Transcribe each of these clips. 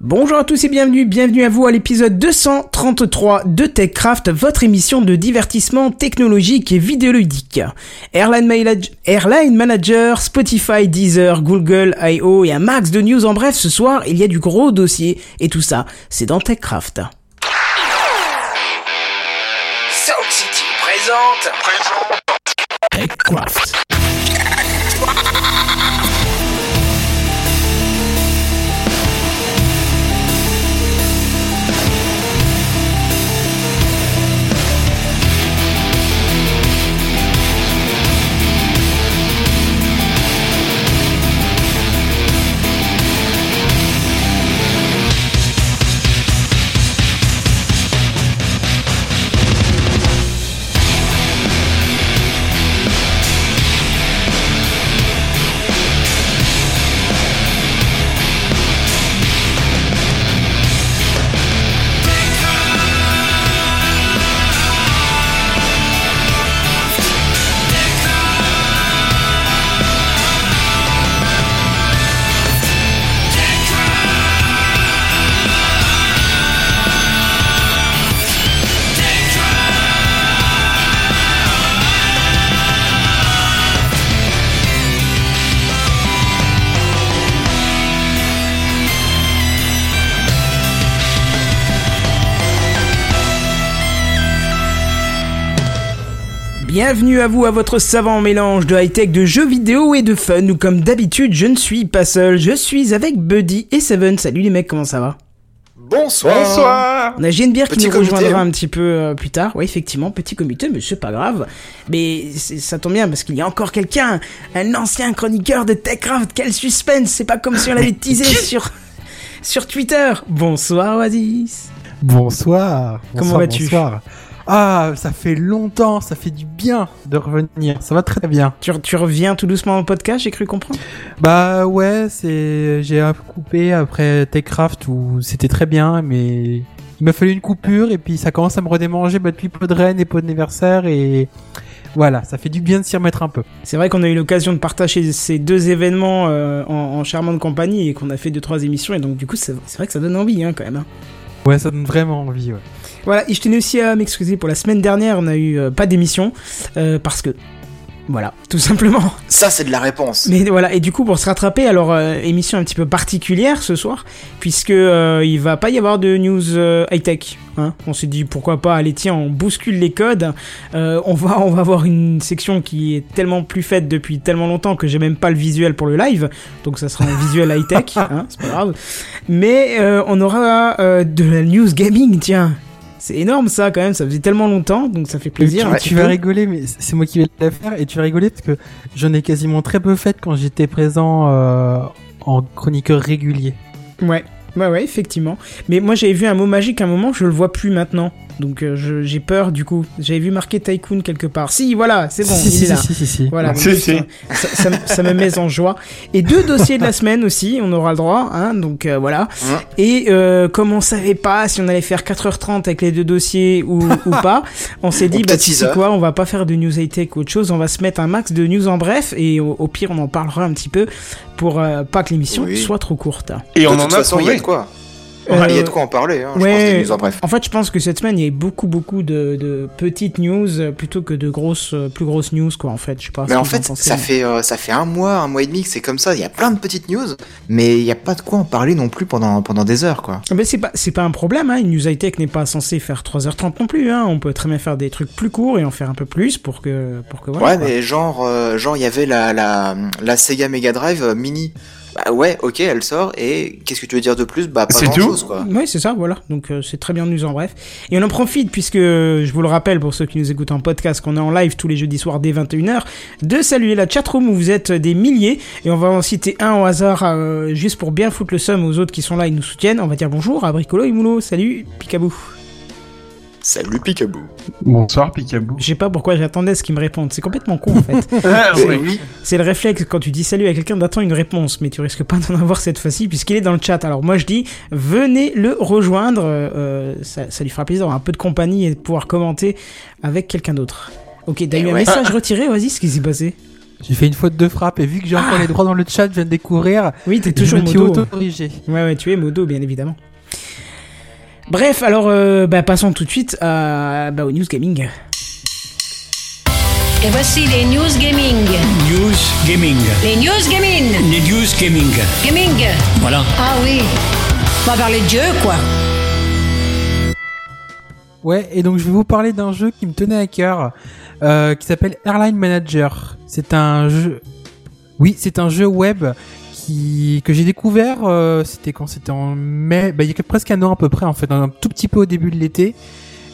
Bonjour à tous et bienvenue, bienvenue à vous à l'épisode 233 de TechCraft, votre émission de divertissement technologique et vidéoludique. Airline, Manage- Airline Manager, Spotify, Deezer, Google, I.O. et un max de news en bref, ce soir il y a du gros dossier et tout ça, c'est dans TechCraft. Sound City présente. TechCraft. Bienvenue à vous à votre savant mélange de high-tech, de jeux vidéo et de fun, ou comme d'habitude, je ne suis pas seul, je suis avec Buddy et Seven. Salut les mecs, comment ça va? Bonsoir. Bonsoir On a Genebière qui nous comité, rejoindra hein. un petit peu euh, plus tard. Oui, effectivement, petit comité, mais c'est pas grave. Mais ça tombe bien parce qu'il y a encore quelqu'un, un ancien chroniqueur de TechCraft. Quel suspense C'est pas comme si on l'avait teasé sur sur Twitter. Bonsoir Oasis. Bonsoir Comment Bonsoir, vas-tu? bonsoir. Ah, ça fait longtemps, ça fait du bien de revenir. Ça va très bien. Tu, tu reviens tout doucement au podcast, j'ai cru comprendre? Bah ouais, c'est j'ai coupé après Techcraft où c'était très bien, mais il m'a fallu une coupure et puis ça commence à me redémanger bah, depuis peu de Rennes et peu d'anniversaire et voilà, ça fait du bien de s'y remettre un peu. C'est vrai qu'on a eu l'occasion de partager ces deux événements euh, en, en charmante compagnie et qu'on a fait deux trois émissions et donc du coup c'est c'est vrai que ça donne envie hein, quand même. hein. Ouais, ça donne vraiment envie. Ouais. Voilà, et je tenais aussi à m'excuser pour la semaine dernière, on a eu euh, pas d'émission euh, parce que voilà, tout simplement. Ça, c'est de la réponse. Mais voilà, et du coup pour se rattraper, alors euh, émission un petit peu particulière ce soir puisque euh, il va pas y avoir de news euh, high tech. Hein on s'est dit pourquoi pas, allez tiens, on bouscule les codes. On va on va avoir une section qui est tellement plus faite depuis tellement longtemps que j'ai même pas le visuel pour le live, donc ça sera un visuel high tech, hein, c'est pas grave. Mais on aura de la news gaming, tiens. C'est énorme ça quand même, ça faisait tellement longtemps, donc ça fait plaisir. tu, vas rigoler, mais c'est moi qui vais la faire et tu vas rigoler parce que j'en ai quasiment très peu fait quand j'étais présent euh, en chroniqueur régulier. Ouais, ouais, ouais, effectivement. Mais moi j'avais vu un mot magique à un moment, je le vois plus maintenant. Donc euh, j'ai peur du coup. J'avais vu marqué Tycoon quelque part. Si, voilà, c'est bon, si, il si, est là. si, si, si. Voilà, donc, ça, ça- ça me- ça me met en joie. Et deux dossiers de la semaine aussi, on aura le droit, hein, donc euh, voilà. Et euh, comme on savait pas si on allait faire 4h30 avec les deux dossiers ou, ou pas, on s'est dit, bah tu 6 sais quoi, on va pas faire de news high-tech ou autre chose, on va se mettre un max de news en bref, et au, au pire on en parlera un petit peu pour euh, pas que l'émission Oui. soit trop courte. Et de on toute en a façon, il y a trouvé. de quoi. Euh, Il y a de quoi en parler, hein, je pense, des news en bref. En fait, je pense que cette semaine, il y a eu beaucoup, beaucoup de, de petites news euh, plutôt que de grosses, euh, plus grosses news, quoi, en fait. Je sais pas. Mais en fait, pensez, ça mais- fait, euh, ça fait un mois, un mois et demi que c'est comme ça. Il y a plein de petites news, mais il n'y a pas de quoi en parler non plus pendant, pendant des heures, quoi. Ah ben, c'est pas, c'est pas un problème, hein. Une news high-tech n'est pas censée faire 3h30 non plus, hein. On peut très bien faire des trucs plus courts et en faire un peu plus pour que, pour que voilà. ouais, quoi. mais genre, euh, genre, il y avait la, la, la Sega Mega Drive euh, mini. Bah ouais, ok, elle sort, et qu'est-ce que tu veux dire de plus? Bah pas C'est grand tout chose, quoi. Ouais, c'est ça, voilà. Donc euh, c'est très bien de news en bref. Et on en profite puisque je vous le rappelle pour ceux qui nous écoutent en podcast qu'on est en live tous les jeudis soirs dès 21h de saluer la chatroom où vous êtes des milliers et on va en citer un au hasard euh, juste pour bien foutre le seum aux autres qui sont là et nous soutiennent. On va dire bonjour à Bricolo et Moulot. Salut Picabou. Salut Picaboo. Bonsoir, Picaboo. Je sais pas pourquoi j'attendais ce qu'ils me répondent. C'est complètement con en fait. Ah. C'est le réflexe quand tu dis salut à quelqu'un d'attendre une réponse, mais tu risques pas d'en avoir cette fois-ci puisqu'il est dans le chat. Alors moi je dis venez le rejoindre, euh, ça, ça lui fera plaisir d'avoir un peu de compagnie et de pouvoir commenter avec quelqu'un d'autre. Ok, t'as Eh un message retiré, vas-y, ce qui s'est passé J'ai fait une faute de frappe et vu que j'ai encore Ah. les droits dans le chat, je viens de découvrir. Oui, t'es toujours modo. auto-corrigé. Ouais, ouais, tu es modo, bien évidemment. Bref, alors, euh, bah, passons tout de suite à, bah, au news gaming. Et voici les news gaming. News Gaming. Les news gaming. Les News Gaming. Gaming. Voilà. Ah oui. On va parler de Dieu, quoi. Ouais, et donc je vais vous parler d'un jeu qui me tenait à cœur, euh, qui s'appelle Airline Manager. C'est un jeu, oui, c'est un jeu web qui que j'ai découvert. euh, c'était quand C'était en mai, bah, il y a presque un an à peu près en fait, un tout petit peu au début de l'été.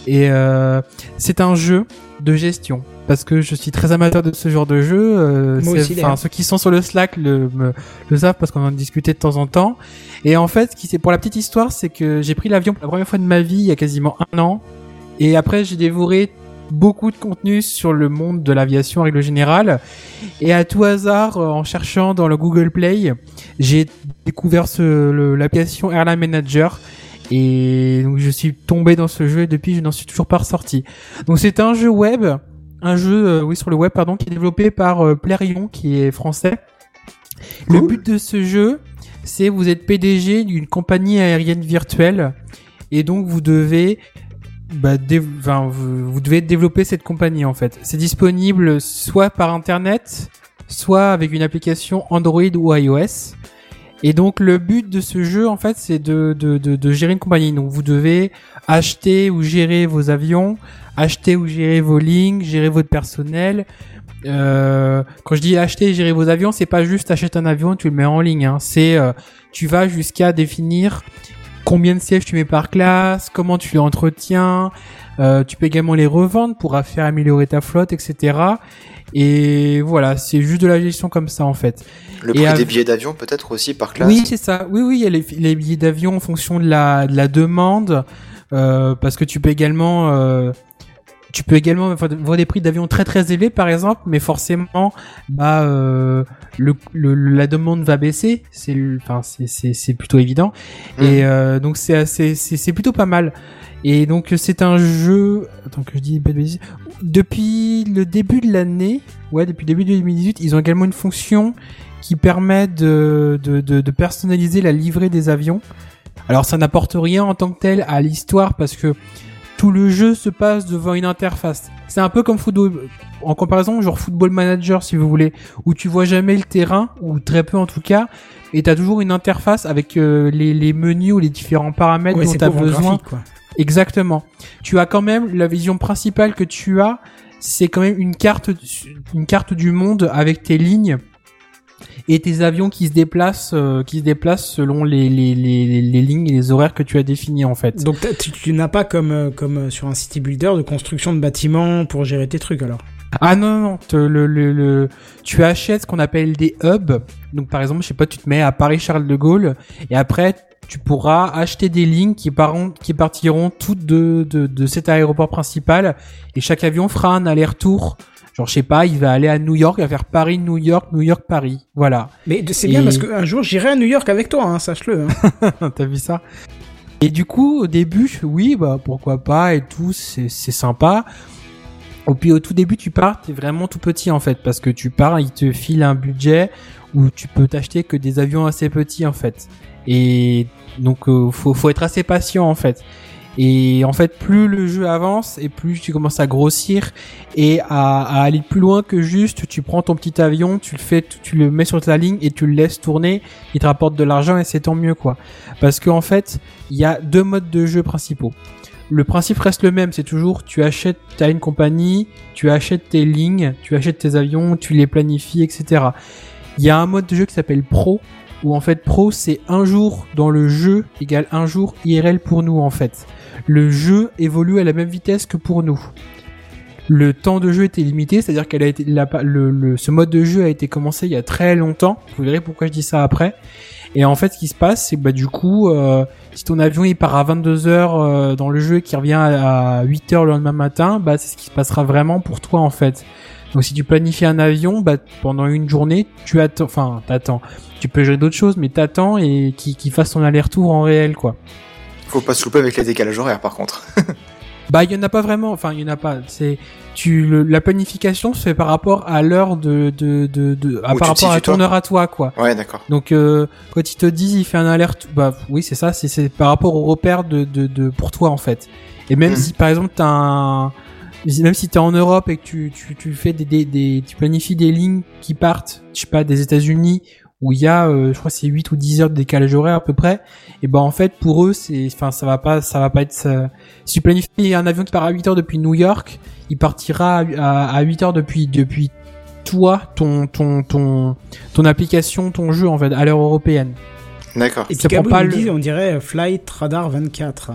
Et euh, c'est un jeu de gestion parce que je suis très amateur de ce genre de jeu. euh, enfin, ceux qui sont sur le Slack le, me, le savent parce qu'on en discutait de temps en temps. Et en fait, qui c'est pour la petite histoire, c'est que j'ai pris l'avion pour la première fois de ma vie il y a quasiment un an. Et après, j'ai dévoré beaucoup de contenu sur le monde de l'aviation en règle générale. Et à tout hasard, euh, en cherchant dans le Google Play, j'ai découvert l'application Airline Manager. Et donc, je suis tombé dans ce jeu et depuis, je n'en suis toujours pas ressorti. Donc, c'est un jeu web, un jeu, euh, oui, sur le web, pardon, qui est développé par euh, Plarion, qui est français. Le but de ce jeu, c'est vous êtes PDG d'une compagnie aérienne virtuelle et donc vous devez bah, vous, devez développer cette compagnie en fait. C'est disponible soit par internet, soit avec une application Android ou iOS. Et donc le but de ce jeu en fait c'est de, de, de, de gérer une compagnie. Donc vous devez acheter ou gérer vos avions, acheter ou gérer vos lignes, gérer votre personnel. Euh, quand je dis acheter et gérer vos avions, c'est pas juste acheter un avion et tu le mets en ligne. Hein. C'est euh, tu vas jusqu'à définir combien de sièges tu mets par classe, comment tu les entretiens. Euh, tu peux également les revendre pour faire améliorer ta flotte, etc. Et voilà, c'est juste de la gestion comme ça en fait. Le prix des billets d'avion peut-être aussi par classe. Oui, c'est ça. Oui, oui, il y a les, les billets d'avion en fonction de la, de la demande, euh, parce que tu peux également, euh, tu peux également voir des prix d'avion très très élevés, par exemple, mais forcément, bah, euh, le, le- la demande va baisser. C'est, enfin, c'est, c'est, plutôt évident. Mhm. Et euh, donc c'est assez, c'est, c'est plutôt pas mal. Et donc c'est un jeu. Attends que je dis. Depuis le début de l'année, ouais, depuis le début de 2018, ils ont également une fonction qui permet de, de, de, de personnaliser la livrée des avions. Alors ça n'apporte rien en tant que tel à l'histoire parce que tout le jeu se passe devant une interface. C'est un peu comme football, en comparaison, genre Football Manager si vous voulez, où tu vois jamais le terrain, ou très peu en tout cas, et t'as toujours une interface avec euh, les, les menus ou les différents paramètres Ouais, dont t'as besoin. quoi. Exactement. Tu as quand même la vision principale que tu as, c'est quand même une carte, une carte du monde avec tes lignes et tes avions qui se déplacent, euh, qui se déplacent selon les, les, les, les lignes et les horaires que tu as définis en fait. Donc tu, tu n'as pas comme, euh, comme euh, sur un city builder de construction de bâtiments pour gérer tes trucs alors? Ah non, non, non, te- le, le, le- tu achètes ce qu'on appelle des hubs. Donc par exemple, je sais pas, tu te mets à Paris-Charles de Gaulle et après tu pourras acheter des lignes qui, paront, qui partiront toutes de, de, de cet aéroport principal et chaque avion fera un aller-retour. Genre, je sais pas, il va aller à New York, il va faire Paris-New York, New York-Paris. Voilà. Mais c'est bien Et- parce qu'un jour j'irai à New York avec toi, hein, sache-le. hein. T'as vu ça? Et du coup, au début, je oui, bah pourquoi pas et tout, c'est c'est sympa. Et puis au tout début, tu pars, t'es vraiment tout petit en fait, parce que tu pars, il te file un budget où tu peux t'acheter que des avions assez petits en fait. Et donc euh, faut faut être assez patient en fait. Et en fait, plus le jeu avance et plus tu commences à grossir et à, à aller plus loin que juste tu prends ton petit avion, tu le fais, tu le mets sur ta ligne et tu le laisses tourner, il te rapporte de l'argent et c'est tant mieux quoi. Parce qu'en fait, il y a deux modes de jeu principaux. Le principe reste le même, c'est toujours tu achètes, t'as une compagnie, tu achètes tes lignes, tu achètes tes avions, tu les planifies, etc. Il y a un mode de jeu qui s'appelle Pro, où en fait Pro c'est un jour dans le jeu égale un jour IRL pour nous en fait. Le jeu évolue à la même vitesse que pour nous. Le temps de jeu était limité, c'est-à-dire qu'elle a été, le, le- ce mode de jeu a été commencé il y a très longtemps. Vous verrez pourquoi je dis ça après. Et en fait, ce qui se passe, c'est que bah, du coup, euh, si ton avion il part à 22 heures euh, dans le jeu et qui revient à, à 8 heures le lendemain matin, bah c'est ce qui se passera vraiment pour toi en fait. Donc si tu planifies un avion, bah pendant une journée, tu attends, enfin t'attends. Tu peux gérer d'autres choses, mais t'attends et qu'il qu'il fasse son aller-retour en réel quoi. Faut pas se louper avec les décalages horaires par contre. Bah, il y en a pas vraiment. Enfin, il y en a pas. C'est tu le- la planification se fait par rapport à l'heure de de de, de à, par rapport à ton heure à toi quoi. Ouais, d'accord. Donc euh, quand ils te disent il fait un alerte, bah oui c'est ça, c'est c'est par rapport au repère de de de pour toi en fait. Et même Mhm. si par exemple t'as un même si t'es en Europe et que tu, tu, tu fais des, des, des tu planifies des lignes qui partent je sais pas des États-Unis où il y a euh, je crois c'est 8 ou 10 heures de décalage horaire à peu près et ben en fait pour eux c'est enfin ça va pas ça va pas être ça. si tu planifies un avion qui part à 8 heures depuis New York il partira à, à, à 8 heures depuis depuis toi ton ton ton ton application ton jeu en fait à l'heure européenne D'accord. Et Ça prend pas me le- dit, on dirait euh, Flight Radar 24.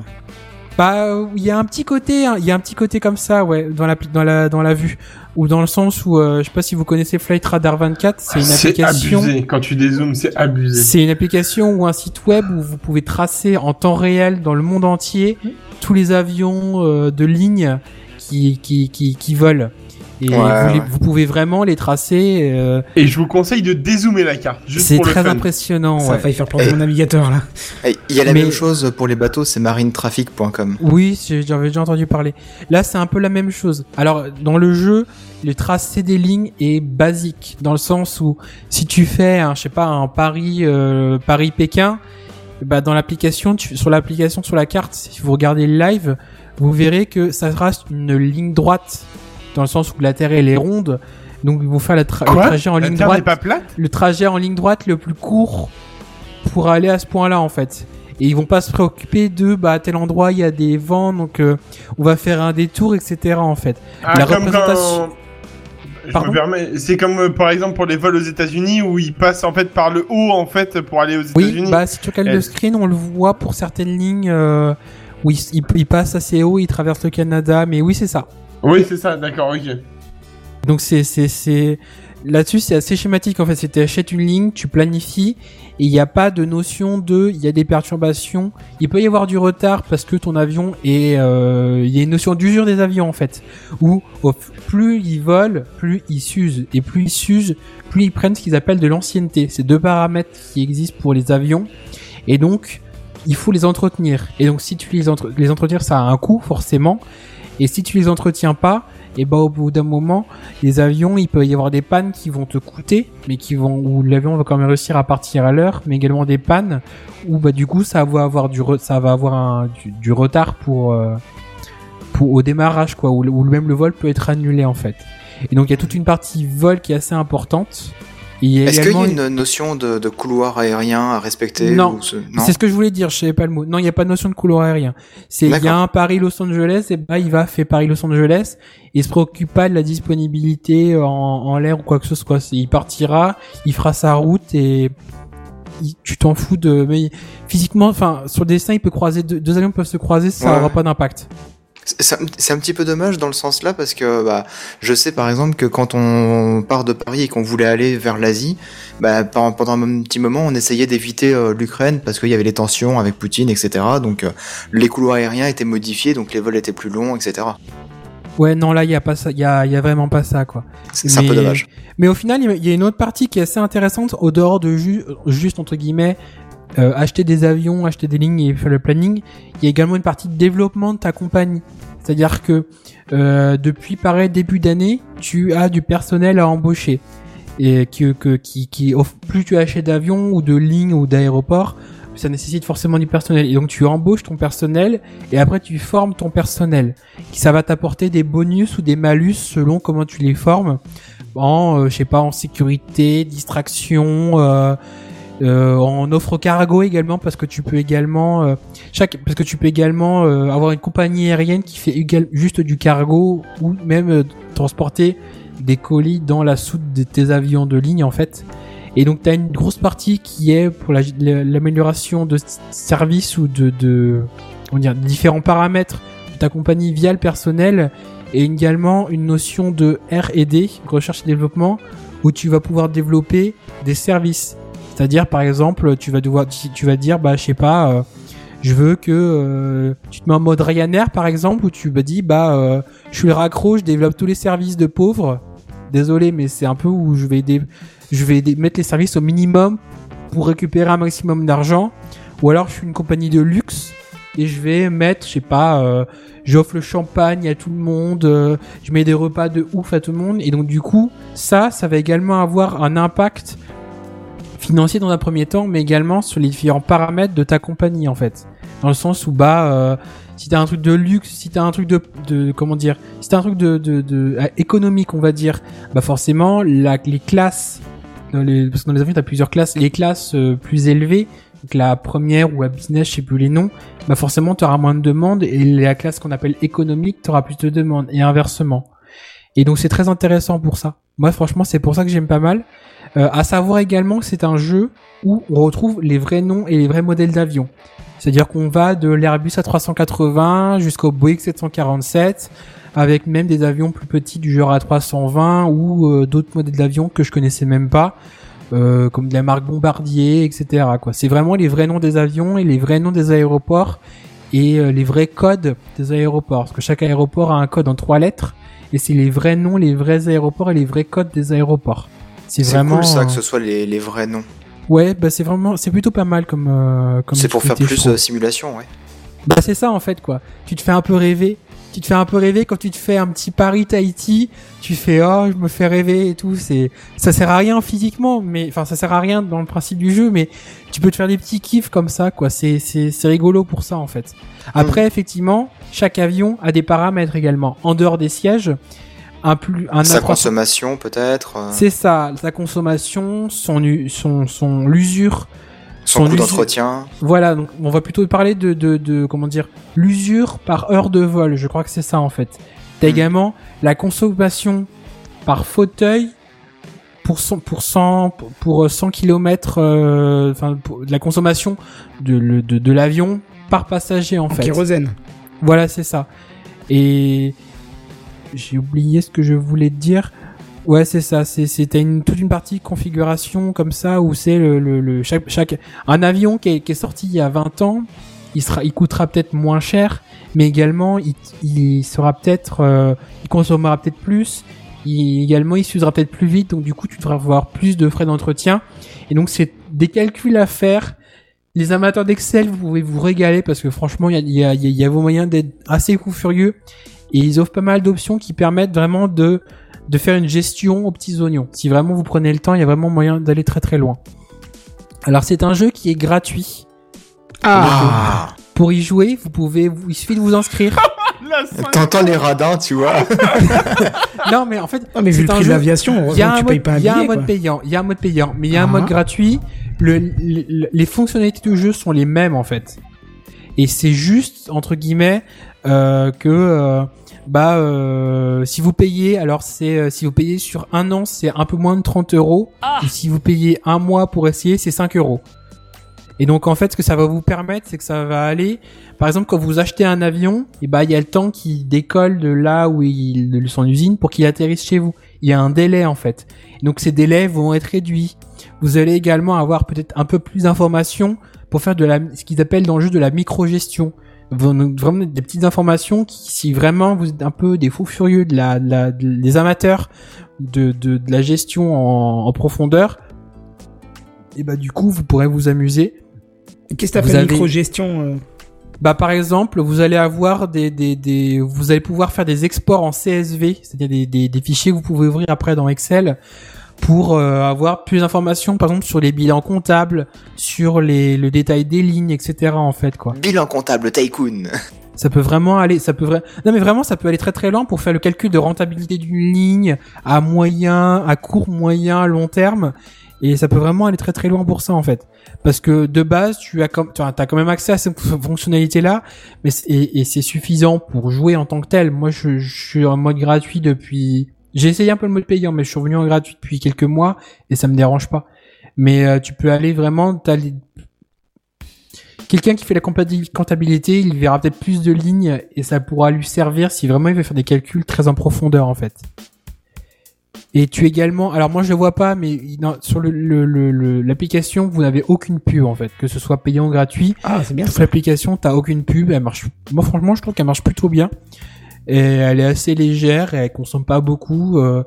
Bah, il y a un petit côté, hein, il y a un petit côté comme ça, ouais, dans la dans la dans la vue, ou dans le sens où, euh, je sais pas si vous connaissez Flight Radar 24, c'est une C'est application. abusé. Quand tu dézoomes, c'est abusé. C'est une application ou un site web où vous pouvez tracer en temps réel dans le monde entier tous les avions euh, de ligne qui qui qui, qui volent. Et Ouais, vous, les- ouais. vous pouvez vraiment les tracer. euh, Et je vous conseille de dézoomer la carte. C'est le très impressionnant. Ça a ouais. failli faire planter Eh. mon navigateur là. Il y a la Mais- même chose pour les bateaux, c'est marinetraffic.com. Oui, j'avais déjà entendu parler. Là, c'est un peu la même chose. Alors, dans le jeu, le tracé des lignes est basique, dans le sens où si tu fais, un, je sais pas, un Paris, euh, Paris Pékin, bah dans l'application, sur l'application, sur la carte, si vous regardez le live, vous verrez que ça reste une ligne droite, dans le sens où la Terre elle est ronde. Donc, ils vont faire la tra- le trajet en La ligne Terre droite pas plate le trajet en ligne droite le plus court pour aller à ce point-là en fait. Et ils vont pas se préoccuper de bah à tel endroit il y a des vents donc euh, on va faire un détour etc en fait. Ah, La comme représentation- quand- c'est comme euh, par exemple pour les vols aux États-Unis où ils passent en fait par le haut en fait pour aller aux Oui, États-Unis. bah si tu regardes le screen on le voit pour certaines lignes euh, où il, il, il passe assez haut, il traverse le Canada mais oui c'est ça. Oui, c'est ça, d'accord, ok. Donc c'est c'est là-dessus c'est assez schématique en fait. C'est tu achètes une ligne, tu planifies et il n'y a pas de notion de il y a des perturbations. Il peut y avoir du retard parce que ton avion est euh, il y a une notion d'usure des avions en fait où plus ils volent, plus ils s'usent et plus ils s'usent, plus ils prennent ce qu'ils appellent de l'ancienneté. C'est deux paramètres qui existent pour les avions et donc il faut les entretenir. Et donc si tu les entre les ça a un coût forcément et si tu les entretiens pas et bah au bout d'un moment les avions, il peut y avoir des pannes qui vont te coûter, mais qui vont où l'avion va quand même réussir à partir à l'heure, mais également des pannes où bah du coup ça va avoir du du, retard pour euh, pour au démarrage quoi, où même le vol peut être annulé en fait. Et donc il y a toute une partie vol qui est assez importante. Est-ce qu'il y a une notion de, de couloir aérien à respecter Non. ce- c'est ce que je voulais dire, je savais pas le mot. Non, il n'y a pas de notion de couloir aérien. C'est il y a un Paris-Los Angeles, et bah il va faire Paris-Los Angeles et il se préoccupe pas de la disponibilité en, en l'air ou quoi que ce soit. Il partira, il fera sa route et il- tu t'en fous de. Mais physiquement, enfin sur le dessin, il peut croiser deux, deux avions peuvent se croiser, ça Ouais. aura pas d'impact. C'est un- petit peu dommage dans le sens là parce que bah, je sais par exemple que quand on part de Paris et qu'on voulait aller vers l'Asie, bah, pe- pendant un petit moment on essayait d'éviter euh, l'Ukraine parce qu'il y avait les tensions avec Poutine, etc. Donc euh, les couloirs aériens étaient modifiés, donc les vols étaient plus longs, etc. Ouais, non là il y a pas ça, il y a, y a vraiment pas ça quoi. C'est un peu dommage. Mais au final, il y a une autre partie qui est assez intéressante au dehors de ju- juste entre guillemets euh, acheter des avions, acheter des lignes et faire le planning. Il y a également une partie de développement de ta compagnie. C'est-à-dire que euh, depuis pareil début d'année, tu as du personnel à embaucher et que, que qui qui plus tu achètes d'avions ou de lignes ou d'aéroports, ça nécessite forcément du personnel. Et donc tu embauches ton personnel et après tu formes ton personnel. Qui ça va t'apporter des bonus ou des malus selon comment tu les formes en euh, je sais pas en sécurité, distraction, euh, euh, en offre cargo également parce que tu peux également euh, chaque parce que tu peux également euh, avoir une compagnie aérienne qui fait juste du cargo ou même euh, transporter des colis dans la soute de tes avions de ligne en fait. Et donc tu as une grosse partie qui est pour la- la- l'amélioration de services ou de, de comment dire, différents paramètres de ta compagnie via le personnel et également une notion de R&D, recherche et développement, où tu vas pouvoir développer des services. C'est-à-dire, par exemple, tu vas devoir, tu vas dire, bah, je sais pas, euh, je veux que euh, tu te mets en mode Ryanair, par exemple, où tu me dis, bah, euh, je suis le raccro, je développe tous les services de pauvres. Désolé, mais c'est un peu où je vais, mettre les services au minimum pour récupérer un maximum d'argent. Ou alors, je suis une compagnie de luxe et je vais mettre, je sais pas, j'offre le champagne à tout le monde, je mets des repas de ouf à tout le monde et donc du coup, ça, ça va également avoir un impact financier dans un premier temps, mais également sur les différents paramètres de ta compagnie en fait. Dans le sens où bah euh, si t'as un truc de luxe, si t'as un truc de, de comment dire, si t'as un truc de, de, de euh, économique on va dire, bah forcément la, les classes, dans les, parce que dans les avions t'as plusieurs classes, les classes euh, plus élevées, donc la première ou la business, je sais plus les noms, bah forcément t'auras moins de demandes et la classe qu'on appelle économique t'auras plus de demandes et inversement. Et donc c'est très intéressant pour ça. Moi franchement c'est pour ça que j'aime pas mal. Euh, à savoir également que c'est un jeu où on retrouve les vrais noms et les vrais modèles d'avions. C'est-à-dire qu'on va de l'Airbus A380 jusqu'au Boeing 747, avec même des avions plus petits du genre A320 ou euh, d'autres modèles d'avions que je connaissais même pas, euh, comme de la marque Bombardier, etc. Quoi. C'est vraiment les vrais noms des avions et les vrais noms des aéroports et euh, les vrais codes des aéroports. Parce que chaque aéroport a un code en trois lettres et c'est les vrais noms, les vrais aéroports et les vrais codes des aéroports. C'est vraiment cool ça euh, que ce soit les, les vrais noms. Ouais, bah c'est vraiment, c'est plutôt pas mal comme. euh, comme C'est pour faire plus trouve. euh, simulation, ouais. Bah c'est ça en fait quoi. Tu te fais un peu rêver. Tu te fais un peu rêver quand tu te fais un petit Paris Tahiti. Tu fais oh je me fais rêver et tout. C'est ça sert à rien physiquement, mais enfin ça sert à rien dans le principe du jeu, mais tu peux te faire des petits kiffs comme ça quoi. C'est c'est c'est rigolo pour ça en fait. Après effectivement chaque avion a des paramètres également en dehors des sièges. Un plus un Sa A300 consommation peut-être, euh, C'est ça, sa consommation, son u- son son l'usure son coût usure- d'entretien. voilà, donc on va plutôt parler de, de, de comment dire, l'usure par heure de vol. Je crois que c'est ça en fait. T'as Mm. également la consommation par fauteuil pour 100, pour 100, pour euh, 100 km, euh, enfin pour- la consommation de, le- de, de l'avion par passager en En fait. kérosène. Voilà, c'est ça. Et j'ai oublié ce que je voulais te dire. Ouais, c'est ça. C'est c'était une toute une partie configuration comme ça où c'est le, le, le- chaque chaque un avion qui est, qui est sorti il y a 20 ans, il sera il coûtera peut-être moins cher, mais également il, il sera peut-être euh, il consommera peut-être plus. Il, également, il s'usera peut-être plus vite, donc du coup, tu devras avoir plus de frais d'entretien. Et donc, c'est des calculs à faire. Les amateurs d'Excel, vous pouvez vous régaler parce que franchement, il y a, y, a, y a vos moyens d'être assez fou furieux. Et ils offrent pas mal d'options qui permettent vraiment de, de faire une gestion aux petits oignons. Si vraiment vous prenez le temps, il y a vraiment moyen d'aller très très loin. Alors, c'est un jeu qui est gratuit. Ah, Pour y jouer, vous pouvez, vous- il suffit de vous inscrire. T'entends les radins, tu vois. non, mais en fait, Ah, mais vu c'est le un prix de jeu- l'aviation, Il y a un tu mode, payes pas un il y a un mode payant, il y a un mode payant, mais il y a un Ah. mode gratuit. Le, le- les fonctionnalités du jeu sont les mêmes en fait. Et c'est juste entre guillemets euh, que euh, bah euh, si vous payez, alors c'est si vous payez sur un an, c'est un peu moins de 30 euros. Ou si vous payez un mois pour essayer, c'est 5 euros. Et donc en fait, ce que ça va vous permettre, c'est que ça va aller. Par exemple, quand vous achetez un avion, et bah il y a le temps qui décolle de là où il de son usine pour qu'il atterrisse chez vous. Il y a un délai en fait. Donc ces délais vont être réduits. Vous allez également avoir peut-être un peu plus d'informations pour faire de la ce qu'ils appellent dans le jeu de la microgestion. Vraiment des petites informations qui, si vraiment vous êtes un peu des fous furieux de la, de la- de- des amateurs de, de, de la gestion en, en profondeur, et bah du coup vous pourrez vous amuser. Qu'est-ce que t'appelles avez- micro-gestion euh Bah par exemple, vous allez avoir des, des, des vous allez pouvoir faire des exports en CSV, c'est-à-dire des, des, des fichiers que vous pouvez ouvrir après dans Excel pour euh, avoir plus d'informations, par exemple sur les bilans comptables, sur les le détail des lignes, etc. En fait quoi. Bilan comptable Tycoon. Ça peut vraiment aller, ça peut vrai, non mais vraiment ça peut aller très très loin pour faire le calcul de rentabilité d'une ligne à moyen, à court, moyen, long terme. Et ça peut vraiment aller très très loin pour ça en fait, parce que de base tu as comme, tu as quand même accès à cette fonctionnalité là, mais c'est- et, et c'est suffisant pour jouer en tant que tel. Moi je, je suis en mode gratuit depuis, j'ai essayé un peu le mode payant, mais je suis revenu en gratuit depuis quelques mois et ça me dérange pas. Mais euh, tu peux aller vraiment, t'as les- quelqu'un qui fait la comptabilité, il verra peut-être plus de lignes et ça pourra lui servir si vraiment il veut faire des calculs très en profondeur en fait. Et tu également, alors moi je le vois pas, mais non, sur le le- le- le- l'application vous n'avez aucune pub en fait, que ce soit payant ou gratuit. Ah, c'est bien Sur l'application t'as aucune pub, elle marche. Moi franchement je trouve qu'elle marche plutôt bien. Et elle est assez légère et elle consomme pas beaucoup. euh,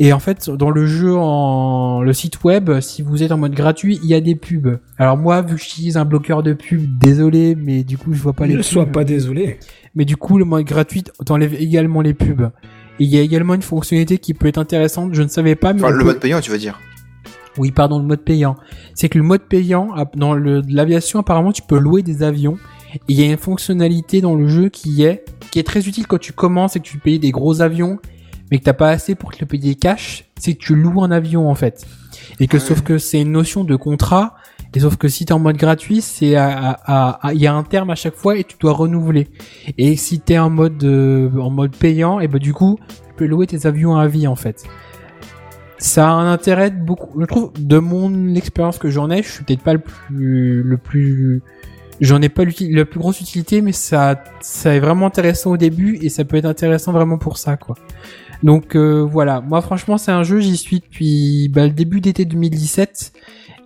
Et en fait, dans le jeu, en le site web, si vous êtes en mode gratuit, il y a des pubs. Alors moi, vu que j'utilise un bloqueur de pubs, désolé, mais du coup, je vois pas les ne pubs. sois pas désolé. Mais du coup, le mode gratuit t'enlève également les pubs. Et il y a également une fonctionnalité qui peut être intéressante, je ne savais pas, mais Enfin, le peut- mode payant, tu veux dire. oui, pardon, le mode payant. C'est que le mode payant, dans l'aviation, apparemment, tu peux louer des avions. Il y a une fonctionnalité dans le jeu qui est, qui est très utile quand tu commences et que tu payes des gros avions, mais que t'as pas assez pour te le payer cash. C'est que tu loues un avion, en fait. Et que, Ouais. sauf que c'est une notion de contrat. Et sauf que si t'es en mode gratuit, c'est à, à- à- à- il y a un terme à chaque fois et tu dois renouveler. Et si t'es en mode, euh, en mode payant, et ben, du coup, tu peux louer tes avions à vie, en fait ça a un intérêt de beaucoup. Je trouve, de mon expérience que j'en ai, je suis peut-être pas le plus, le plus, j'en ai pas la plus grosse utilité, mais ça, ça est vraiment intéressant au début et ça peut être intéressant vraiment pour ça, quoi. Donc euh, voilà, moi franchement c'est un jeu, j'y suis depuis bah, le début d'été 2017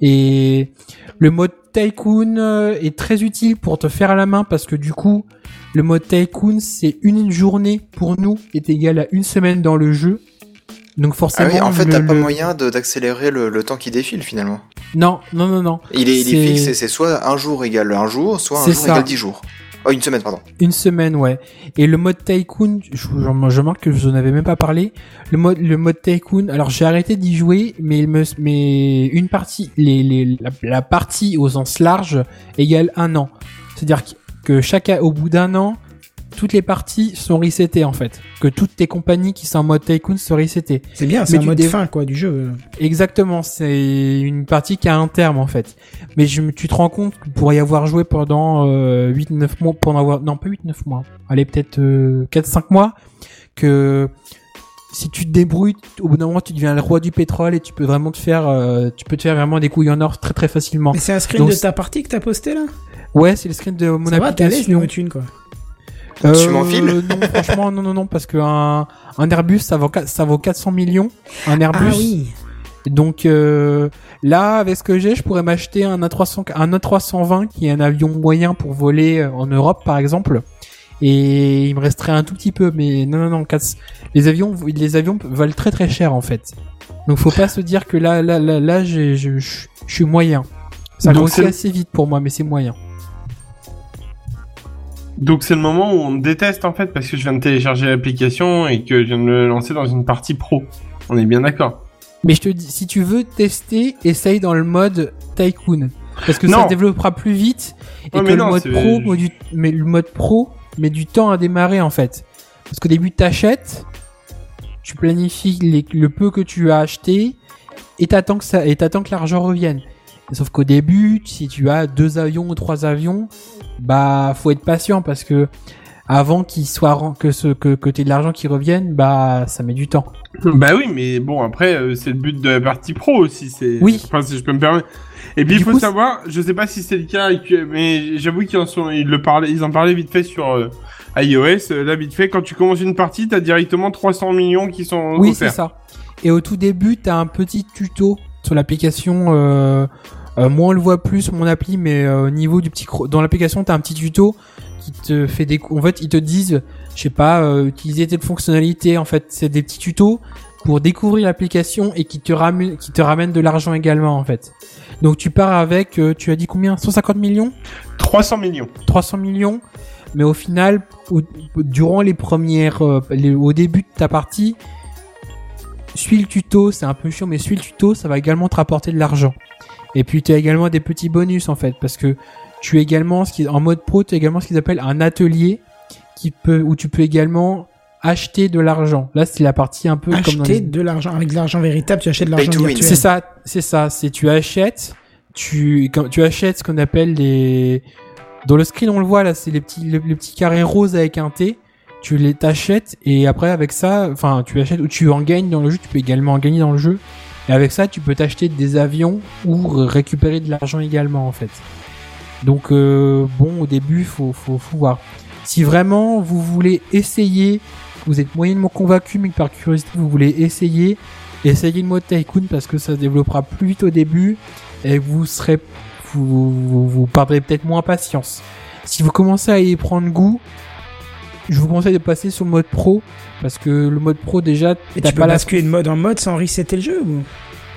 et le mode Tycoon euh, est très utile pour te faire à la main parce que du coup le mode Tycoon c'est une journée pour nous est égal à une semaine dans le jeu. Donc Ah forcément oui, en fait, t'as pas le- moyen d'accélérer le, le temps qui défile finalement. Non, non, non, non. Il est, il est C'est- fixe, et c'est soit un jour égale un jour, soit un jour ça. égale 10 jours. Oh, une semaine, pardon. Une semaine, ouais. Et le mode Tycoon, je, je, je marque que je n'en avais même pas parlé. Le mode, le mode Tycoon, alors j'ai arrêté d'y jouer, mais il me, mais une partie, les, les, la, la partie au sens large égale un an. C'est-à-dire que- que chaque, au bout d'un an, toutes les parties sont resetées en fait. Que toutes tes compagnies qui sont en mode Tycoon sont resetées. C'est bien, c'est un mode dé- fin quoi du jeu. Exactement, c'est une partie qui a un terme en fait. Mais je, tu te rends compte que pour y avoir joué pendant euh, 8-9 mois, pour en avoir, non pas 8-9 mois, allez peut-être euh, 4-5 mois, que si tu te débrouilles, au bout d'un moment tu deviens le roi du pétrole et tu peux vraiment te faire, euh, tu peux te faire vraiment des couilles en or très très facilement. Mais c'est un screen Donc, de ta partie que t'as posté là? Ouais, c'est le screen de mon Ça va, t'es à l'aise application. Quoi. Tu m'enfiles Non, franchement, non, non, non, parce que un, Airbus, ça vaut, ça vaut 400 millions. Un Airbus. Ah oui. Donc euh, là, avec ce que j'ai, je pourrais m'acheter un A300, un A320 qui est un avion moyen pour voler euh, en Europe, par exemple. Et il me resterait un tout petit peu, mais non, non, non, les avions, les avions valent très très cher en fait. Donc faut pas se dire que là, là, là, là, j'ai- je, suis moyen. Ça grossit assez vite pour moi, mais c'est moyen. Donc c'est le moment où on me déteste en fait parce que je viens de télécharger l'application et que je viens de me lancer dans une partie pro. On est bien d'accord. Mais je te dis, si tu veux tester, essaye dans le mode Tycoon. Parce que ça se développera plus vite. Et Ouais, que mais le non, mode pro, met du, mais le mode pro met du temps à démarrer en fait. Parce qu'au début, t'achètes, tu planifies les- le peu que tu as acheté et t'attends que ça, et t'attends que l'argent revienne. Sauf qu'au début, si tu as deux avions ou trois avions, bah, faut être patient parce que avant qu'il soit, que ce, que, t'aies de l'argent qui revienne, bah, ça met du temps. Bah oui, mais bon après euh, c'est le but de la partie pro aussi. C'est. Oui. Enfin si je peux me permettre. Et puis il faut coup, savoir, je sais pas si c'est le cas, mais j'avoue qu'ils en sont, ils le parlaient, ils en parlaient vite fait sur euh, iOS. euh, Là vite fait, quand tu commences une partie, t'as directement 300 millions qui sont Oui, c'est ça. Et au tout début, t'as un petit tuto sur l'application. Euh, euh, moi, on le voit plus sur mon appli, mais euh, au niveau du petit dans l'application, t'as un petit tuto qui te fait des. En fait, ils te disent, je sais pas, euh, utiliser telle fonctionnalité. En fait, c'est des petits tutos pour découvrir l'application et qui te ramènent, qui te ramènent de l'argent également, en fait. Donc, tu pars avec, euh, tu as dit combien? 150 millions? 300 millions. 300 millions, mais au final, au- durant les premières, euh, les- au début de ta partie, suis le tuto, c'est un peu chiant, mais suis le tuto, ça va également te rapporter de l'argent. Et puis tu as également des petits bonus en fait, parce que tu as également ce qui en mode pro, tu as également ce qu'ils appellent un atelier qui peut, où tu peux également acheter de l'argent. Là, c'est la partie un peu comme dans Acheter les- de l'argent avec de l'argent véritable, tu achètes de l'argent virtuel. c'est ça, c'est ça. C'est tu achètes, tu quand tu achètes ce qu'on appelle les dans le screen on le voit là, c'est les petits les, les petits carrés roses avec un T. Tu les t'achètes et après avec ça, enfin tu achètes ou tu en gagnes dans le jeu. Tu peux également en gagner dans le jeu. Et avec ça, tu peux t'acheter des avions ou récupérer de l'argent également en fait. Donc euh, bon, au début, faut, faut voir. Si vraiment vous voulez essayer, vous êtes moyennement convaincu, mais par curiosité vous voulez essayer, essayez le mode Tycoon parce que ça se développera plus vite au début et vous serez vous, vous perdrez peut-être moins patience. Si vous commencez à y prendre goût, je vous conseille de passer sur le mode pro parce que le mode pro déjà Et tu peux pas la basculer de mode en mode sans resetter le jeu ou...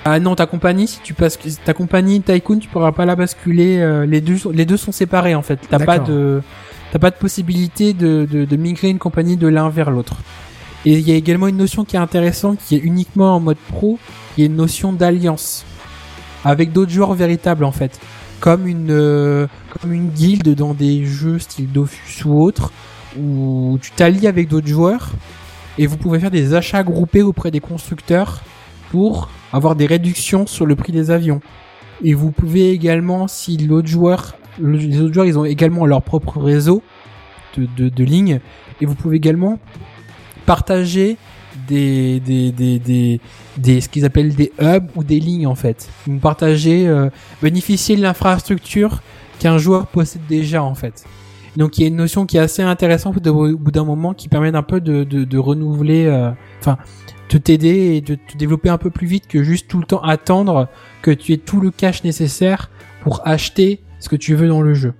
Ah non, ta compagnie, si tu passes ta compagnie Tycoon, tu pourras pas la basculer. euh, les deux, sont- les deux sont séparés en fait. T'as pas de, t'as pas de possibilité de, de, de migrer une compagnie de l'un vers l'autre. Et il y a également une notion qui est intéressante, qui est uniquement en mode pro, qui est une notion d'alliance avec d'autres joueurs véritables en fait, comme une, euh, comme une guilde dans des jeux style Dofus ou autre, où tu t'allies avec d'autres joueurs et vous pouvez faire des achats groupés auprès des constructeurs pour avoir des réductions sur le prix des avions. Et vous pouvez également, si l'autre joueur, le- les autres joueurs, ils ont également leur propre réseau de, de, de lignes, et vous pouvez également partager des, des, des, des, des ce qu'ils appellent des hubs ou des lignes en fait. Vous partagez, euh, bénéficier de l'infrastructure qu'un joueur possède déjà en fait. Donc il y a une notion qui est assez intéressante au bout d'un moment qui permet d'un peu de, de, de renouveler, euh, enfin, de t'aider et de te développer un peu plus vite que juste tout le temps attendre que tu aies tout le cash nécessaire pour acheter ce que tu veux dans le jeu.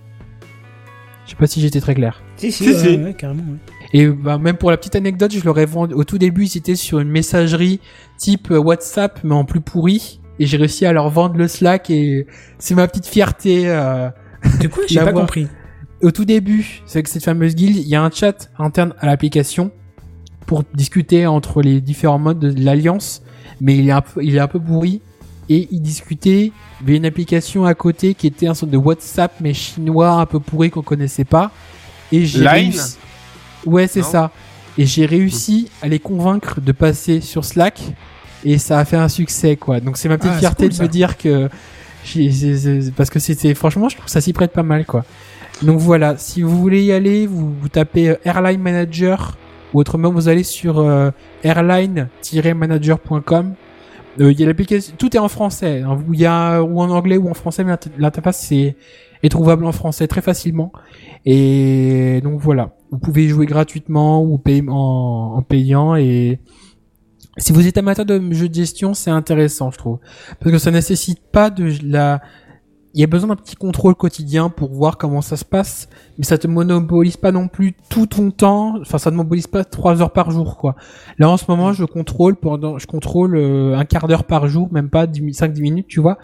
Je sais pas si j'étais très clair. Si, si, Si, ouais, si. ouais, carrément. ouais. Et bah, même pour la petite anecdote, je leur ai vendu au tout début, ils étaient sur une messagerie type euh, WhatsApp mais en plus pourri et j'ai réussi à leur vendre le Slack et c'est ma petite fierté. euh, De quoi J'ai pas compris. Au tout début, c'est que cette fameuse guilde, il y a un chat interne à l'application pour discuter entre les différents modes de l'alliance, mais il est un peu, il est un peu pourri et il discutait via une application à côté qui était un sorte de WhatsApp mais chinois un peu pourri qu'on connaissait pas et j'ai Line réussi. Ouais, c'est ça. Et j'ai réussi à les convaincre de passer sur Slack et ça a fait un succès quoi. Donc c'est ma petite Ah, fierté cool, de me dire que parce que c'était franchement je trouve que ça s'y prête pas mal quoi. Donc voilà, si vous voulez y aller, vous, tapez euh, Airline Manager ou autrement vous allez sur euh, airline-manager.com. Euh, Il l'application, tout est en français. hein. Il y a ou en anglais ou en français, mais l'inter- l'interface est trouvable en français très facilement. Et donc voilà, vous pouvez jouer gratuitement ou payer en, en payant et si vous êtes amateur de jeux de gestion, c'est intéressant, je trouve, parce que ça nécessite pas de la il y a besoin d'un petit contrôle quotidien pour voir comment ça se passe, mais ça te monopolise pas non plus tout ton temps. Enfin, ça ne monopolise pas trois heures par jour, quoi. Là, en ce moment, je contrôle pendant, je contrôle euh, un quart d'heure par jour, même pas 5-10 minutes, tu vois,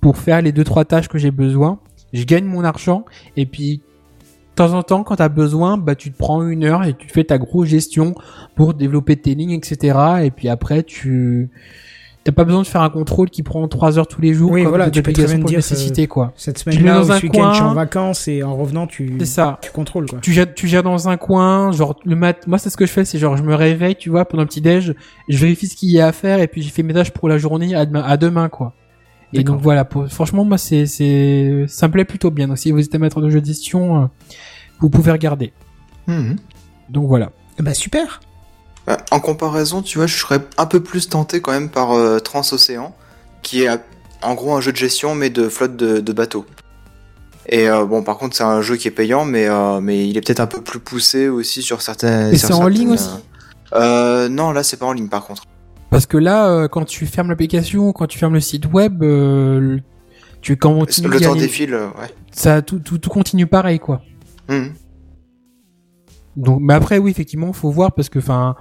pour faire les deux trois tâches que j'ai besoin. Je gagne mon argent et puis de temps en temps, quand t'as besoin, bah tu te prends une heure et tu fais ta grosse gestion pour développer tes lignes, etc. Et puis après, tu T'as pas besoin de faire un contrôle qui prend 3 heures tous les jours Oui, comme voilà, des tu peux très bien dire, nécessité, quoi. Cette Tu le mets semaine-là, dans ou un ce week-end, je suis en vacances et en revenant, tu, ça. tu contrôles quoi. Tu gères, tu gères dans un coin, genre le mat. Moi, c'est ce que je fais, c'est genre je me réveille, tu vois, pendant le petit déj, je vérifie ce qu'il y a à faire et puis j'ai fait mes tâches pour la journée à demain, à demain quoi. Et donc voilà, pour, franchement, moi, c'est, c'est, ça me plaît plutôt bien. Donc si vous êtes amateur de jeux de gestion, euh, vous pouvez regarder. Mhm. Donc voilà. Bah super. Bah, en comparaison, tu vois, je serais un peu plus tenté quand même par euh, Transocéan, qui est en gros un jeu de gestion mais de flotte de, de bateaux. Et euh, bon, par contre, c'est un jeu qui est payant, mais euh, mais il est peut-être un peu plus poussé aussi sur certains. Et c'est en certaines, ligne aussi euh, Non, là, c'est pas en ligne par contre. Parce que là, quand tu fermes l'application, quand tu fermes le site web, tu continues Le temps défile, ouais. ça tout, tout, tout continue pareil quoi. Mhm. Donc, mais après, oui, effectivement, faut voir parce que, enfin,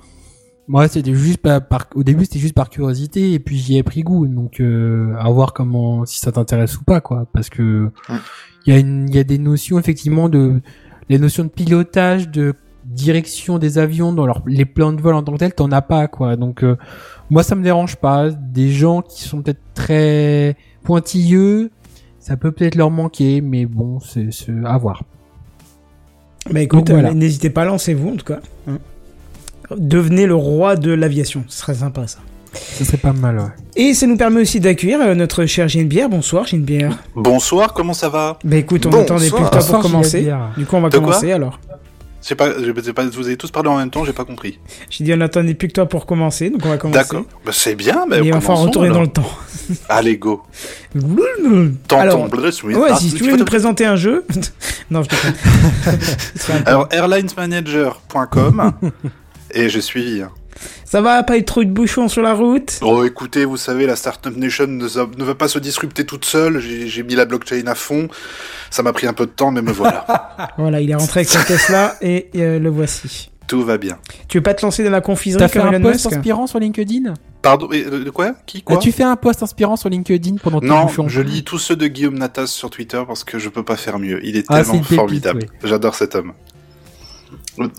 moi, c'était juste par, par- au début, c'était juste par curiosité et puis j'y ai pris goût. Donc, euh, à voir comment, si ça t'intéresse ou pas, quoi. Parce que il y a y a des notions effectivement de, les notions de pilotage, de direction des avions dans leur, les plans de vol en tant que tel, t'en as pas, quoi. Donc, euh, moi, ça me dérange pas. Des gens qui sont peut-être très pointilleux, ça peut peut-être leur manquer, mais bon, c'est à voir. Bah écoute, voilà. euh, n'hésitez pas, lancez-vous en tout cas. Hein. Devenez le roi de l'aviation, ce serait sympa ça. Ce serait pas mal, ouais. Et ça nous permet aussi d'accueillir euh, notre cher Genebière. Bonsoir Genebière. Bonsoir, comment ça va? Bah écoute, on Bonsoir. attendait plus que toi Bonsoir, pour commencer. Du coup, on va De commencer alors. J'ai pas, vous avez tous parlé en même temps, j'ai pas compris. J'ai dit on attendait plus que toi pour commencer, donc on va commencer. D'accord. Bah, c'est bien, mais Et il va retourner dans le temps. Allez, go. Alors, ouais, si tu veux nous te- présenter un jeu. non, je te Alors, airlinesmanager.com. et je suis. Ça va, pas eu trop de bouchons sur la route? Oh, écoutez, vous savez, la Startup Nation ne, ne va pas se disrupter toute seule. J'ai mis la blockchain à fond. Ça m'a pris un peu de temps, mais me voilà. Voilà, il est rentré avec sa Tesla et euh, le voici. Tout va bien. Tu veux pas te lancer dans la confiserie T'as fait un Elon post Musk? inspirant sur LinkedIn? Pardon, et, euh, de quoi? Qui quoi? As-tu fait un post inspirant sur LinkedIn pendant tes Non, bouchons je lis tous ceux de Guillaume Natas sur Twitter parce que je peux pas faire mieux. Il est Ah, tellement pépite, formidable. ouais. J'adore cet homme.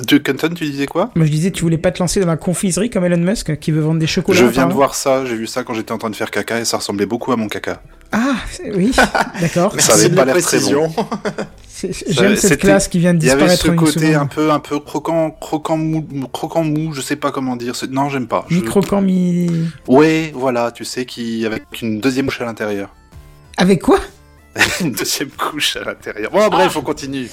Tu, Kenton, tu disais quoi Moi je disais, tu voulais pas te lancer dans la confiserie comme Elon Musk qui veut vendre des chocolats Je viens de voir ça, j'ai vu ça quand j'étais en train de faire caca et ça ressemblait beaucoup à mon caca. Ah, oui, d'accord. Ça avait pas la l'air très précision. C'est- J'aime cette classe qui vient de Il y avait disparaître ce côté seconde. un peu, un peu croquant, croquant mou, croquant mou, je sais pas comment dire. Non, j'aime pas. Je- Mi-croquant, mi... Ouais, voilà, tu sais, qui avec une deuxième couche à l'intérieur. Avec quoi? Une deuxième couche à l'intérieur. Bon, bref, on continue.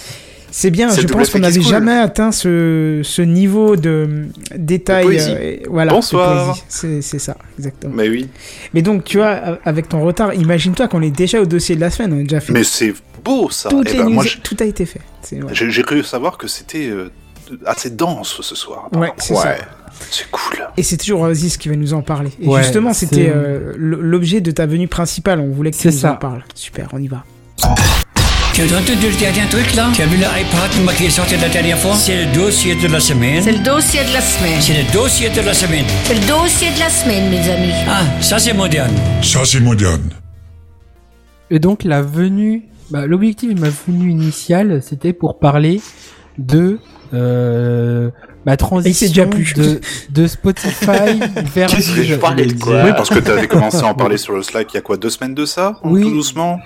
C'est bien, je pense qu'on n'avait jamais atteint ce, ce niveau de détail. De euh, voilà, Bonsoir. C'est ça, exactement. Mais oui. Mais donc, tu vois, avec ton retard, imagine-toi qu'on est déjà au dossier de la semaine, on a déjà fait Mais c'est beau ça. toutes Eh les ben, news, moi, je- tout a été fait. Ouais. j'ai cru savoir que c'était euh, assez dense ce soir. Ouais, c'est ça. C'est cool. Et c'est toujours Oasis qui va nous en parler. Et Ouais, justement, c'était euh, l'objet de ta venue principale. On voulait que tu nous ça. en parles. Super, on y va. Tu as entendu le dernier truc là? Tu as vu l'iPad moi, qui est sorti la dernière fois? C'est le dossier de la semaine. C'est le dossier de la semaine. C'est le dossier de la semaine. C'est le dossier de la semaine, mes amis. Ah, ça c'est moderne. Ça, c'est moderne. Et donc la venue, bah, l'objectif de ma venue initiale, c'était pour parler de euh, ma transition déjà plus. de, de Spotify vers Qu'est-ce que je parlais de quoi? Oui, parce que tu avais commencé à en parler sur le Slack il y a quoi, deux semaines de ça? Oui. Tout doucement?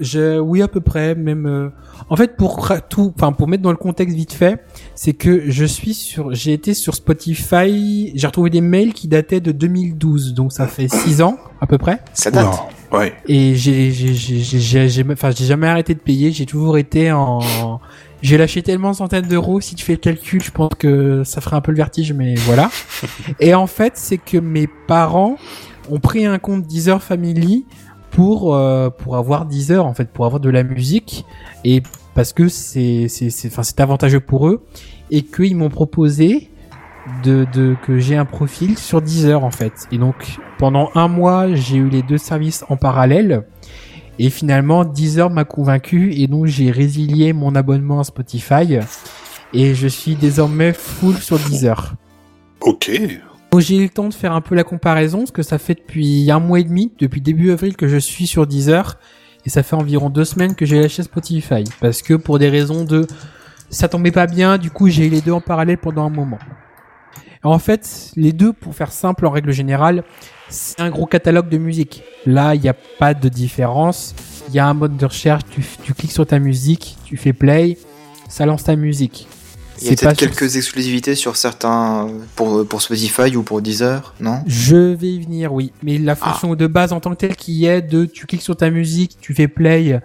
Je, oui, à peu près, même. euh, En fait, pour tout, enfin, pour mettre dans le contexte vite fait, c'est que je suis sur, j'ai été sur Spotify, j'ai retrouvé des mails qui dataient de 2012, donc ça fait six ans à peu près. Ça date. Ouais. Et j'ai, j'ai, j'ai, j'ai, j'ai, j'ai- enfin, j'ai jamais arrêté de payer. J'ai toujours été en, j'ai lâché tellement de centaines d'euros. Si tu fais le calcul, je pense que ça ferait un peu le vertige, mais voilà. Et en fait, c'est que mes parents ont pris un compte Deezer Family pour euh, pour avoir Deezer en fait, pour avoir de la musique et parce que c'est enfin, c'est avantageux pour eux et qu'ils m'ont proposé de, de que j'ai un profil sur Deezer en fait. Et donc pendant un mois, j'ai eu les deux services en parallèle. Et finalement, Deezer m'a convaincu et donc j'ai résilié mon abonnement à Spotify et je suis désormais full sur Deezer. Ok. Donc j'ai eu le temps de faire un peu la comparaison parce que ça fait depuis un mois et demi, depuis début avril que je suis sur Deezer et ça fait environ deux semaines que j'ai lâché Spotify parce que pour des raisons de ça tombait pas bien, du coup j'ai eu les deux en parallèle pendant un moment. En fait, les deux, pour faire simple en règle générale, c'est un gros catalogue de musique. Là, il n'y a pas de différence. Il y a un mode de recherche, tu, tu cliques sur ta musique, tu fais play, ça lance ta musique. Il y a peut-être sur- quelques exclusivités sur certains pour, pour Spotify ou pour Deezer, non? Je vais y venir, oui. Mais la fonction de base en tant que telle qui est de tu cliques sur ta musique, tu fais play,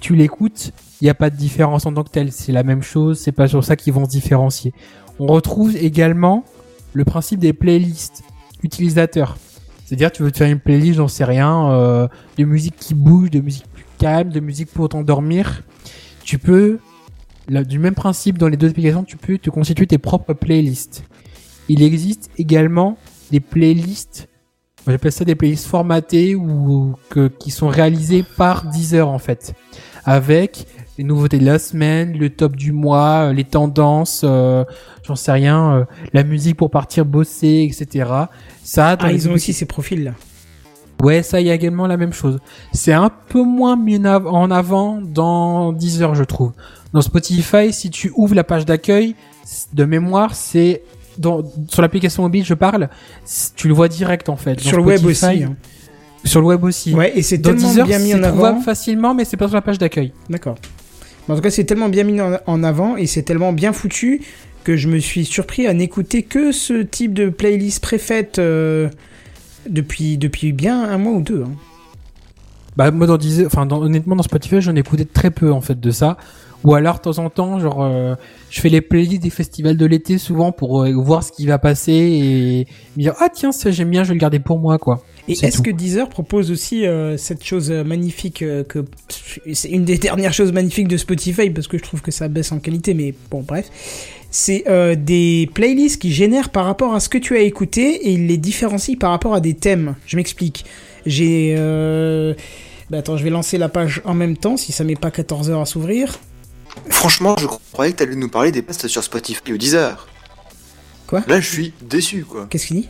tu l'écoutes, il n'y a pas de différence en tant que telle. C'est la même chose, c'est pas sur ça qu'ils vont se différencier. On retrouve également le principe des playlists utilisateurs. C'est-à-dire tu veux te faire une playlist, j'en sais rien, euh, de musique qui bouge, de musique plus calme, de musique pour t'endormir. Tu peux, là, du même principe dans les deux applications, tu peux te constituer tes propres playlists. Il existe également des playlists, j'appelle ça des playlists formatées ou que, qui sont réalisées par Deezer en fait, avec les nouveautés de la semaine, le top du mois, euh, les tendances, euh, j'en sais rien, euh, la musique pour partir bosser, etc. Ça, Ah, ils ont aussi ces profils-là. Ouais, ça, y a également la même chose. C'est un peu moins mis en av- en avant dans Deezer, je trouve. Dans Spotify, si tu ouvres la page d'accueil, de mémoire, c'est dans, sur l'application mobile, je parle, tu le vois direct en fait. Dans Sur le web aussi. hein. Sur le web aussi. Ouais, et c'est Dans tellement Deezer, bien mis en avant. facilement, mais c'est pas sur la page d'accueil. D'accord. En tout cas, c'est tellement bien mis en avant et c'est tellement bien foutu que je me suis surpris à n'écouter que ce type de playlist préfaite euh, depuis, depuis bien un mois ou deux. hein. Bah moi dans enfin dans- honnêtement dans Spotify j'en ai écouté très peu en fait de ça. Ou alors de temps en temps genre euh, je fais les playlists des festivals de l'été souvent pour euh, voir ce qui va passer et me dire ah tiens ça j'aime bien je vais le garder pour moi quoi. Et est-ce que Deezer propose aussi euh, cette chose magnifique que c'est une des dernières choses magnifiques de Spotify parce que je trouve que ça baisse en qualité, mais bon bref, c'est euh, des playlists qui génèrent par rapport à ce que tu as écouté et ils les différencient par rapport à des thèmes. Je m'explique. J'ai euh... bah, attends, je vais lancer la page en même temps si ça met pas 14 heures à s'ouvrir. Franchement, je croyais que t'allais nous parler des posts sur Spotify ou Deezer. Quoi? Là, je suis déçu, quoi. Qu'est-ce qu'il dit?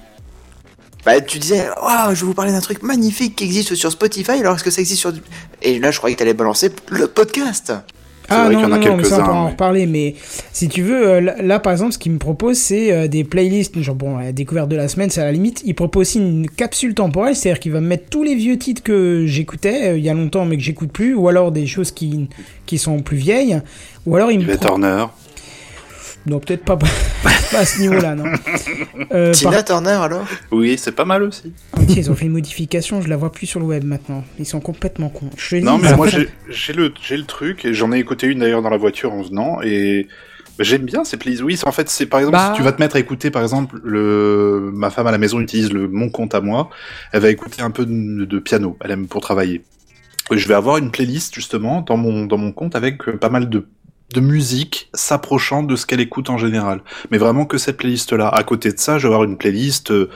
Bah, tu disais, waouh, je vais vous parler d'un truc magnifique qui existe sur Spotify, alors est-ce que ça existe sur. Et là, je croyais que t'allais balancer le podcast. Ah vrai non, qu'il y en a non, non, mais ça on peut en reparler, mais si tu veux, euh, là, par exemple, ce qu'il me propose, c'est euh, des playlists, genre bon, la découverte de la semaine, c'est à la limite, il propose aussi une capsule temporelle, c'est-à-dire qu'il va me mettre tous les vieux titres que j'écoutais euh, il y a longtemps mais que j'écoute plus, ou alors des choses qui, qui sont plus vieilles, ou alors il me pro-. Non, peut-être pas, pas à ce niveau-là, non. Euh, Tina par Turner, alors? Oui, c'est pas mal aussi. contre, ils ont fait une modification, je la vois plus sur le web maintenant. Ils sont complètement cons. Je Non, mais moi j'ai le, j'ai le truc, et j'en ai écouté une d'ailleurs dans la voiture en venant, et bah, j'aime bien ces playlists. Oui, c'est- en fait, c'est par exemple, Bah. si tu vas te mettre à écouter, par exemple, le, ma femme à la maison utilise le, mon compte à moi, elle va écouter un peu de, de piano, elle aime pour travailler. Et je vais avoir une playlist justement dans mon, dans mon compte avec pas mal de de musique s'approchant de ce qu'elle écoute en général. Mais vraiment que cette playlist-là. À côté de ça, je vais avoir une playlist euh,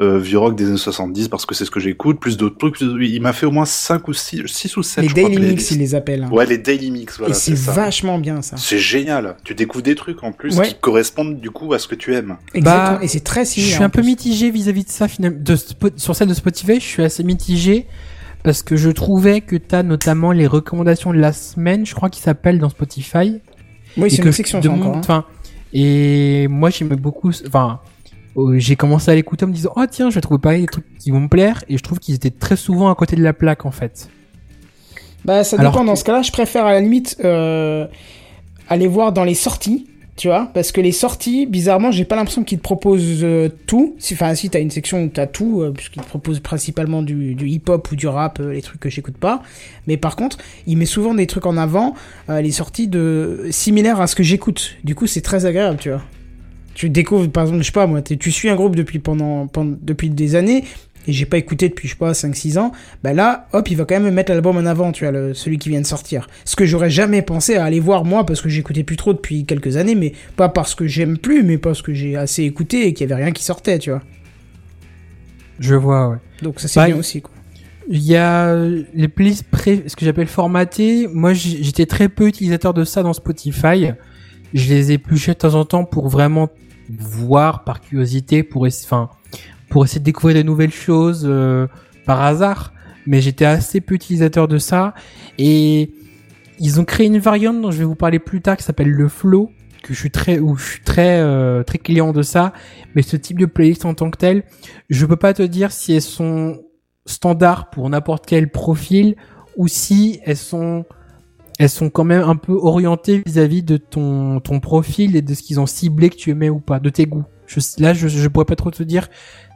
euh, vieux rock des années 70 parce que c'est ce que j'écoute, plus d'autres trucs. Il m'a fait au moins 5 ou 6, 6 ou 7 les je crois, Daily Mix, ils les appellent. hein. Ouais, les daily mix, voilà. Et c'est vachement bien ça. C'est génial. Tu découvres des trucs en plus Ouais. qui correspondent du coup à ce que tu aimes. Exactement. Bah, Et c'est très Je similaire. suis un peu plus. mitigé vis-à-vis de ça finalement. De sur celle de Spotify, je suis assez mitigé parce que je trouvais que t'as notamment les recommandations de la semaine, je crois qu'ils s'appellent dans Spotify. Oui, c'est que une section demande- encore. hein. Et moi j'aimais beaucoup. Enfin, euh, j'ai commencé à l'écouter en me disant oh tiens, je vais trouver pareil des trucs qui vont me plaire et je trouve qu'ils étaient très souvent à côté de la plaque en fait. Bah, ça Alors dépend. Dans que- ce cas-là, je préfère à la limite euh, aller voir dans les sorties, tu vois, parce que les sorties, bizarrement, j'ai pas l'impression qu'ils te proposent euh, tout. Enfin, si t'as une section où t'as tout, euh, puisqu'ils te proposent principalement du, du hip-hop ou du rap, euh, les trucs que j'écoute pas. Mais par contre, il met souvent des trucs en avant, euh, les sorties de similaires à ce que j'écoute. Du coup, c'est très agréable, tu vois. Tu découvres, par exemple, je sais pas, moi, tu suis un groupe depuis pendant depuis des années. Et j'ai pas écouté depuis, je sais pas, 5-6 ans bah là, hop, il va quand même me mettre l'album en avant, tu vois, le, celui qui vient de sortir. Ce que j'aurais jamais pensé à aller voir moi, parce que j'écoutais plus trop depuis quelques années, mais pas parce que j'aime plus, mais parce que j'ai assez écouté et qu'il y avait rien qui sortait, tu vois. Je vois. Ouais. Donc ça c'est Bah, bien aussi, quoi. Il y a les playlists pré, ce que j'appelle formatées. Moi, j'étais très peu utilisateur de ça dans Spotify. Je les épluchais de temps en temps pour vraiment voir par curiosité, pour enfin, pour essayer de découvrir de nouvelles choses euh, par hasard. Mais j'étais assez peu utilisateur de ça. Et ils ont créé une variante dont je vais vous parler plus tard qui s'appelle le flow que je suis très où je suis très euh, très client de ça mais ce type de playlist en tant que tel je peux pas te dire si elles sont standards pour n'importe quel profil ou si elles sont elles sont quand même un peu orientées vis-à-vis de ton ton profil et de ce qu'ils ont ciblé que tu aimais ou pas de tes goûts je, là je je pourrais pas trop te dire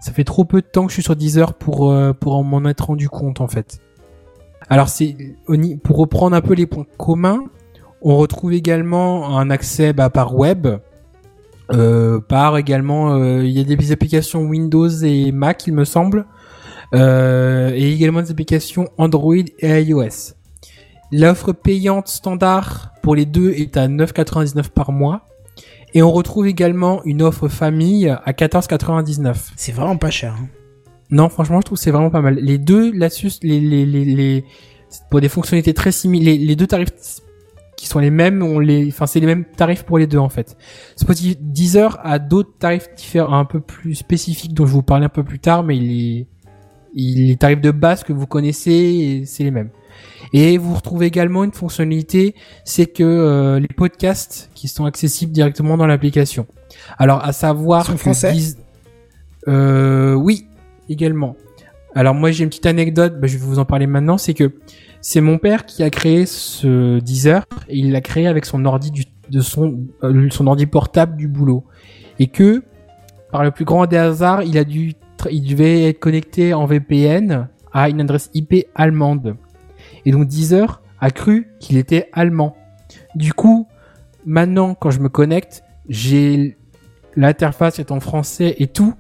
ça fait trop peu de temps que je suis sur Deezer pour euh, pour en m'en être rendu compte en fait. Alors c'est pour reprendre un peu les points communs on retrouve également un accès bah, par web. Euh, par également euh, il y a des applications Windows et Mac il me semble. Et également des applications Android et iOS. L'offre payante standard pour les deux est à 9,99 par mois et on retrouve également une offre famille à 14,99. C'est vraiment pas cher. hein. Non, franchement, je trouve que c'est vraiment pas mal. Les deux, là-dessus, les, les, les, les, pour des fonctionnalités très similaires, les, les deux tarifs qui sont les mêmes, on les, enfin, c'est les mêmes tarifs pour les deux, en fait. Spotify Deezer a d'autres tarifs différents, un peu plus spécifiques dont je vous parler un peu plus tard, mais les, les tarifs de base que vous connaissez, c'est les mêmes. Et vous retrouvez également une fonctionnalité, c'est que euh, les podcasts qui sont accessibles directement dans l'application. Alors, à savoir français euh, oui, également. Alors moi j'ai une petite anecdote, bah, je vais vous en parler maintenant, c'est que c'est mon père qui a créé ce Deezer et il l'a créé avec son ordi du, de son euh, son ordi portable du boulot et que par le plus grand des hasards, il a dû il devait être connecté en VPN à une adresse IP allemande. Et donc Deezer a cru qu'il était allemand. Du coup, maintenant quand je me connecte, j'ai l'interface est en français et tout,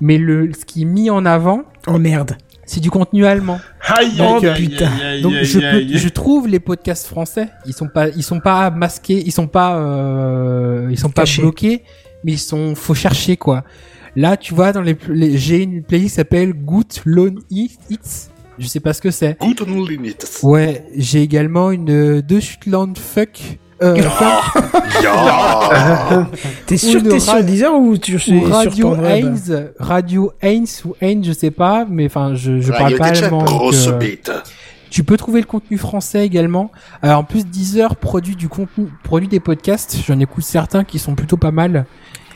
mais le ce qui est mis en avant Oh merde. c'est du contenu allemand. Aïe, Oh, putain. aïe, aïe, Donc aïe, je, peux- aïe. je trouve les podcasts français, ils sont pas, ils sont pas masqués, ils sont pas, euh, ils sont pas bloqués, mais ils sont, faut chercher quoi. Là, tu vois, dans les, les- j'ai une playlist qui s'appelle Good Lone Hits. Je sais pas ce que c'est. Good on limit. Ouais, j'ai également une euh, Deutschland Fuck. Euh, T'es sûr que de t'es sur Deezer ou tu sur Radio Heinz, Radio Heinz ou Heinz, je sais pas, mais enfin, je, je parle pas allemand. donc, Grosse euh, bite. Tu peux trouver le contenu français également. Alors en plus Deezer produit du contenu, produit des podcasts. J'en écoute certains qui sont plutôt pas mal,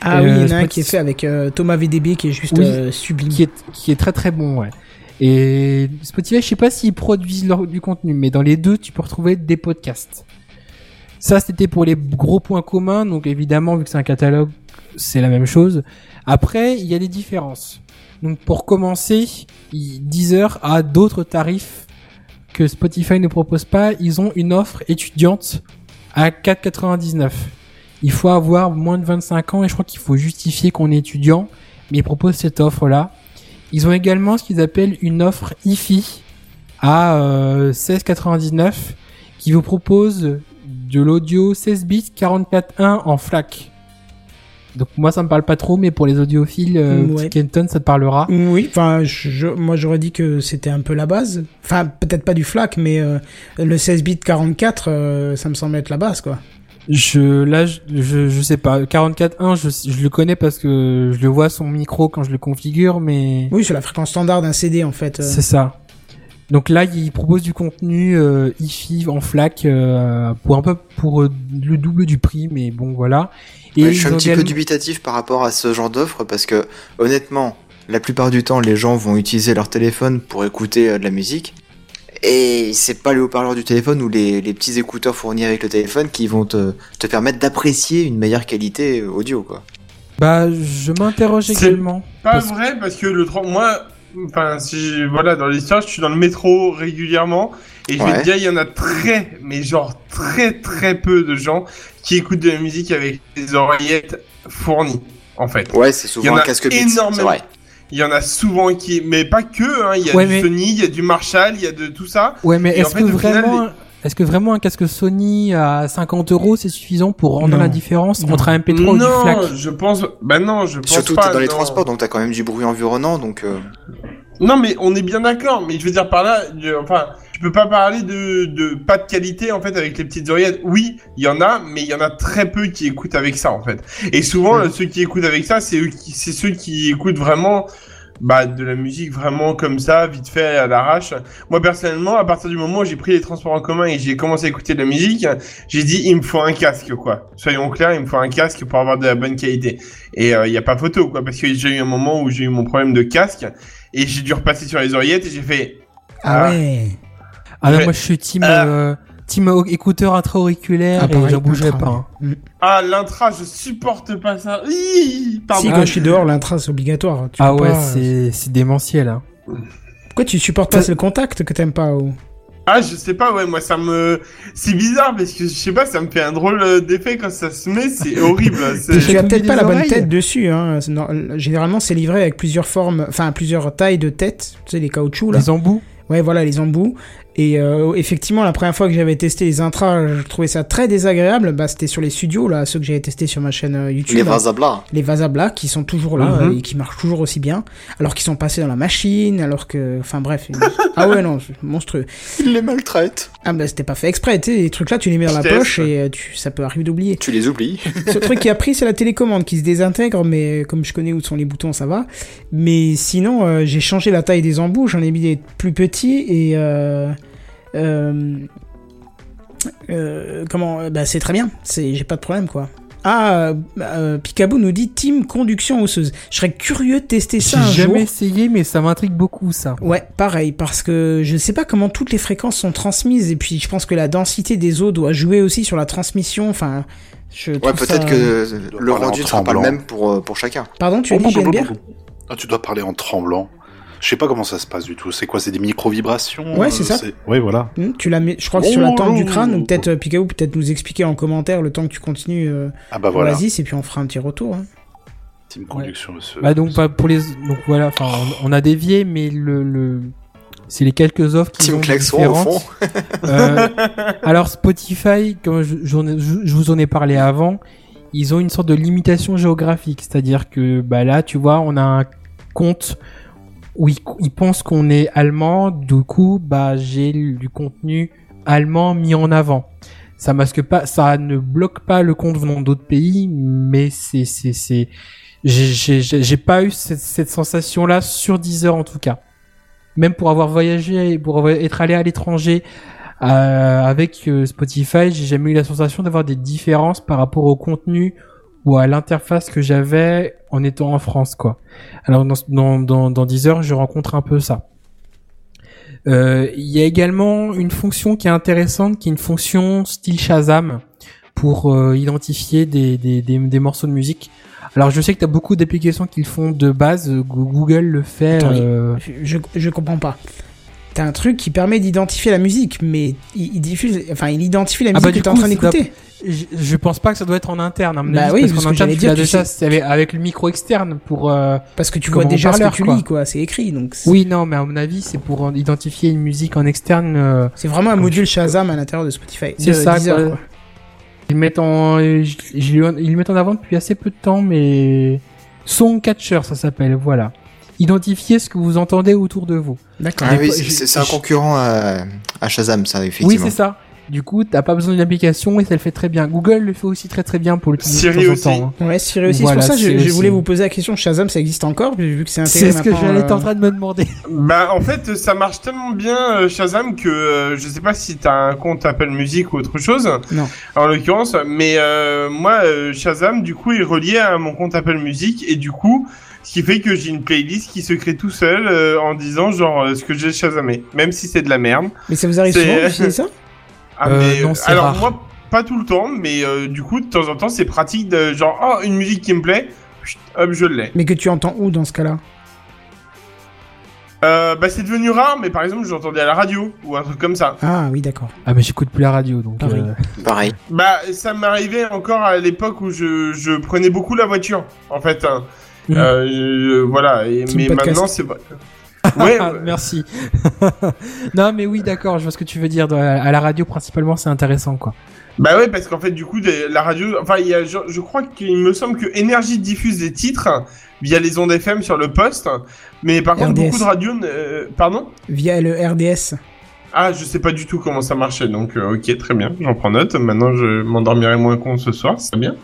Ah oui, il y en a Euh, un qui est fait avec euh, Thomas VDB qui est juste Oui. euh, sublime. qui est qui est très très bon, ouais. Et Spotify, je sais pas s'ils produisent du contenu, mais dans les deux, tu peux retrouver des podcasts. Ça, c'était pour les gros points communs. Donc évidemment, vu que c'est un catalogue, c'est la même chose. Après, il y a des différences. Donc pour commencer, Deezer a d'autres tarifs que Spotify ne propose pas. Ils ont une offre étudiante à 4,99. Il faut avoir moins de 25 ans et je crois qu'il faut justifier qu'on est étudiant. Mais ils proposent cette offre-là. Ils ont également ce qu'ils appellent une offre IFI à euh, 16,99 qui vous propose de l'audio 16 bits 44.1 en FLAC. Donc moi ça me parle pas trop, mais pour les audiophiles, euh, Mm, ouais. Kenton ça te parlera. Oui, enfin, je, je- moi j'aurais dit que c'était un peu la base. Enfin, peut-être pas du FLAC, mais euh, le 16 bits 44, euh, ça me semble être la base, quoi. Je là je, je, je sais pas 44.1 je, je le connais parce que je le vois son micro quand je le configure, mais Oui, c'est la fréquence standard d'un CD, en fait. euh. C'est ça. Donc là, il propose du contenu euh, IFI en FLAC euh, pour un peu pour euh, le double du prix, mais bon voilà. Et Ouais, je suis un petit peu dubitatif par rapport à ce genre d'offre parce que honnêtement, la plupart du temps, les gens vont utiliser leur téléphone pour écouter euh, de la musique. Et c'est pas les haut-parleurs du téléphone ou les, les petits écouteurs fournis avec le téléphone qui vont te, te permettre d'apprécier une meilleure qualité audio, quoi. Bah, je m'interroge C'est également. Pas Parce- vrai parce que le 3 moi enfin si je- voilà dans l'histoire je suis dans le métro régulièrement et je vais Ouais. te dire il y en a très mais genre très très peu de gens qui écoutent de la musique avec des oreillettes fournies en fait. Ouais, c'est Il y souvent en un a casque Beats, c'est énormément. Il y en a souvent qui mais pas que hein, il y a Ouais, du mais- Sony, il y a du Marshall, il y a de tout ça. Ouais, mais en est-ce fait, que final, vraiment, est-ce que vraiment un casque Sony à 50 euros c'est suffisant pour rendre Non. la différence Non. entre un MP3 ou du non, FLAC je pense bah non, je pense Surtout pas. t'es dans les non. transports, donc t'as quand même du bruit environnant, donc euh, Non, mais on est bien d'accord. Mais je veux dire par là, je- enfin, tu peux pas parler de, de pas de qualité en fait avec les petites oreillettes. Oui, il y en a, mais il y en a très peu qui écoutent avec ça en fait. Et souvent, euh, ceux qui écoutent avec ça, c'est eux qui, c'est ceux qui écoutent vraiment. Bah, de la musique vraiment comme ça, vite fait, à l'arrache. Moi, personnellement, à partir du moment où j'ai pris les transports en commun et j'ai commencé à écouter de la musique, j'ai dit, il me faut un casque, quoi. Soyons clairs, il me faut un casque pour avoir de la bonne qualité. Et il y a pas photo, quoi, parce que j'ai eu un moment où j'ai eu mon problème de casque et j'ai dû repasser sur les oreillettes et j'ai fait, Ah Ah. ouais. Ah Ouais. moi je suis team Ah. euh, team écouteur intra-auriculaire Ah, et j'en bougerai intra, pas. hein. Mm. ah, l'intra, je supporte pas ça. Pardon. Si, quand je suis dehors, l'intra, c'est obligatoire. Tu Ah ouais, pas, euh, c'est c'est démentiel. Hein. Pourquoi tu supportes pas C'est le contact que t'aimes pas ou... Ah, je sais pas, ouais, moi ça me, c'est bizarre parce que je sais pas, ça me fait un drôle euh, d'effet quand ça se met, c'est horrible. c'est- J'ai Tu as peut-être pas la bonne tête dessus. Hein. Généralement, c'est livré avec plusieurs formes, enfin plusieurs tailles de tête. Tu sais, les caoutchoucs là. Les embouts. Ouais, voilà, les embouts. Et euh, effectivement, la première fois que j'avais testé les intras, je trouvais ça très désagréable. Bah, c'était sur les studios, là, ceux que j'avais testé sur ma chaîne euh, YouTube. les. Vasabla. Les Vasabla, qui sont toujours là Mhm. euh, et qui marchent toujours aussi bien. Alors qu'ils sont passés dans la machine, alors que... Enfin bref. ah ouais, non, monstrueux. Ils les maltraitent. Ah bah c'était pas fait exprès, tu sais, les trucs là, tu les mets dans la poche et euh, tu... ça peut arriver d'oublier. Tu les oublies. Ce truc qui a pris, c'est la télécommande qui se désintègre, mais comme je connais où sont les boutons, ça va. Mais sinon, euh, j'ai changé la taille des embouts, j'en ai mis des plus petits et euh, comment euh, Bah c'est très bien, c'est j'ai pas de problème quoi. Ah, euh, euh, Picaboo nous dit Team conduction osseuse. Je serais curieux de tester J'ai ça un jamais jour. essayé, mais ça m'intrigue beaucoup ça. Ouais, pareil, parce que je sais pas comment toutes les fréquences sont transmises, et puis je pense que la densité des eaux doit jouer aussi sur la transmission, enfin... Je Ouais, peut-être ça- que le rendu ne sera pas le même pour, euh, pour chacun. Pardon, tu as Oh, dit j'ai une bière Ah, tu dois parler en tremblant. Je sais pas comment ça se passe du tout. C'est quoi C'est des micro-vibrations Ouais, c'est ça. Ouais, voilà. Hmm, tu l'as mis, je crois que c'est sur la Oh, tempe du crâne, oh, ou peut-être euh, Picaboo peut-être nous expliquer en commentaire le temps que tu continues euh, Ah bah voilà. Oasis, et puis on fera un petit retour. hein. Team conduction. ce- Bah donc pas pour les donc voilà, enfin on, on a dévié, mais le, le C'est les quelques offres qui Team ont Klaxon au différentes. fond. Euh, alors Spotify, comme je, je- je vous en ai parlé avant, ils ont une sorte de limitation géographique, c'est-à-dire que bah là, tu vois, on a un compte où ils, ils pensent qu'on est allemand, du coup, bah j'ai du contenu allemand mis en avant. Ça masque pas, ça ne bloque pas le compte venant d'autres pays, mais c'est c'est c'est j'ai pas eu cette, cette sensation là sur Deezer en tout cas. Même pour avoir voyagé, pour être allé à l'étranger euh, avec euh, Spotify, j'ai jamais eu la sensation d'avoir des différences par rapport au contenu ou à l'interface que j'avais en étant en France, quoi. Alors dans dans dans, dans Deezer, je rencontre un peu ça. Euh, Il y a également une fonction qui est intéressante, qui est une fonction style Shazam pour euh, identifier des, des, des, des morceaux de musique. Alors je sais que tu as beaucoup d'applications qui le font de base, Google le fait. Attends, euh, Je, je comprends pas. T'as un truc qui permet d'identifier la musique, mais il, il diffuse, enfin, il identifie la Ah musique bah, que du t'es en train d'écouter. Je, je pense pas que ça doit être en interne. À mon Bah avis, oui, parce parce qu'en que interne, tu dire, tu déjà, sais- c'est avec, avec le micro externe pour. euh, Parce que tu vois déjà ce que tu quoi. lis, quoi. C'est écrit, donc. Oui, non, mais à mon avis, c'est pour en- identifier une musique en externe. euh, C'est vraiment un module Shazam à l'intérieur de Spotify. C'est ça, Deezer, quoi. quoi. Ils mettent en, ils le mettent en avant depuis assez peu de temps, mais Song Catcher, ça s'appelle. Voilà. Identifier ce que vous entendez autour de vous. D'accord. Ah oui, c'est- un concurrent à, à Shazam, ça, effectivement. Oui, c'est ça. Du coup, t'as pas besoin d'une application et ça le fait très bien. Google le fait aussi très très bien pour de Siri aussi. temps. hein. Ouais, Siri aussi. Voilà, c'est pour ça que je, voulais vous poser la question. Shazam, ça existe encore, vu que c'est intégré C'est ce que j'allais euh, en train de me demander. Bah en fait ça marche tellement bien euh, Shazam que euh, je sais pas si t'as un compte Apple Music ou autre chose. Non. En l'occurrence, mais euh, moi euh, Shazam du coup est relié à mon compte Apple Music et du coup ce qui fait que j'ai une playlist qui se crée tout seul euh, en disant genre euh, ce que j'ai Shazamé, même si c'est de la merde. Mais ça vous arrive souvent d'utiliser ça Ah, Euh, mais, non, c'est alors rare. moi pas tout le temps, mais euh, du coup de temps en temps c'est pratique de genre oh une musique qui me plaît, chut, hop je l'ai. Mais que tu entends où dans ce cas-là? Euh, bah c'est devenu rare, mais par exemple j'entendais à la radio ou un truc comme ça. Ah oui, d'accord. Ah, mais j'écoute plus la radio, donc. Pareil. euh, Pareil. Bah, ça m'arrivait encore à l'époque où je, je prenais beaucoup la voiture, en fait. hein. Mhm. Euh, voilà, et, mais podcast. maintenant c'est vrai. Ouais, merci. non, mais oui, d'accord, je vois ce que tu veux dire. À la radio, principalement, c'est intéressant, quoi. bah ouais, parce qu'en fait, du coup, la radio, enfin, il y a, je, je crois qu'il me semble que Énergie diffuse des titres via les ondes FM sur le poste, mais par contre, beaucoup de radios, euh, pardon? Via le RDS. Ah, je sais pas du tout comment ça marchait, donc euh, ok, très bien, j'en prends note. Maintenant, je m'endormirai moins con ce soir, c'est bien.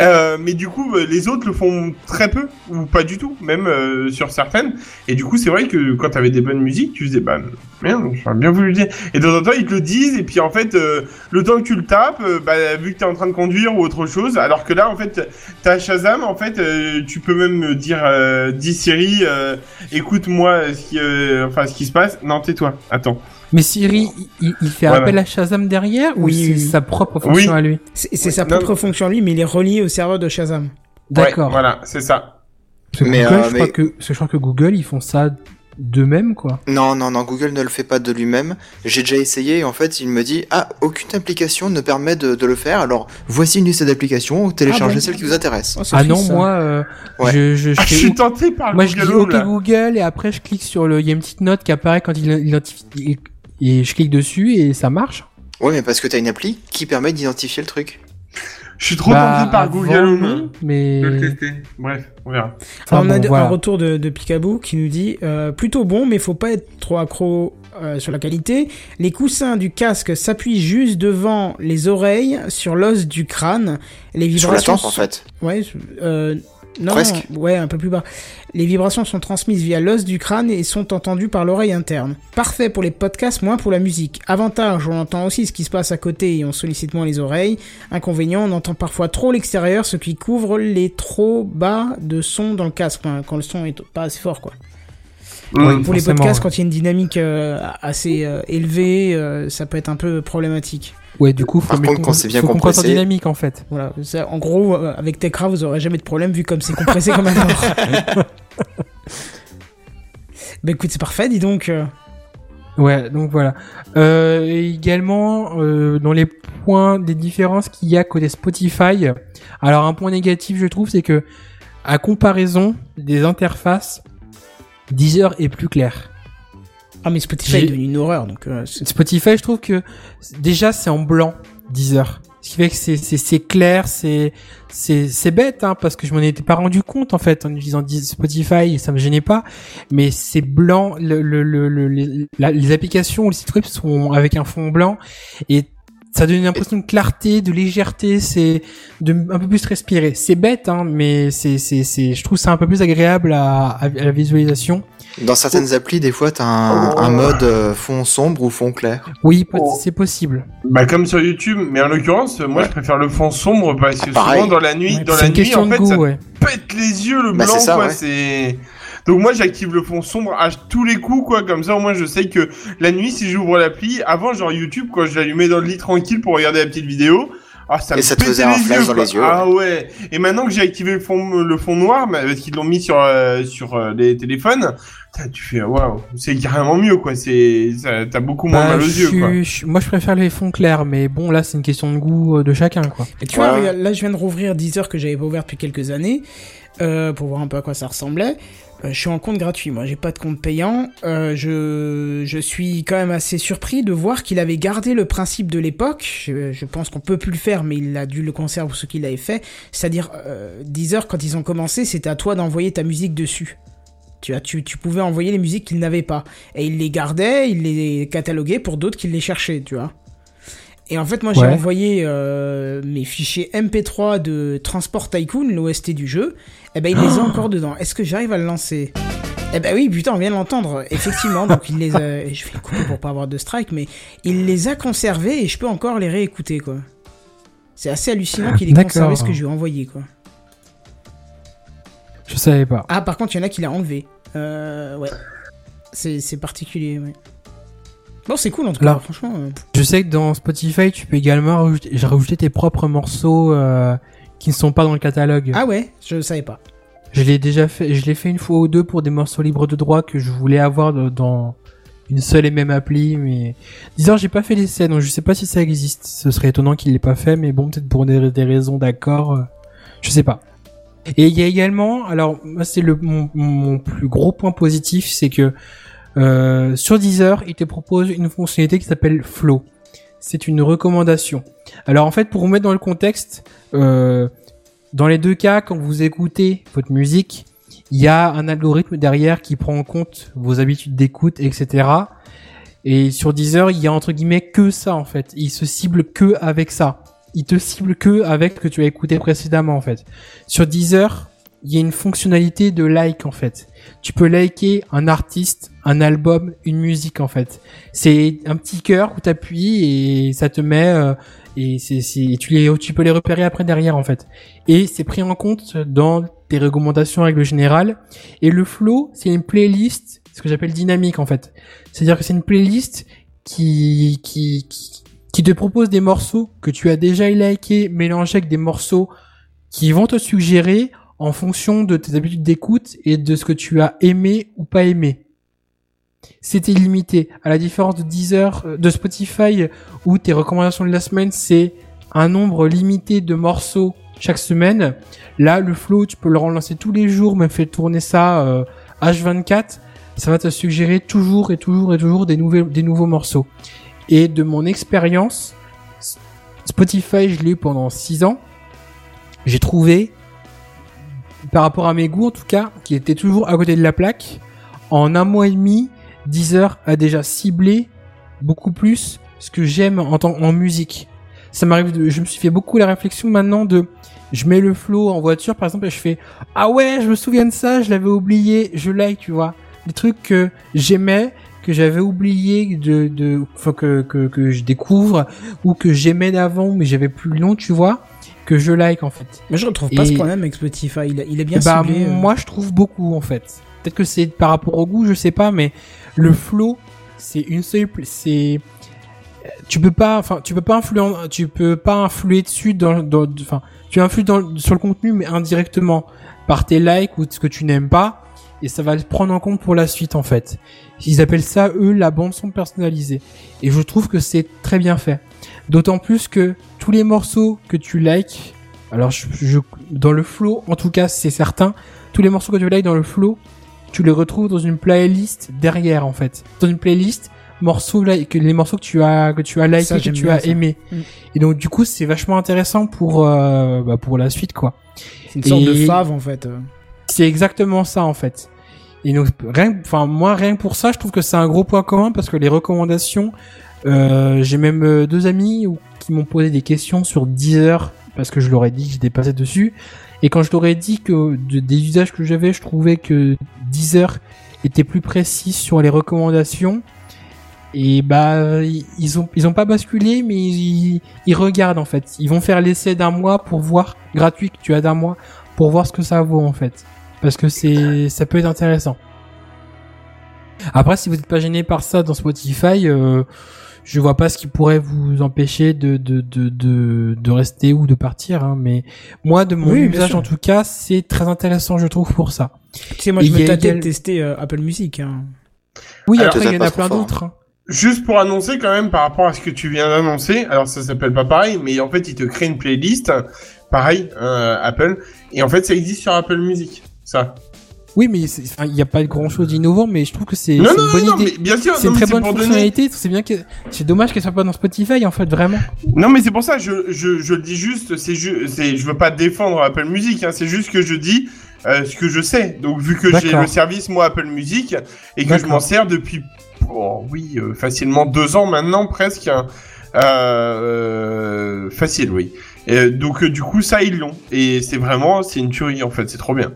Euh, mais du coup, euh, les autres le font très peu ou pas du tout, même euh, sur certaines. Et du coup, c'est vrai que quand t'avais des bonnes musiques, tu faisais bah merde, j'aurais bien voulu le dire. Et de temps en temps, ils te le disent. Et puis en fait, euh, le temps que tu le tapes, euh, bah, vu que t'es en train de conduire ou autre chose, alors que là, en fait, t'as Shazam. En fait, euh, tu peux même me dire, euh, dis Siri, euh, écoute-moi ce qui, euh, enfin ce qui se passe. Non, tais-toi. Attends. Mais Siri, il, il fait Voilà. appel à Shazam derrière ou Oui, c'est oui. sa propre fonction Oui. à lui? C'est sa non. propre fonction lui, mais il est relié au serveur de Shazam. D'accord. Ouais, voilà, c'est ça. Parce Mais, Google, euh, je crois mais- que, parce que je crois que Google, ils font ça d'eux-mêmes, quoi. Non, non, non, Google ne le fait pas de lui-même. J'ai déjà essayé et en fait, il me dit Ah, aucune application ne permet de, de le faire. Alors, voici une liste d'applications, téléchargez Ah bon celle qui vous intéresse. Oh, Ah non, ça. moi, euh, Ouais. je, je, je Ah, je suis tenté par moi je dis Google OK là. Google et après je clique sur le, il y a une petite note qui apparaît quand il identifie et, et je clique dessus et ça marche. Ouais, mais parce que t'as une appli qui permet d'identifier le truc. Je suis trop Bah, tenté par Google Home. non, mais le tester. Bref, on verra. Enfin, Alors, on a bon, de- voilà. un retour de, de Picaboo qui nous dit euh, plutôt bon, mais faut pas être trop accro euh, sur la qualité. Les coussins du casque s'appuient juste devant les oreilles, sur l'os du crâne. Les Sur la vibrations. tempe, en fait. Ouais, euh, non, Presque. ouais, un peu plus bas. Les vibrations sont transmises via l'os du crâne et sont entendues par l'oreille interne. Parfait pour les podcasts, moins pour la musique. Avantage, on entend aussi ce qui se passe à côté et on sollicite moins les oreilles. Inconvénient, on entend parfois trop l'extérieur, ce qui couvre les trop bas de son dans le casque, quand le son est pas assez fort, quoi. Mm. Pour les podcasts, ouais. quand il y a une dynamique euh, assez euh, élevée, euh, ça peut être un peu problématique. Ouais, du coup, faut Par contre, quand c'est bien faut compressé- dynamique en fait. Voilà, ça, en gros, euh, avec Tekra, vous aurez jamais de problème vu comme c'est compressé comme un bah écoute, c'est parfait, dis donc. euh. Ouais, donc voilà. Euh, et également, euh, dans les points des différences qu'il y a côté Spotify, alors un point négatif, je trouve, c'est que à comparaison des interfaces, Deezer est plus clair. Ah, mais Spotify est devenu une horreur, donc euh, Spotify, je trouve que déjà c'est en blanc, Deezer. Ce qui fait que c'est c'est c'est clair, c'est c'est c'est bête hein, parce que je m'en étais pas rendu compte en fait en utilisant Spotify, ça me gênait pas, mais c'est blanc, le, le, le, le- les, la- les applications ou les sites web sont avec un fond blanc et ça donne une impression de clarté, de légèreté, c'est de un peu plus respirer. C'est bête hein, mais c'est c'est c'est je trouve ça un peu plus agréable à, à, à la visualisation. Dans certaines applis, des fois, t'as un, un mode euh, fond sombre ou fond clair. Oui, Oh. c'est possible. Bah comme sur YouTube, mais en l'occurrence, moi je préfère le fond sombre parce que Ah, pareil. souvent dans la nuit, Ouais, dans la une nuit question en de fait goût, ça ouais. pète les yeux le Bah, blanc ça, quoi, ouais. c'est donc moi j'active le fond sombre à tous les coups quoi, comme ça au moins je sais que la nuit si j'ouvre l'appli, avant genre YouTube quand je l'allumais dans le lit tranquille pour regarder la petite vidéo, ah ça Et me ça te faisait un les flash yeux, dans les yeux, Ah ouais. Et maintenant que j'ai activé le fond le fond noir, bah, parce qu'ils l'ont mis sur euh, sur euh, les téléphones, putain, tu fais waouh, c'est carrément mieux quoi, c'est t'as beaucoup moins Bah, mal aux je yeux quoi. je- moi, je préfère les fonds clairs, mais bon, là, c'est une question de goût euh, de chacun, quoi. Et tu vois, Ouais. là, je viens de rouvrir Deezer que j'avais pas ouvert depuis quelques années euh, pour voir un peu à quoi ça ressemblait. Euh, je suis en compte gratuit, moi, j'ai pas de compte payant. Euh, je, je suis quand même assez surpris de voir qu'il avait gardé le principe de l'époque. Je, je pense qu'on peut plus le faire, mais il a dû le conserver pour ce qu'il avait fait. C'est-à-dire, euh, Deezer, quand ils ont commencé, c'était à toi d'envoyer ta musique dessus. Tu, vois, tu, tu pouvais envoyer les musiques qu'ils n'avaient pas. Et il les gardait, il les cataloguait pour d'autres qui les cherchaient, tu vois. Et en fait, moi, j'ai Ouais. envoyé euh, mes fichiers MP3 de Transport Tycoon, l'OST du jeu. Et ben, il les a encore dedans. Est-ce que j'arrive à le lancer? Eh ben oui, putain, on vient de l'entendre. Effectivement, donc il les a... Je vais le couper pour pas avoir de strike, mais il les a conservés et je peux encore les réécouter, quoi. C'est assez hallucinant qu'il ait conservé ce que je lui ai envoyé, quoi. Je savais pas. Ah, par contre, il y en a qui l'a enlevé. Euh, ouais. C'est particulier, ouais. Bon, c'est cool en tout cas, Là. franchement. euh, Je sais que dans Spotify, tu peux également rajouter, rajouter tes propres morceaux euh, qui ne sont pas dans le catalogue. Ah ouais, je savais pas. Je l'ai déjà fait, je l'ai fait une fois ou deux pour des morceaux libres de droit que je voulais avoir dans une seule et même appli, mais disons j'ai pas fait l'essai, donc je sais pas si ça existe. Ce serait étonnant qu'il l'ait pas fait, mais bon peut-être pour des, des raisons d'accord, euh, je sais pas. Et il y a également, alors moi c'est le mon, mon plus gros point positif, c'est que euh, sur Deezer, il te propose une fonctionnalité qui s'appelle Flow. C'est une recommandation. Alors en fait, pour vous mettre dans le contexte, euh, dans les deux cas, quand vous écoutez votre musique, il y a un algorithme derrière qui prend en compte vos habitudes d'écoute, etc. Et sur Deezer, il y a entre guillemets que ça en fait. Il se cible que avec ça. Il te cible que avec ce que tu as écouté précédemment en fait. Sur Deezer, il y a une fonctionnalité de like en fait. Tu peux liker un artiste, un album, une musique en fait. C'est un petit cœur où t'appuies et ça te met euh, et c'est tu les tu peux les repérer après derrière en fait. Et c'est pris en compte dans tes recommandations règle générale. Et le flow, c'est une playlist, ce que j'appelle dynamique en fait. C'est-à-dire que c'est une playlist qui, qui, qui, qui te propose des morceaux que tu as déjà liké mélangés avec des morceaux qui vont te suggérer en fonction de tes habitudes d'écoute et de ce que tu as aimé ou pas aimé. C'était limité. À la différence de Deezer, euh, de Spotify, où tes recommandations de la semaine, c'est un nombre limité de morceaux chaque semaine. Là, le flow, tu peux le relancer tous les jours, même fait tourner ça euh, H24. Ça va te suggérer toujours et toujours et toujours des, nouvelles, des nouveaux morceaux. Et de mon expérience, Spotify, je l'ai eu pendant 6 ans. J'ai trouvé, par rapport à mes goûts en tout cas, qui était toujours à côté de la plaque. En un mois et demi, Deezer a déjà ciblé beaucoup plus ce que j'aime en, musique. Ça m'arrive je me suis fait beaucoup la réflexion maintenant de, je mets le flow en voiture par exemple et je fais, ah ouais, je me souviens de ça, je l'avais oublié, je like, tu vois. Des trucs que j'aimais, que j'avais oublié de, de, enfin, que, que, que je découvre, ou que j'aimais d'avant, mais j'avais plus le nom, tu vois, que je like, en fait. Mais je retrouve pas Et- ce problème avec Spotify. Il, il est bien bah, ciblé. euh. moi, je trouve beaucoup, en fait. Peut-être que c'est par rapport au goût, je sais pas, mais le flow, c'est une seule, c'est, tu peux pas, enfin, tu peux pas influer, tu peux pas influer dessus dans, dans, enfin, tu influes dans, sur le contenu, mais indirectement, par tes likes ou ce que tu n'aimes pas, et ça va le prendre en compte pour la suite, en fait. Ils appellent ça, eux, la bande son personnalisée. Et je trouve que c'est très bien fait. D'autant plus que tous les morceaux que tu likes, alors je, je- dans le flow, en tout cas, c'est certain, tous les morceaux que tu likes dans le flow, tu les retrouves dans une playlist derrière en fait. Dans une playlist morceaux que les morceaux que tu as que tu as liké Ça, que tu as ça. aimé. Mm. Et donc du coup c'est vachement intéressant pour euh, bah, pour la suite quoi. C'est une sorte de fave en fait. C'est exactement ça en fait. Et donc rien, enfin moi rien pour ça, je trouve que c'est un gros point commun parce que les recommandations, euh, j'ai même euh, deux amis qui m'ont posé des questions sur Deezer parce que je leur ai dit que j'étais passé dessus. Et quand je leur ai dit que de- des usages que j'avais, je trouvais que Deezer était plus précis sur les recommandations. Et bah ils ils ont ils ont pas basculé mais ils, ils regardent en fait. Ils vont faire l'essai d'un mois pour voir gratuit que tu as d'un mois pour voir ce que ça vaut en fait parce que c'est ça peut être intéressant. Après si vous n'êtes pas gêné par ça dans Spotify euh, je vois pas ce qui pourrait vous empêcher de de de de, de rester ou de partir hein, mais moi de mon Oui, usage en tout cas c'est très intéressant je trouve pour ça. Tu sais, moi Et je me tâtais de tester euh, Apple Music. Hein. Oui Alors, après il y en a plein d'autres. hein. Juste pour annoncer quand même par rapport à ce que tu viens d'annoncer, alors ça s'appelle pas pareil, mais en fait il te crée une playlist, pareil, euh, Apple, et en fait ça existe sur Apple Music, ça. Oui mais il y a pas grand chose d'innovant mais je trouve que c'est Non, c'est non, une non, bonne non, idée. mais bien sûr, C'est une très bonne pour donner- fonctionnalité, c'est bien que c'est dommage qu'elle soit pas dans Spotify en fait vraiment. Non, mais c'est pour ça, je, je, je le dis juste, c'est c'est, je veux pas défendre Apple Music, hein, c'est juste que je dis euh, ce que je sais. Donc, vu que j'ai le service, moi, Apple Music, et que je m'en sers depuis, oh, oui, euh, facilement deux ans maintenant, presque, hein, euh, facile, oui. Et, donc, euh, du coup, ça, ils l'ont. Et c'est vraiment, c'est une tuerie, en fait, c'est trop bien.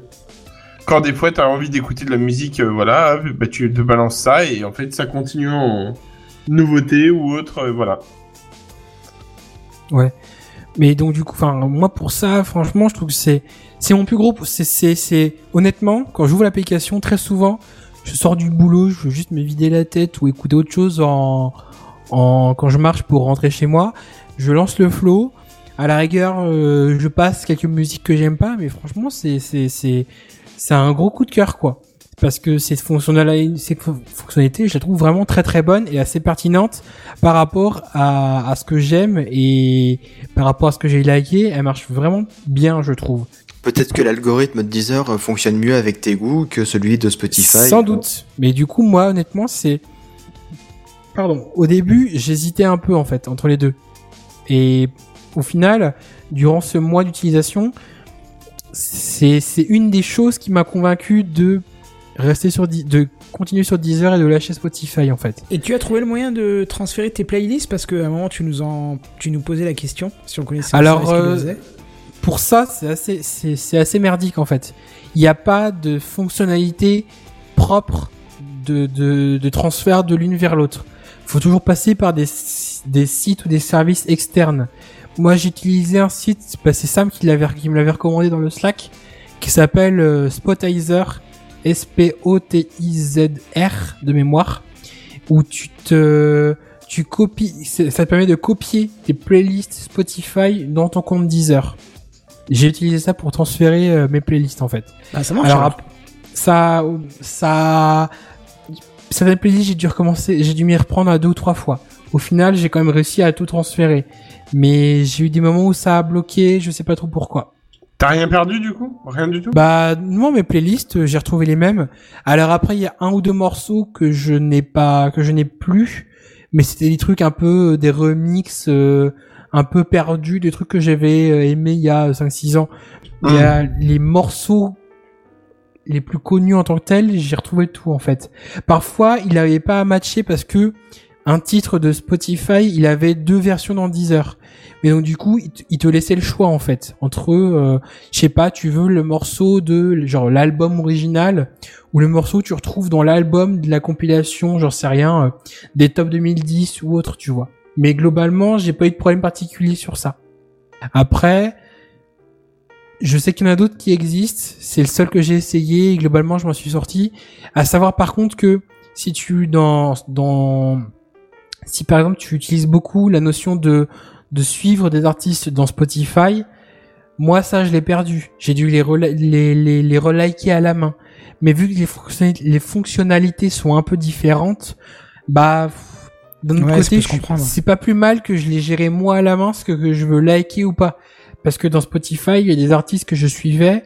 Quand des fois, t'as envie d'écouter de la musique, euh, voilà, bah, tu te balances ça, et en fait, ça continue en nouveauté ou autre, euh, voilà. Mais donc du coup, enfin moi pour ça, franchement, je trouve que c'est c'est mon plus gros. C'est c'est c'est honnêtement quand j'ouvre l'application très souvent, je sors du boulot, je veux juste me vider la tête ou écouter autre chose en en quand je marche pour rentrer chez moi. Je lance le flow. À la rigueur, euh, je passe quelques musiques que j'aime pas, mais franchement, c'est c'est c'est c'est un gros coup de cœur quoi. Parce que cette fonctionnalité, je la trouve vraiment très très bonne et assez pertinente par rapport à, à ce que j'aime et par rapport à ce que j'ai liké, elle marche vraiment bien, je trouve. Peut-être que l'algorithme de Deezer euh, fonctionne mieux avec tes goûts que celui de Spotify. Sans doute. Mais du coup, moi, honnêtement, c'est... Pardon. Au début, j'hésitais un peu, en fait, entre les deux. Et au final, durant ce mois d'utilisation, c'est une des choses qui m'a convaincu de rester sur... De continuer sur Deezer et de lâcher Spotify, en fait. Et tu as trouvé le moyen de transférer tes playlists parce qu'à un moment tu nous en tu nous posais la question si on connaissait Alors, euh, pour ça, c'est assez, c'est, c'est assez merdique en fait. Il n'y a pas de fonctionnalité propre de, de, de transfert de l'une vers l'autre. faut toujours passer par des, des sites ou des services externes. Moi, j'ai utilisé un site, bah, c'est Sam qui, l'avait, qui me l'avait recommandé dans le Slack, qui s'appelle euh, Spotizer, S-P-O-T-I-Z-R de mémoire, où tu te, tu copies, ça te permet de copier tes playlists Spotify dans ton compte Deezer. J'ai utilisé ça pour transférer euh, mes playlists en fait. Ah, ça marche. Alors ap- ça, ça, certaines playlists j'ai dû recommencer, j'ai dû m'y reprendre à deux ou trois fois. Au final, j'ai quand même réussi à tout transférer, mais j'ai eu des moments où ça a bloqué, je sais pas trop pourquoi. T'as rien perdu du coup? Rien du tout? Bah non, mes playlists, euh, j'ai retrouvé les mêmes. Alors après, il y a un ou deux morceaux que je n'ai pas, que je n'ai plus, mais c'était des trucs un peu euh, des remixes, euh, un peu perdus, des trucs que j'avais euh, aimés il y a 5-6 ans. Il y a les morceaux les plus connus en tant que tels, j'ai retrouvé tout en fait. Parfois, il n'avait pas à matcher parce que un titre de Spotify, il avait deux versions dans Deezer. Mais donc du coup, il te, laissait le choix en fait entre, euh, je sais pas, tu veux le morceau de genre l'album original ou le morceau que tu retrouves dans l'album de la compilation, j'en sais rien, euh, des top 2010 ou autre, tu vois. Mais globalement, j'ai pas eu de problème particulier sur ça. Après, je sais qu'il y en a d'autres qui existent. C'est le seul que j'ai essayé et globalement, je m'en suis sorti. À savoir par contre que si tu dans dans si par exemple tu utilises beaucoup la notion de de suivre des artistes dans Spotify, moi ça je l'ai perdu. J'ai dû les rela- les les, les reliker à la main. Mais vu que les, fonctionnalités- les fonctionnalités sont un peu différentes, bah d'un autre Ouais, côté, c'est pas plus mal que je les gérais moi à la main, ce que, que je veux liker ou pas. Parce que dans Spotify, il y a des artistes que je suivais,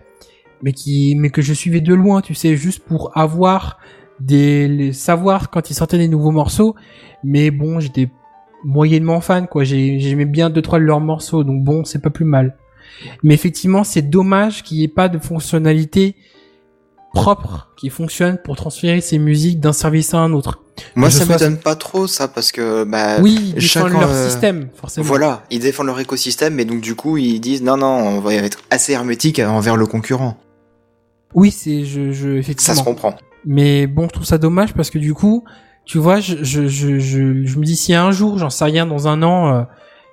mais qui, mais que je suivais de loin, tu sais, juste pour avoir des, les- savoir quand ils sortaient des nouveaux morceaux. Mais bon, j'étais moyennement fan, quoi. J'ai- J'aimais bien deux trois de leurs morceaux, donc bon, c'est pas plus mal. Mais effectivement, c'est dommage qu'il n'y ait pas de fonctionnalité propre qui fonctionne pour transférer ces musiques d'un service à un autre. Moi, ça sois- m'étonne pas trop, ça, parce que, bah, oui, ils défendent leur euh, système, forcément. voilà, ils défendent leur écosystème, mais donc, du coup, ils disent, non, non, on va être assez hermétique envers le concurrent. Oui, c'est je, je Ça effectivement. se comprend. Mais bon, je trouve ça dommage parce que du coup, tu vois, je, je, me dis si un jour, j'en sais rien, dans un an, euh,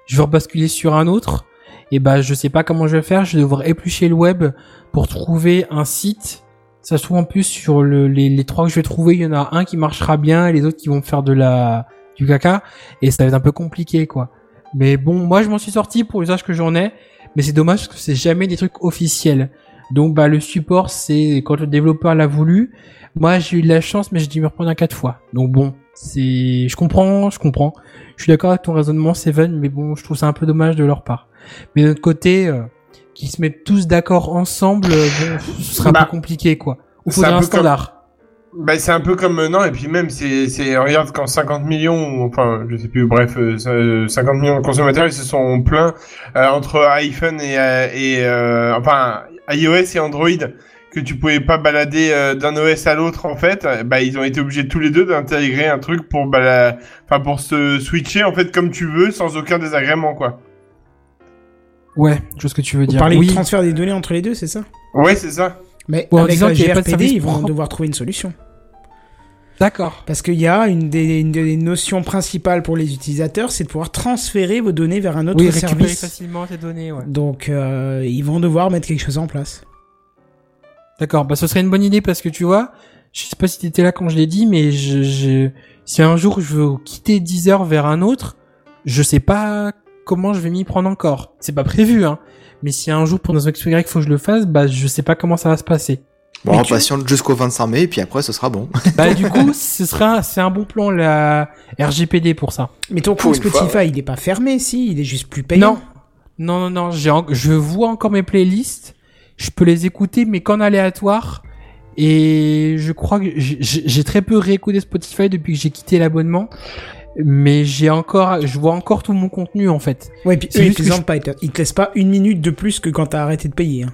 je veux rebasculer sur un autre, et ben je sais pas comment je vais faire. Je vais devoir éplucher le web pour trouver un site. Ça se trouve en plus sur le, les, trois que je vais trouver, il y en a un qui marchera bien et les autres qui vont faire de la du caca et ça va être un peu compliqué quoi. Mais bon, moi je m'en suis sorti pour l'usage que j'en ai, mais c'est dommage parce que c'est jamais des trucs officiels. Donc bah le support c'est quand le développeur l'a voulu. Moi j'ai eu de la chance mais j'ai dû me reprendre à quatre fois. Donc bon, c'est je comprends, je comprends. Je suis d'accord avec ton raisonnement Seven, mais bon je trouve ça un peu dommage de leur part. Mais d'un autre côté, euh, qu'ils se mettent tous d'accord ensemble, euh, bon, ce serait un Bah, peu compliqué quoi. Il c'est faudrait un un comme- standard. Bah, c'est un peu comme euh, non et puis même c'est c'est regarde quand 50 millions ou, enfin je sais plus bref euh, ça, euh, 50 millions de consommateurs ils se sont plaints euh, entre iPhone et euh, et euh, enfin iOS et Android que tu pouvais pas balader euh, d'un OS à l'autre en fait euh, bah ils ont été obligés tous les deux d'intégrer un truc pour bala... enfin pour se switcher en fait comme tu veux sans aucun désagrément quoi. Ouais, je vois ce que tu veux Vous dire. parlez oui. du transfert des données entre les deux, c'est ça? Ouais c'est ça. Mais Bon, en avec disant la avait pas de GRPD, service ils vont propre. devoir trouver une solution. D'accord. Parce qu'il y a une des, une des notions principales pour les utilisateurs, c'est de pouvoir transférer vos données vers un autre Oui, récupérer service. facilement tes données, ouais. Donc, euh, ils vont devoir mettre quelque chose en place. D'accord, bah ce serait une bonne idée parce que tu vois, je sais pas si t'étais là quand je l'ai dit, mais je, je, si un jour je veux quitter Deezer vers un autre, je sais pas comment je vais m'y prendre encore. C'est pas prévu, hein. Mais si un jour pour nos X Y faut que je le fasse, bah je sais pas comment ça va se passer. Bon, Mais on tu- patiente jusqu'au 25 mai, et puis après, ce sera bon. Bah du coup, ce sera c'est un bon plan la RGPD pour ça. Mais ton compte une fois, Spotify, il est pas fermé, si, il est juste plus payant. Non, non, non, non. J'ai, en- je vois encore mes playlists. Je peux les écouter, mais qu'en aléatoire. Et je crois que j'ai- très peu réécouté Spotify depuis que j'ai quitté l'abonnement. Mais j'ai encore, je vois encore tout mon contenu en fait. Ouais, puis eux, ils pas, te- ils te laissent pas une minute de plus que quand t'as arrêté de payer. hein.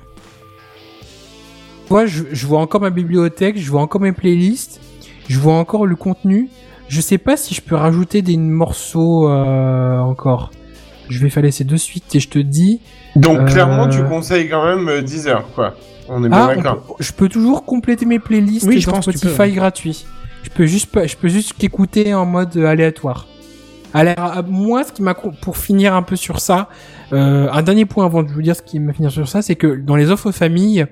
Moi, je, je vois encore ma bibliothèque, je vois encore mes playlists, je vois encore le contenu. Je sais pas si je peux rajouter des morceaux euh, encore. Je vais faire laisser de suite et je te dis. Donc Euh, clairement tu conseilles quand même euh, 10 heures quoi. On est bien Ah, d'accord. peut- je peux toujours compléter mes playlists Oui, je pense Spotify peux. gratuit. Je peux juste pas, je peux juste qu'écouter en mode euh, aléatoire. Alors, moi, ce qui m'a pour finir un peu sur ça, euh, un dernier point avant de vous dire ce qui m'a finir sur ça, c'est que dans les offres famille,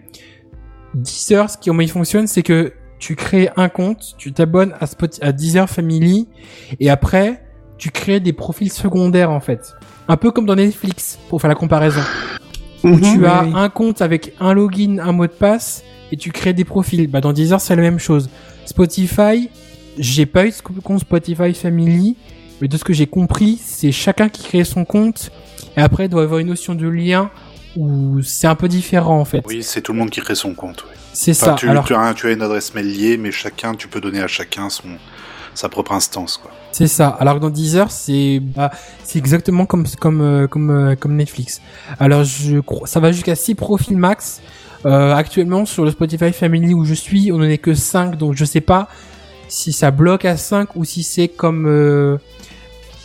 Deezer, ce qui comment il fonctionne, c'est que tu crées un compte, tu t'abonnes à, Spot- à Deezer Family, et après, tu crées des profils secondaires en fait. Un peu comme dans Netflix, pour faire la comparaison où Mhm. tu oui, as oui. un compte avec un login, un mot de passe et tu crées des profils. Bah dans Deezer c'est la même chose. Spotify, j'ai pas eu de compte Spotify Family, mais de ce que j'ai compris, c'est chacun qui crée son compte et après il doit avoir une notion de lien où c'est un peu différent en fait. Oui, c'est tout le monde qui crée son compte. oui. C'est Enfin, ça. tu, Alors tu as, tu as une adresse mail liée, mais chacun, tu peux donner à chacun son sa propre instance. Quoi. C'est ça. Alors que dans Deezer, c'est bah, c'est exactement comme comme euh, comme euh, comme Netflix. Alors je ça va jusqu'à 6 profils max. Euh, actuellement sur le Spotify Family où je suis, on en est que 5 donc je sais pas si ça bloque à 5 ou si c'est comme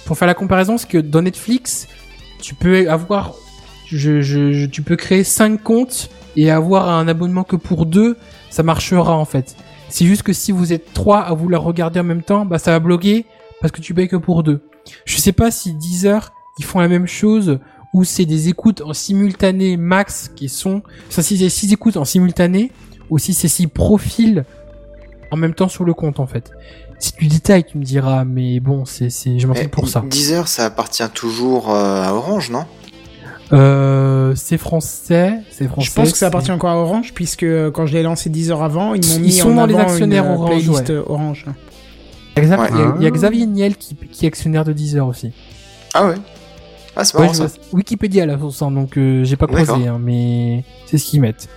pour faire la comparaison parce que dans Netflix, tu peux avoir je- tu peux créer 5 comptes et avoir un abonnement que pour deux, ça marchera en fait. C'est juste que si vous êtes trois à vouloir regarder en même temps, bah ça va bloquer parce que tu payes que pour deux. Je sais pas si Deezer ils font la même chose ou c'est des écoutes en simultané max qui sont ça si c'est six écoutes en simultané ou si c'est six profils en même temps sur le compte en fait. Si tu détailles, tu me diras, mais bon, c'est c'est je m'en fous pour ça. Deezer, ça appartient toujours euh, à Orange, non? Euh, c'est français, c'est français. Je pense que ça appartient encore à Orange, puisque euh, quand je l'ai lancé 10 heures avant, ils m'ont Ils mis sont en dans les actionnaires une euh, Orange, playlist ouais. Orange. Il y a- il y, a Xavier Niel qui, qui est actionnaire de Deezer aussi. Ah ouais Ah, c'est Ouais, ça. Wikipédia à la source, hein, donc euh, j'ai pas croisé, hein, mais c'est ce qu'ils mettent.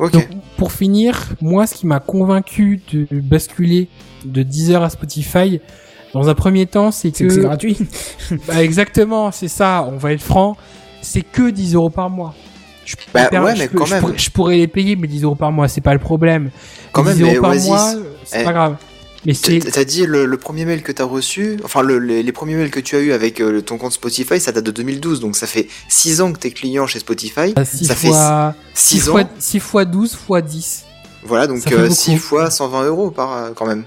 Ok. Donc, pour finir, moi, ce qui m'a convaincu de basculer de Deezer à Spotify, dans un premier temps, c'est que c'est gratuit. Bah, exactement, c'est ça, on va être franc, c'est que 10 euros par mois. Je, peux Bah, faire- ouais, je mais peux- quand je même. pourrais, je pourrais les payer, mais 10 euros par mois, c'est pas le problème. Quand 10 même, euros par Oasis, mois, c'est eh, pas grave. Mais. T'as dit le, le premier mail que t'as reçu, enfin le- les, les premiers mails que tu as eu avec euh, ton compte Spotify, ça date de 2012, donc ça fait 6 ans que t'es client chez Spotify. 6 ça fait fois, 6 6 ans, fois, 6 fois 12 fois 10. voilà, donc ça fait 6 beaucoup. fois 120 euros par euh, quand même.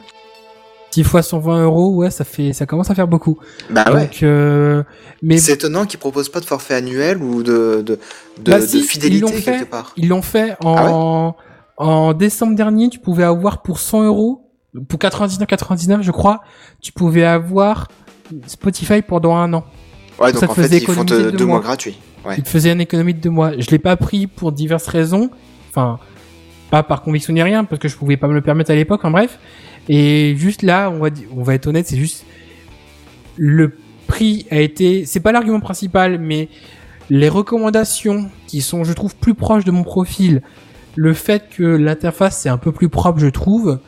6 fois 120 euros, ouais, ça fait, ça commence à faire beaucoup. Bah ouais. Donc, euh, mais C'est étonnant qu'ils proposent pas de forfait annuel ou de, de, de, Bah de si, ils fidélité quelque fait. part. Ils l'ont fait Ah en, en décembre dernier. Tu pouvais avoir pour 100 euros, pour 99,99 je crois, tu pouvais avoir Spotify pendant un an. Ouais, ça donc te en fait ils font économiser deux, mois mois. gratuits. Ouais. Te faisait une économie de deux mois. Je l'ai pas pris pour diverses raisons. Enfin, pas par conviction ni rien, parce que je pouvais pas me le permettre à l'époque. En bref. Et juste là, on va, on va être honnête, c'est juste le prix a été, c'est pas l'argument principal, mais les recommandations qui sont, je trouve, plus proches de mon profil, le fait que l'interface c'est un peu plus propre, je trouve.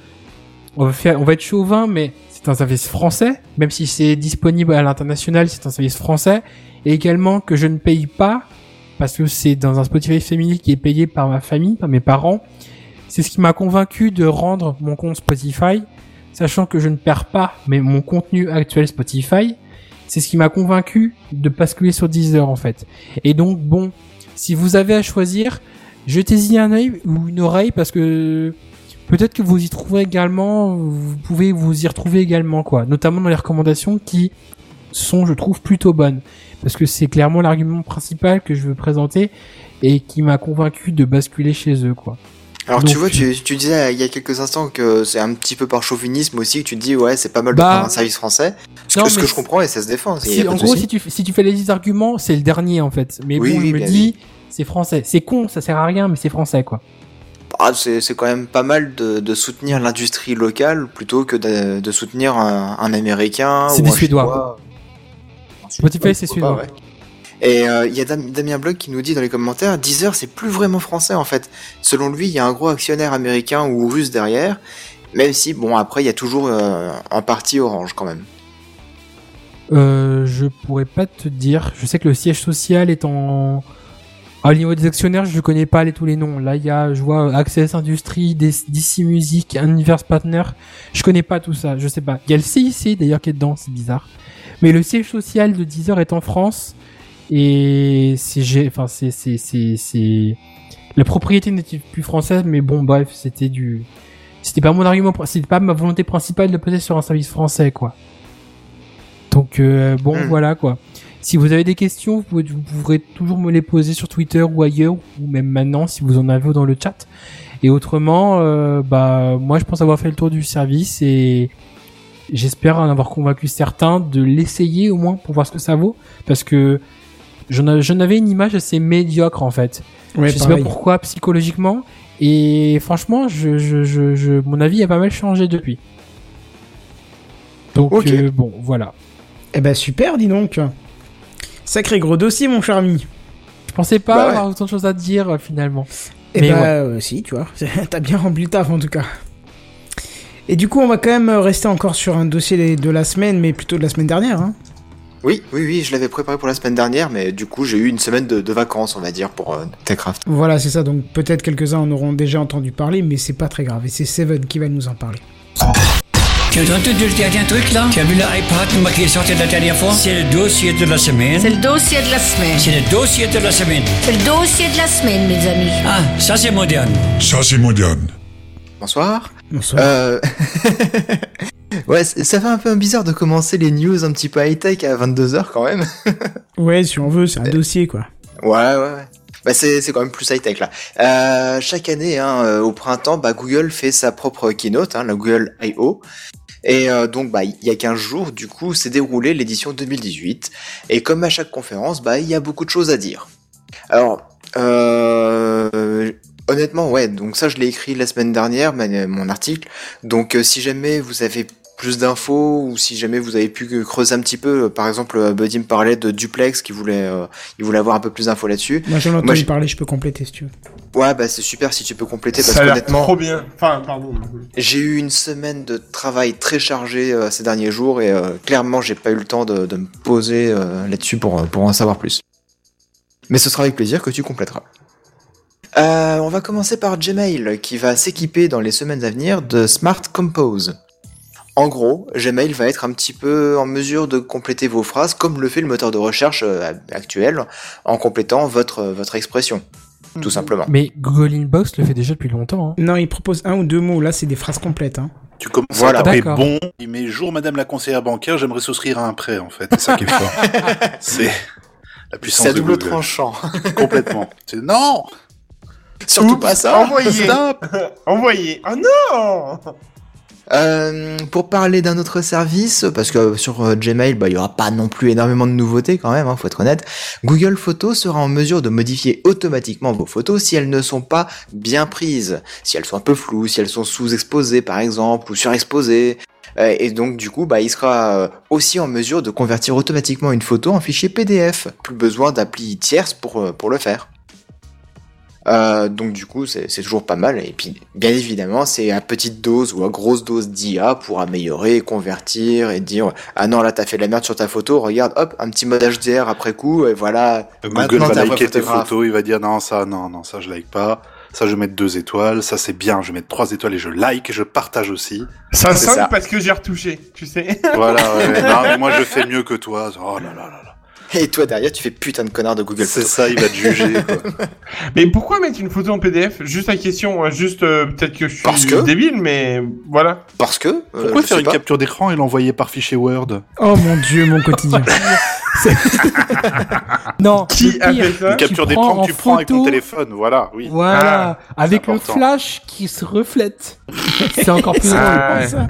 On va faire, on va être chauvin, mais c'est un service français, même si c'est disponible à l'international, c'est un service français, et également que je ne paye pas parce que c'est dans un Spotify Family qui est payé par ma famille, par mes parents. C'est ce qui m'a convaincu de rendre mon compte Spotify, sachant que je ne perds pas mais mon contenu actuel Spotify. C'est ce qui m'a convaincu de basculer sur Deezer en fait. Et donc bon, si vous avez à choisir, jetez-y un œil ou une oreille parce que peut-être que vous y trouverez également, vous pouvez vous y retrouver également quoi, notamment dans les recommandations qui sont, je trouve, plutôt bonnes parce que c'est clairement l'argument principal que je veux présenter et qui m'a convaincu de basculer chez eux quoi. Alors Donc, tu vois, tu, tu disais il y a quelques instants que c'est un petit peu par chauvinisme aussi que tu te dis ouais c'est pas mal de Bah, prendre un service français. Ce non, que, ce que je comprends et ça se défend. Si, en gros, si tu, fais- si tu fais les 10 arguments, c'est le dernier en fait. Mais Oui, bon, oui, je me bien dis, c'est français. C'est con, ça sert à rien, mais c'est français quoi. Ah, c'est quand même pas mal de, de soutenir l'industrie locale plutôt que de, de soutenir un, un américain C'est des Suédois. Spotify, c'est suédois. ouais. Et euh, il y a Dam- Damien Bloch qui nous dit dans les commentaires, Deezer c'est plus vraiment français en fait. Selon lui, il y a un gros actionnaire américain ou russe derrière, même si bon après il y a toujours euh, en partie Orange quand même. Euh, je pourrais pas te dire. Je sais que le siège social est en. Au niveau des actionnaires, je connais pas les, tous les noms. Là, il y a, je vois Access Industries, DC Music, Universe Partner. Je connais pas tout ça. Je sais pas. Il y a le CIC d'ailleurs qui est dedans. C'est bizarre. Mais le siège social de Deezer est en France et c'est, j'ai- enfin, c'est, c'est, c'est, c'est. La propriété n'était plus française, mais bon, bref, c'était du. C'était pas mon argument, c'était pas ma volonté principale de poser sur un service français, quoi. Donc euh, bon, Hmm. voilà quoi. Si vous avez des questions, vous, pouvez, vous pourrez toujours me les poser sur Twitter ou ailleurs, ou même maintenant si vous en avez dans le chat. Et autrement, euh, bah moi je pense avoir fait le tour du service et j'espère en avoir convaincu certains de l'essayer au moins pour voir ce que ça vaut, parce que j'en avais une image assez médiocre en fait. Ouais, je sais pareil. pas pourquoi psychologiquement. Et franchement, je, je, je, je- mon avis a pas mal changé depuis. Donc euh, bon, voilà. Eh ben super, dis donc. Sacré gros dossier, mon cher ami. Je pensais pas Bah ouais. avoir autant de choses à te dire euh, finalement. Eh Mais ben ouais. euh, si, tu vois, t'as bien rempli le taf en tout cas. Et du coup, on va quand même rester encore sur un dossier de la semaine, mais plutôt de la semaine dernière. Hein. Oui, oui, oui, je l'avais préparé pour la semaine dernière, mais du coup j'ai eu une semaine de, de vacances on va dire pour euh, Techcraft. Voilà, c'est ça. Donc peut-être quelques-uns en auront déjà entendu parler, mais c'est pas très grave. Et c'est Seven qui va nous en parler. Tu as entendu le dernier truc là? Tu as vu l'iPad qui est sorti la dernière fois? C'est le dossier de la semaine. C'est le dossier de la semaine. C'est le dossier de la semaine. C'est le dossier de la semaine, mes amis. Ah, ça c'est moderne. Ça, c'est moderne. Bonsoir. Bonsoir. Euh... ouais, ça fait un peu bizarre de commencer les news un petit peu high-tech à 22h quand même. Ouais, si on veut, c'est un dossier quoi. Ouais, ouais, ouais. Bah c'est c'est quand même plus high-tech là. Euh, chaque année, hein, euh, au printemps, bah, Google fait sa propre keynote, hein, la Google I.O. Et euh, donc, bah, il y a 15 jours, du coup, s'est déroulée l'édition 2018. Et comme à chaque conférence, bah, il y a beaucoup de choses à dire. Alors, euh, honnêtement, ouais, donc ça, je l'ai écrit la semaine dernière, mon article. Donc, euh, si jamais vous avez plus d'infos ou si jamais vous avez pu creuser un petit peu. Par exemple, euh, Buddy me parlait de Duplex qui voulait, euh, il voulait avoir un peu plus d'infos là-dessus. Moi, j'en ai entendu j'ai- parler, je peux compléter si tu veux. Ouais, bah c'est super si tu peux compléter parce qu'honnêtement, trop bien. Enfin, pardon. j'ai eu une semaine de travail très chargée euh, ces derniers jours et euh, clairement, j'ai pas eu le temps de, de me poser euh, là-dessus pour, pour en savoir plus. Mais ce sera avec plaisir que tu compléteras. Euh, on va commencer par Gmail qui va s'équiper dans les semaines à venir de Smart Compose. En gros, Gmail va être un petit peu en mesure de compléter vos phrases comme le fait le moteur de recherche euh, actuel en complétant votre, votre expression, tout simplement. Mais Google Inbox le fait déjà depuis longtemps. hein. Non, il propose un ou deux mots. Là, c'est des phrases complètes. Hein. Tu commences Voilà. à taper bon, il met jour madame la conseillère bancaire, j'aimerais souscrire à un prêt en fait. C'est ça qui est fort. C'est la puissance C'est double Google. tranchant. Complètement. C'est non Surtout Oups, pas ça. Envoyez. Stop Envoyez. Oh non Euh, pour parler d'un autre service, parce que sur euh, Gmail, bah, il y aura pas non plus énormément de nouveautés quand même, hein, faut être honnête. Google Photos sera en mesure de modifier automatiquement vos photos si elles ne sont pas bien prises, si elles sont un peu floues, si elles sont sous-exposées par exemple ou surexposées. Euh, Et donc du coup, bah, il sera aussi en mesure de convertir automatiquement une photo en fichier PDF. Plus besoin d'appli tierce pour, pour le faire. Euh, donc du coup, c'est c'est toujours pas mal. Et puis, bien évidemment, c'est à petite dose ou à grosse dose d'IA pour améliorer, convertir et dire ah non là t'as fait de la merde sur ta photo. Regarde, hop, un petit mode HDR après coup et voilà. Google va liker tes photos, il va dire non ça, non non ça je like pas, ça je vais mettre deux étoiles, ça c'est bien, je vais mettre trois étoiles et je like et je partage aussi. Ça C'est sonne parce que j'ai retouché, tu sais. Voilà, ouais, non mais moi je fais mieux que toi. Oh là là là là. Et toi derrière, tu fais putain de connard de Google C'est ça, il va te juger. Quoi. Mais pourquoi mettre une photo en PDF Juste la question, hein, juste euh, peut-être que je suis Parce que débile, mais voilà. Parce que. euh, Pourquoi faire une pas. capture d'écran et l'envoyer par fichier Word? Oh mon dieu, mon quotidien. Non, Qui le a pire, fait ça? Une capture d'écran que tu prends avec ton téléphone, voilà, oui. Voilà, avec le flash qui se reflète. C'est encore plus Ah, ouais. Ça.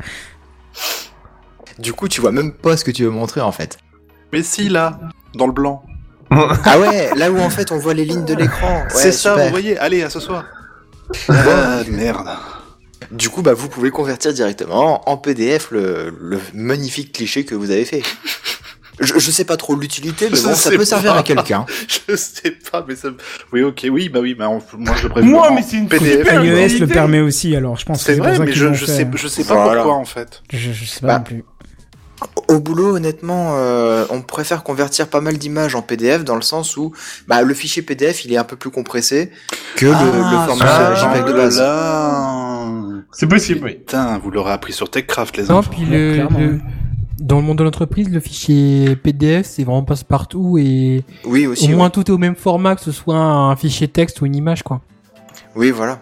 Du coup, tu vois même pas ce que tu veux montrer en fait. Mais si, là, dans le blanc. Ah ouais, là où en fait on voit les lignes de l'écran. Ouais, c'est ça, vous voyez, allez, à ce soir. Ah, merde. Du coup, bah, vous pouvez convertir directement en PDF le, le magnifique cliché que vous avez fait. Je, je sais pas trop l'utilité, mais bon, ça peut servir à quelqu'un. Je sais pas, mais ça... Oui, ok, oui, bah oui, bah on- moi je le préfère. Moi, mais c'est une PDF. super utilité. le permet aussi, alors je pense que C'est vrai, mais je, je fait. sais, je sais pas Voilà. pourquoi en fait. Je, je sais pas Bah, non plus. Au boulot, honnêtement, euh, on préfère convertir pas mal d'images en PDF dans le sens où bah, le fichier PDF il est un peu plus compressé que le, le format ah, JPEG de base. C'est possible, oui. Putain, vous l'aurez appris sur TechCraft, les Non, enfants. puis le, clairement. le- dans le monde de l'entreprise, le fichier PDF, c'est vraiment passe-partout et Oui, au aussi. moins oui. tout est au même format, que ce soit un fichier texte ou une image, quoi. Oui, voilà.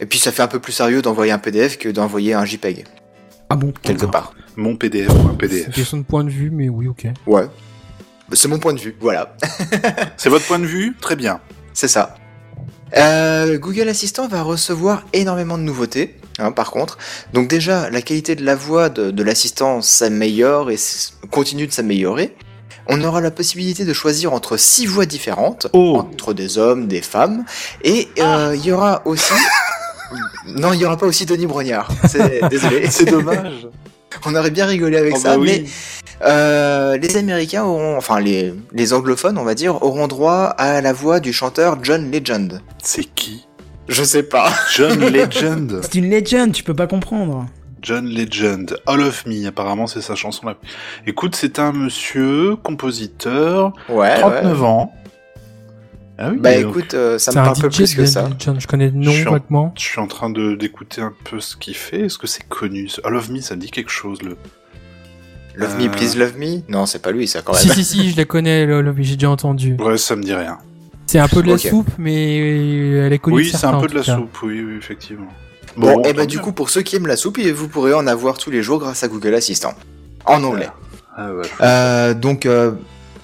Et puis ça fait un peu plus sérieux d'envoyer un PDF que d'envoyer un JPEG, Ah bon? Quelque part. Mon PDF ou un C'est PDF. une question de point de vue, mais oui, ok. Ouais. C'est mon point de vue, voilà. C'est votre point de vue Très bien. C'est ça. Euh, Google Assistant va recevoir énormément de nouveautés, hein, par contre. Donc déjà, la qualité de la voix de, de l'assistant s'améliore et continue de s'améliorer. On aura la possibilité de choisir entre six voix différentes, Oh. entre des hommes, des femmes, et euh, il y aura aussi... non, il y aura pas aussi Denis Brognard. C'est- Désolé. C'est dommage. On aurait bien rigolé avec Oh, ça, bah oui. mais euh, les Américains auront, enfin les, les anglophones, on va dire, auront droit à la voix du chanteur John Legend. C'est qui? Je sais pas. John Legend. C'est une legend, tu peux pas comprendre. John Legend. All of Me, apparemment, c'est sa chanson là. Écoute, c'est un monsieur, compositeur, Ouais. 39 ouais. ans. Ah oui, Bah écoute, euh, ça me parle un peu DJ plus que ça. John, je connais le nom Je suis en- vaguement. Je suis en train de d'écouter un peu ce qu'il fait. Est-ce que c'est connu? All of Me, ça me dit quelque chose. Le... Love Euh. me, please love me? Non, c'est pas lui, ça quand même. Si, si, si, je la connais, le- le- j'ai déjà entendu. Ouais, ça me dit rien. C'est un peu de la soupe, mais elle est connue Oui, c'est un peu de la soupe, oui, oui, effectivement. Bon, et bah tant du coup, pour ceux qui aiment la soupe, vous pourrez en avoir tous les jours grâce à Google Assistant. En anglais. Ah, ouais. Euh, donc, euh,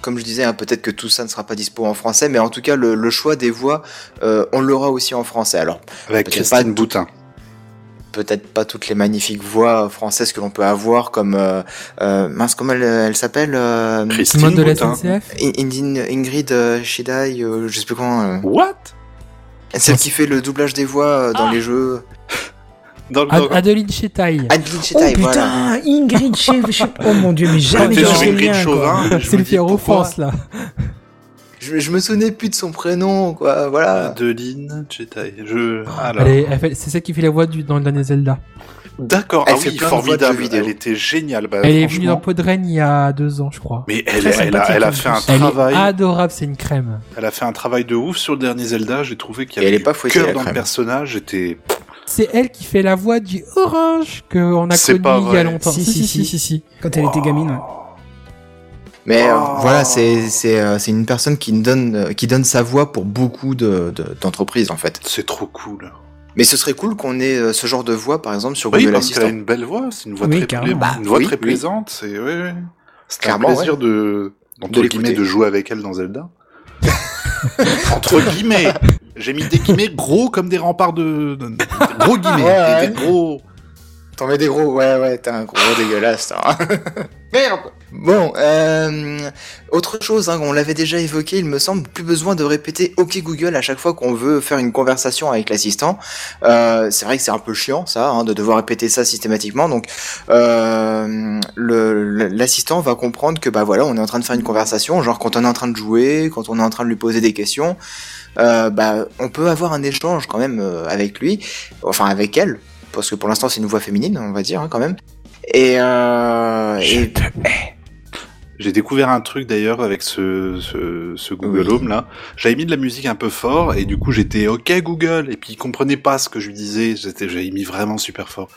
comme je disais, hein, peut-être que tout ça ne sera pas dispo en français, mais en tout cas, le, le choix des voix, euh, on l'aura aussi en français. Alors, Avec Christine pas Boutin. peut-être pas toutes les magnifiques voix françaises que l'on peut avoir, comme euh, euh, mince, comment elle, elle s'appelle euh, Christine Simone de la Boutin. SNCF In- Indine- Ingrid euh, Shidai, euh, je sais plus comment. euh, What? Celle qui fait le doublage des voix euh, dans Ah. les jeux. Dans le Ad- dans- Adeline Chetaille. Adeline Oh Chetaille, putain, voilà. Ingrid Che- Che- Oh mon dieu, mais jamais C'est le pourquoi offense là. Je, je me souvenais plus de son prénom, quoi, voilà. Adeline Chetaille. Je... Alors. Elle fait- C'est celle qui fait la voix du, dans le dernier Zelda. D'accord, Elle ah fait oui, plein de voix de formidable. Elle était géniale. Bah, elle est venue dans Podren il y a deux ans, je crois. Mais elle, a, elle fait un. Elle travail. est adorable, c'est une crème. Elle a fait un travail de ouf sur le dernier Zelda. J'ai trouvé qu'il y avait elle est du pas fouettée, cœur dans le personnage. J'étais. C'est elle qui fait la voix du Orange qu'on a connu il y a longtemps. Si, Si, si, si, si, si. si, si. Quand elle était gamine, ouais. Mais euh, Oh. voilà, c'est c'est euh, c'est une personne qui donne euh, qui donne sa voix pour beaucoup de de- d'entreprises en fait. C'est trop cool. Mais ce serait cool qu'on ait ce genre de voix par exemple sur Oui, Google parce qu'elle a Assistant. une belle voix. C'est une voix Oui, très, pla- Bah, une voix oui, très oui. plaisante. C'est ouais, ouais. C'était un plaisir de entre De guillemets de jouer avec elle dans Zelda. entre guillemets. J'ai mis des guillemets gros comme des remparts de, de- de- gros guillemets, Ouais, des, des gros. T'en mets des gros, ouais ouais, t'es un gros dégueulasse. Merde. Bon, euh, autre chose, hein, on l'avait déjà évoqué, il me semble, plus besoin de répéter OK Google à chaque fois qu'on veut faire une conversation avec l'assistant. Euh, c'est vrai que c'est un peu chiant ça, hein, de devoir répéter ça systématiquement. Donc, euh, l'assistant va comprendre que bah voilà, on est en train de faire une conversation, genre quand on est en train de jouer, quand on est en train de lui poser des questions. Euh, bah, on peut avoir un échange quand même euh, avec lui, enfin avec elle, parce que pour l'instant c'est une voix féminine, on va dire hein, quand même. Et, euh, et J'ai découvert un truc d'ailleurs avec ce, ce, ce Google Oui. Home là. J'avais mis de la musique un peu fort et du coup j'étais OK Google et puis il comprenait pas ce que je lui disais. J'étais, j'avais mis vraiment super fort.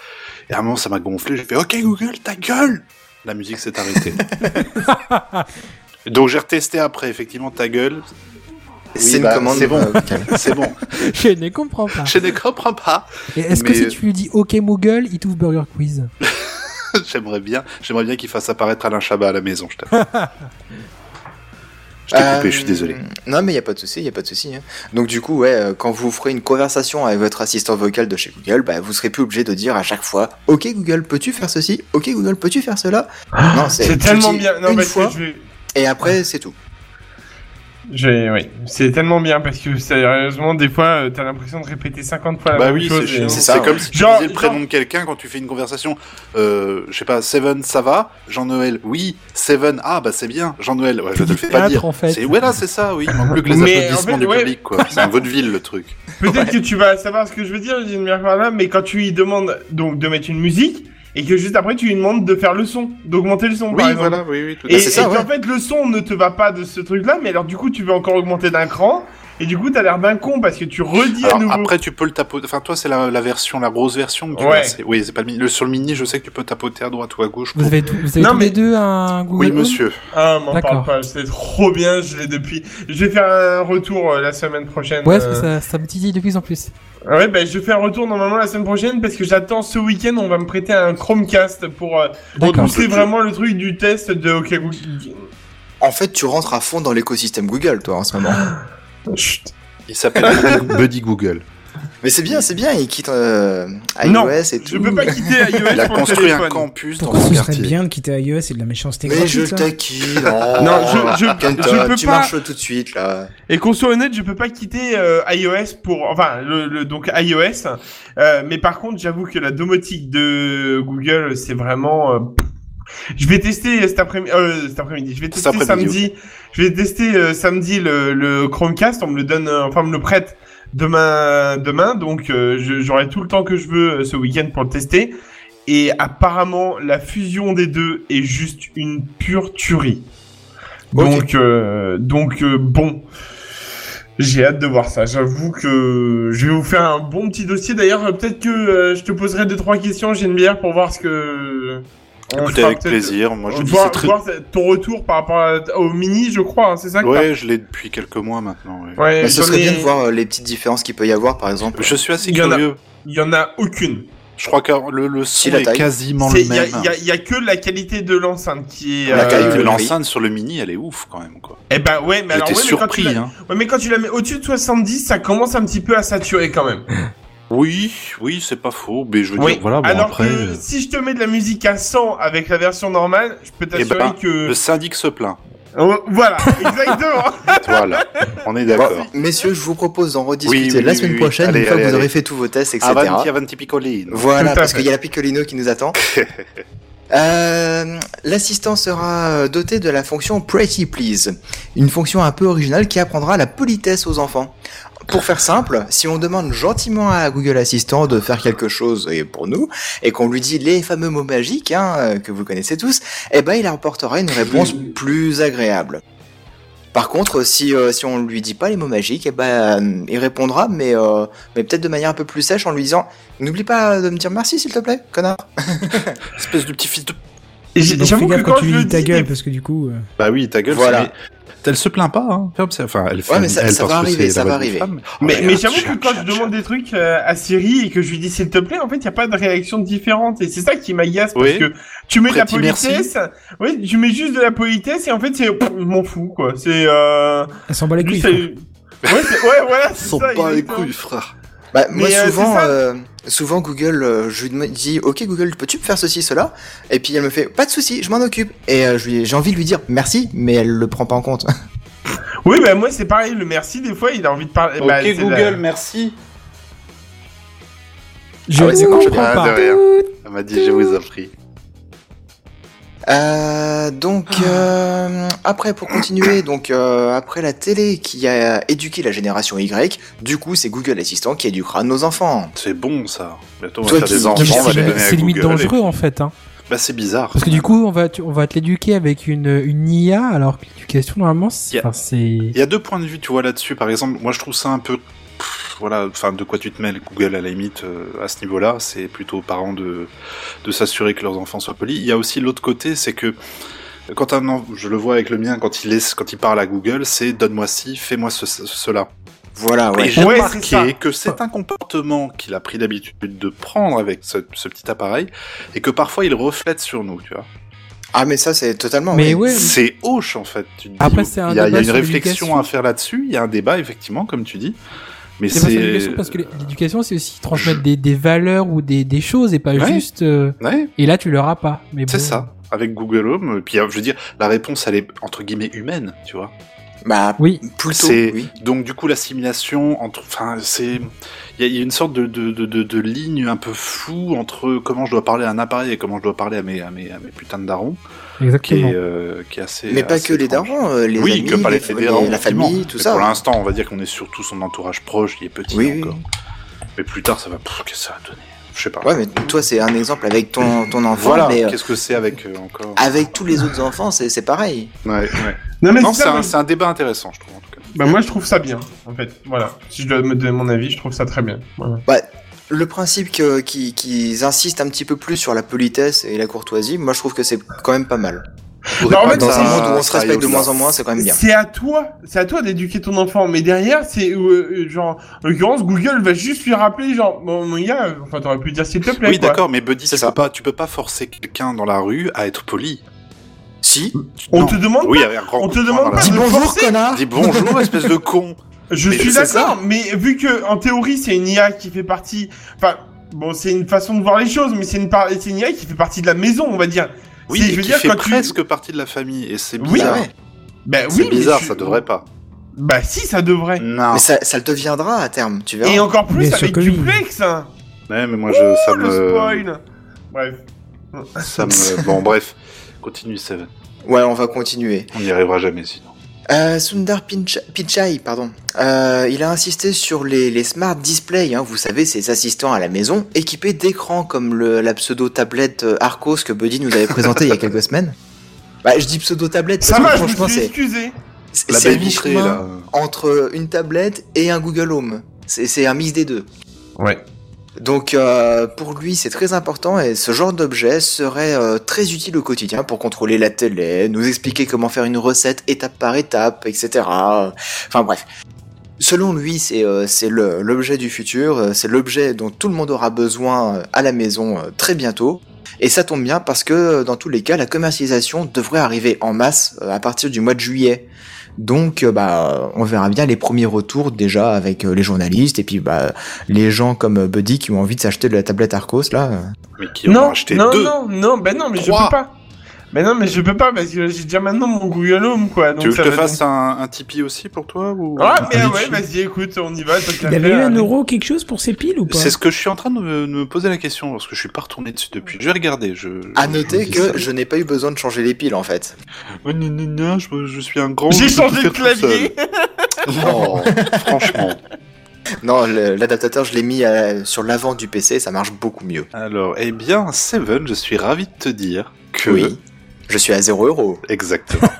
Et à un moment ça m'a gonflé. J'ai fait OK Google ta gueule. La musique s'est arrêtée. Donc j'ai retesté après effectivement ta gueule. C'est bah, une commande. c'est bon. euh. C'est bon. Je ne comprends pas. je ne comprends pas. Et est-ce que Mais- si tu lui dis OK Google, il t'ouvre Burger Quiz j'aimerais bien, j'aimerais bien qu'il fasse apparaître Alain Chabat à la maison. Je t'avoue. Je t'ai coupé, je suis Euh, désolé. Non, mais il y a pas de souci, il y a pas de souci. hein. Donc du coup, ouais, euh, quand vous ferez une conversation avec votre assistant vocal de chez Google, bah, vous serez plus obligé de dire à chaque fois, OK Google, peux-tu faire ceci? OK Google, peux-tu faire cela? Non, C'est tellement bien. Non, une parce fois que je vais. et après c'est tout. Oui, c'est tellement bien parce que sérieusement, des fois, euh, t'as l'impression de répéter 50 fois la Bah même oui, chose. c'est ça, comme si tu Genre- disais le prénom genre- de quelqu'un quand tu fais une conversation. Euh, je sais pas, Seven, ça va? Jean-Noël, oui. Seven, ah bah c'est bien. Jean-Noël, ouais, je te le fais pas dire. en fait. C'est ouais là, c'est ça, oui. Il manque plus que les Mais, applaudissements en fait, du ouais. public, quoi. C'est un vaudeville le truc. Peut-être que tu vas savoir ce que je veux dire, j'ai une meilleure par là, mais quand tu lui demandes donc de mettre une musique et que juste après tu lui demandes de faire le son, d'augmenter le son par Oui, exemple. voilà, oui, oui. Tout à Et, fait. et ça, qu'en ouais. fait le son ne te va pas de ce truc-là, mais alors du coup tu veux encore augmenter d'un cran et du coup t'as l'air d'un con parce que tu redis à nouveau. après, tu peux le tapoter. Enfin, toi, c'est la, la version, la grosse version. Que tu Ouais. as, c'est- oui, c'est pas le mini. Le, sur le mini, je sais que tu peux tapoter à droite ou à gauche. Vous pour- avez, tout- vous avez Non, tous mais- les deux un Google Oui, monsieur. Ah, m'en D'accord. parle pas, c'est trop bien, je l'ai depuis. Je vais faire un retour euh, la semaine prochaine. Ouais, euh, parce que ça, ça me titille de plus en plus. Ouais, ben je fais un retour normalement la semaine prochaine parce que j'attends ce week-end, on va me prêter un Chromecast pour euh, repousser vraiment le truc du test de OK Google. En fait, tu rentres à fond dans l'écosystème Google, toi, en ce moment. Chut. Il s'appelle Buddy Google. Mais c'est bien, c'est bien. Il quitte euh, iOS Non, et Je tout. peux pas quitter iOS Il a construit un campus dans Pourquoi son ce serait bien de quitter iOS et de la méchanceté Mais je gratuite, là taquine. Oh, Non, je- je- Kenton, je peux tu pas- marches tout de suite là. Et qu'on soit honnête, je peux pas quitter euh, iOS pour, enfin, le, le- donc iOS. Euh, mais par contre, j'avoue que la domotique de Google, c'est vraiment. Euh, je vais tester cet après-midi. Euh, cet après-midi. Je vais tester samedi. Je vais tester euh, samedi le, le Chromecast. On me le donne, euh, enfin, on me le prête demain. Demain, donc euh, j'aurai tout le temps que je veux euh, ce week-end pour le tester. Et apparemment, la fusion des deux est juste une pure tuerie. Donc, euh, donc euh, bon, j'ai hâte de voir ça. J'avoue que je vais vous faire un bon petit dossier. D'ailleurs, euh, peut-être que euh, je te poserai deux trois questions, j'ai une bière pour voir ce que. Écoutez, avec plaisir. Moi, je dis voir, très. voir ton retour par rapport à- au mini, je crois. hein, c'est ça que Ouais, je l'ai depuis quelques mois maintenant. ouais. Ouais, Mais ce serait ai- bien de voir euh, les petites différences qu'il peut y avoir, par exemple. Je suis assez Il y en a- curieux. Il y en a aucune. Je crois que le, le son est quasiment le Il y a, même. il y a- il y a que la qualité de l'enceinte qui est. La La qualité euh, de oui. l'enceinte sur le mini, elle est ouf quand même. quoi. Eh ben ouais, mais alors ouais, mais quand tu surpris. la- Hein. ouais, mais quand tu la mets au-dessus de 70, ça commence un petit peu à saturer quand même. Oui, oui, c'est pas faux. Mais je veux Oui. dire, voilà, bon Alors après. que euh, si je te mets de la musique à 100 avec la version normale, je peux Eh t'assurer ben, que Le syndic se plaint. Oh, Voilà, exactement. Voilà, on est Bon, d'accord. messieurs, je vous propose d'en rediscuter Oui, oui, la semaine oui. prochaine, Allez, une fois allez, que vous aurez allez. fait tous vos tests, etc. Avanti, avanti, piccolino. Voilà, parce qu'il y a la Piccolino qui nous attend. Euh, L'assistant sera euh, doté de la fonction Pretty Please, une fonction un peu originale qui apprendra la politesse aux enfants. Pour faire simple, si on demande gentiment à Google Assistant de faire quelque chose et pour nous, et qu'on lui dit les fameux mots magiques hein, euh, que vous connaissez tous, eh ben il apportera une réponse plus agréable. Par contre, si euh, si on lui dit pas les mots magiques, eh ben il répondra, mais euh, mais peut-être de manière un peu plus sèche en lui disant n'oublie pas de me dire merci s'il te plaît, connard. Espèce de petit fils de... J'avoue que gaffe quand quand tu lui dis ta gueule, parce que du coup... euh, Bah oui, ta gueule, Voilà. Elle se plaint pas, hein. Enfin, elle fait Ouais, mais ça- elle ça parce va que arriver, ça va arriver. femme. Mais, Oh, j'avoue que quand chat, je demande des trucs euh, à Siri et que je lui dis s'il te plaît, en fait, il n'y a pas de réaction différente. Et c'est ça qui m'agace parce Oui. que tu mets de la politesse. Oui, tu mets juste de la politesse et en fait, c'est, m'en fous, quoi. C'est, euh, Elle s'en bat les couilles. ouais, ouais, voilà, c'est Sont ça. pas les couilles, frère. Bah, moi Mais, euh, souvent, euh, souvent Google, euh, je lui dis OK Google, peux-tu me faire ceci cela? Et puis elle me fait pas de souci, je m'en occupe. Et euh, j'ai envie de lui dire merci, mais elle le prend pas en compte. Oui, bah, moi, c'est pareil. Le merci, des fois, il a envie de parler. bah, Ok, la- Google, merci. Je Ah ouais, je comprends Ah, pas. rien. Elle m'a dit, je vous en prie. Euh, donc euh, après pour continuer, donc euh, après la télé qui a éduqué la génération Y, du coup c'est Google Assistant qui éduquera nos enfants. C'est bon, ça. Bientôt, on va Toi faire des enfants, on va les C'est donner à c'est limite Google, dangereux en fait. Hein. Bah, c'est bizarre. Parce que du coup, on va, tu- on va te l'éduquer avec une, une IA, alors que l'éducation, normalement, c'est- Il y a deux points de vue, tu vois, là-dessus. Par exemple, moi, je trouve ça un peu. Voilà, enfin, de quoi tu te mêles, Google, à la limite, euh, à ce niveau-là, c'est plutôt aux parents de, de s'assurer que leurs enfants soient polis. Il y a aussi l'autre côté, c'est que quand un enfant, je le vois avec le mien, quand il laisse, quand il parle à Google, c'est donne-moi ci, fais-moi ce- ce- cela. Voilà, Et ouais. j'ai Ouais, remarqué que c'est un comportement qu'il a pris l'habitude de prendre avec ce, ce petit appareil, et que parfois il reflète sur nous, tu vois. Ah mais ça c'est totalement. Mais oui. ouais. C'est hoche en fait. Tu te dis, Après, c'est un il y a, une réflexion à faire là-dessus. Il y a un débat effectivement, comme tu dis. Mais C'est pas parce que l'éducation, c'est aussi transmettre des, des valeurs ou des, des choses et pas Ouais. juste. euh, ouais, Et là, tu l'auras pas. Mais c'est bon. ça. Avec Google Home, puis euh, je veux dire, la réponse elle est entre guillemets humaine, tu vois. Bah Oui. plutôt. C'est Oui. donc du coup l'assimilation entre, enfin c'est, il y a, il y a une sorte de, de, de, de, de ligne un peu floue entre comment je dois parler à un appareil et comment je dois parler à mes à mes, à mes putains de darons, qui Exactement. est, euh, qui est assez. Mais pas assez que les darons, euh, les oui, amis, que pas les, les- fédérants, la famille, tout Mais ça. Pour l'instant, on va dire qu'on est surtout son entourage proche qui est petit Oui, oui. encore. Mais plus tard, ça va. pff, Qu'est-ce que ça va donner? Je sais pas. Ouais, mais toi c'est un exemple avec ton ton enfant, voilà. mais euh, Qu'est-ce que c'est avec euh, encore? avec tous les autres enfants c'est pareil. Ouais, ouais. Non, mais Non, c'est un, un débat intéressant, je trouve en tout cas. bah, moi, je trouve ça bien, en fait. Voilà. Si je dois me donner mon avis, je trouve ça très bien. Voilà. Le principe qu'ils insistent un petit peu plus sur la politesse et la courtoisie, moi je trouve que c'est quand même pas mal. Bah, en fait, Dans un monde où on se respecte de moins en moins, c'est quand même bien. C'est à toi, c'est à toi d'éduquer ton enfant. Mais derrière, c'est euh, euh, genre, en l'occurrence, Google va juste lui rappeler, genre, bon, mon gars, enfin, t'aurais pu dire s'il te plaît. Oui, d'accord, mais Buddy, C'est tu ça. peux pas, tu peux pas forcer quelqu'un dans la rue à être poli. Si. On non. te demande Oui, pas- avec un grand on te demande pas Dis de bonjour forcer. connard. Dis bonjour, espèce de con. Je Mais suis d'accord, mais vu que en théorie c'est une IA qui fait partie, enfin bon c'est une façon de voir les choses, mais c'est une, par... c'est une IA qui fait partie de la maison, on va dire. Oui, C'est- et je veux qui dire, fait quand tu- presque partie de la famille, et c'est Oui, bizarre. ouais. Bah C'est oui, mais bizarre, je- ça devrait pas. Bah si, ça devrait. Non. Mais ça, ça le deviendra à terme, tu verras. Et encore plus sûr avec. Duplex. hein. Ouais, mais moi, je, ça Le me, spoil. Bref. ça me, bon, bref. Continue, Seven. Ouais, on va continuer. On n'y arrivera jamais sinon. Euh, Sundar Pichai, pardon. Euh, il a insisté sur les, les smart displays, hein, vous savez, ces assistants à la maison, équipés d'écrans comme le, la pseudo-tablette euh, Arcos que Buddy nous avait présenté il y a quelques semaines. Bah, je dis pseudo-tablette Ça va, que je me franchement, suis c'est excusé. c'est- mi-chemin entre une tablette et un Google Home. C'est c'est un mix des deux. Ouais. Donc euh, pour lui c'est très important et ce genre d'objet serait euh, très utile au quotidien pour contrôler la télé, nous expliquer comment faire une recette étape par étape, etc. Enfin bref. Selon lui c'est euh, l'objet du futur, euh, c'est l'objet dont tout le monde aura besoin euh, à la maison très bientôt. Et ça tombe bien parce que dans tous les cas la commercialisation devrait arriver en masse à partir du mois de juillet. Donc, euh, bah, on verra bien les premiers retours déjà avec euh, les journalistes et puis bah, les gens comme euh, Buddy qui ont envie de s'acheter de la tablette Arcos là. Mais qui en ont Non, acheté non, deux. non, non, ben non, mais Trois. je peux pas. Mais non, mais je peux pas parce que j'ai déjà maintenant mon Google Home, quoi. Donc Tu veux que ça je te fasse donc- un, un Tipeee aussi pour toi ou? Ah, mais ouais, vas-y, écoute, on y va. Il avait eu faire. un euro quelque chose pour ses piles ou pas? C'est ce que je suis en train de me, de me poser la question parce que je suis pas retourné dessus depuis. Je vais regarder. Je, À noter que ça. je n'ai pas eu besoin de changer les piles en fait. Ouais, gna, gna, gna, je, je suis un grand. J'ai changé de clavier. Non, franchement. Non, l'adaptateur, je l'ai mis à- sur l'avant du PC, ça marche beaucoup mieux. Alors, eh bien, Seven, je suis ravi de te dire que. Oui. Je suis à 0 euros. Exactement.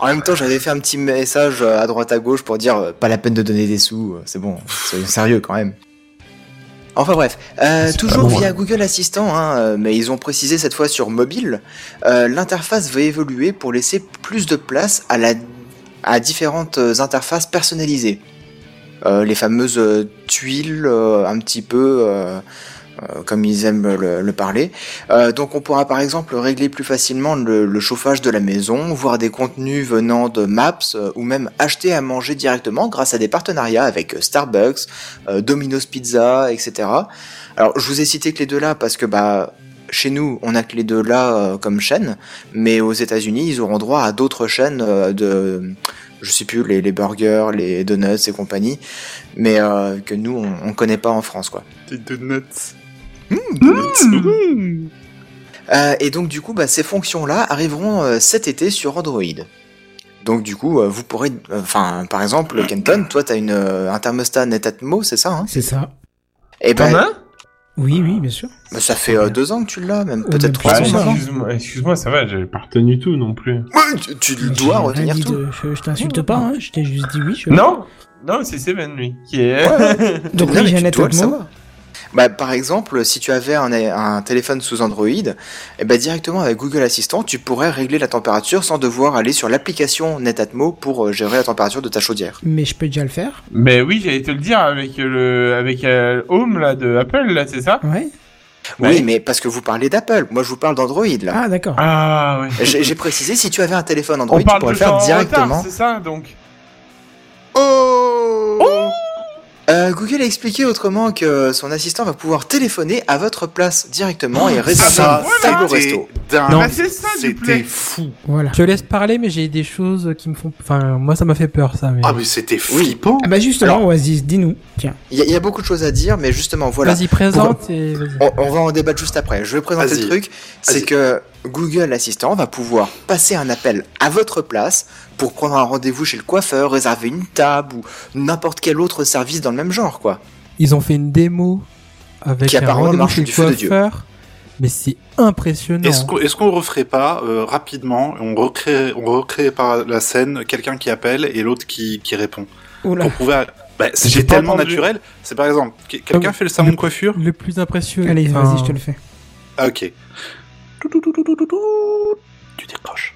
En même temps, j'avais fait un petit message à droite à gauche pour dire euh, pas la peine de donner des sous, euh, c'est bon, soyons sérieux quand même. Enfin bref, euh, toujours via Google Assistant, hein, mais ils ont précisé cette fois sur mobile, euh, l'interface va évoluer pour laisser plus de place à, la, à différentes interfaces personnalisées. Euh, les fameuses tuiles, un petit peu comme ils aiment le, le parler. Euh, donc on pourra par exemple régler plus facilement le, chauffage de la maison, voir des contenus venant de Maps euh, ou même acheter à manger directement grâce à des partenariats avec euh, Starbucks, euh, Domino's Pizza, etc. Alors je vous ai cité que les deux là parce que bah chez nous on a que les deux là euh, comme chaîne, mais aux États-Unis ils auront droit à d'autres chaînes euh, de je sais plus les, burgers, les donuts et compagnie, mais euh, que nous on, on connaît pas en France quoi. Des donuts. Euh, et donc du coup, bah, ces fonctions-là arriveront euh, cet été sur Android. Donc du coup, euh, vous pourrez, enfin, par exemple, Kenton, toi, t'as une euh, un thermostat Netatmo, c'est ça hein? C'est ça. Et T'en ben, as Oui, oui, bien sûr. bah, ça fait euh, deux ans que tu l'as, même Oh, peut-être trois ans excuse-moi, ça va, j'avais pas retenu tout non plus. Ouais, tu, tu Mais dois retenir tout. de- Je, je t'insulte pas, hein. Je t'ai juste dit oui. Je... Non Non, c'est Seven, lui, qui est... Donc oui, j'ai un Netatmo. Bah, par exemple, si tu avais un, un téléphone sous Android, et ben directement avec Google Assistant, tu pourrais régler la température sans devoir aller sur l'application Netatmo pour euh, gérer la température de ta chaudière. Mais je peux déjà le faire. Mais oui, j'allais te le dire avec le avec euh, Home là de Apple là, c'est ça? Ouais. Ouais. Oui, mais parce que vous parlez d'Apple, moi je vous parle d'Android là. Ah, d'accord. Ah ouais. J'ai précisé, si tu avais un téléphone Android, On tu pourrais le faire directement. c'est ça donc. Oh Euh, Google a expliqué autrement que son assistant va pouvoir téléphoner à votre place directement et réserver Ça, un table au c'était resto. dingue. Non. C'est ça, du C'était fou. Voilà. Je te laisse parler, mais j'ai des choses qui me font. Enfin, moi, ça m'a fait peur, ça. Mais... Ah, mais c'était flippant. Ah bah justement, Alors- Oasis, dis-nous. Tiens. Il y, a- il y a beaucoup de choses à dire, mais justement, voilà. Vas-y, présente et vas-y. On, on va en débattre juste après. Je vais présenter le truc. C'est que Google Assistant va pouvoir passer un appel à votre place pour prendre un rendez-vous chez le coiffeur, réserver une table ou n'importe quel autre service dans le même genre, quoi. Ils ont fait une démo avec Qui un rendez-vous chez du le coiffeur. Mais c'est impressionnant. Est-ce qu'on qu'on referait pas euh, rapidement On recrée, on recrée par la scène quelqu'un qui appelle et l'autre qui, qui répond? Oula. Prouver. à- Bah, J'ai c'est tellement entendu. naturel. C'est par exemple, que- quelqu'un Ah, fait le salon de coiffure? Le plus impressionnant. Allez, vas-y, je te le fais. Ah, ok. Tu décroches.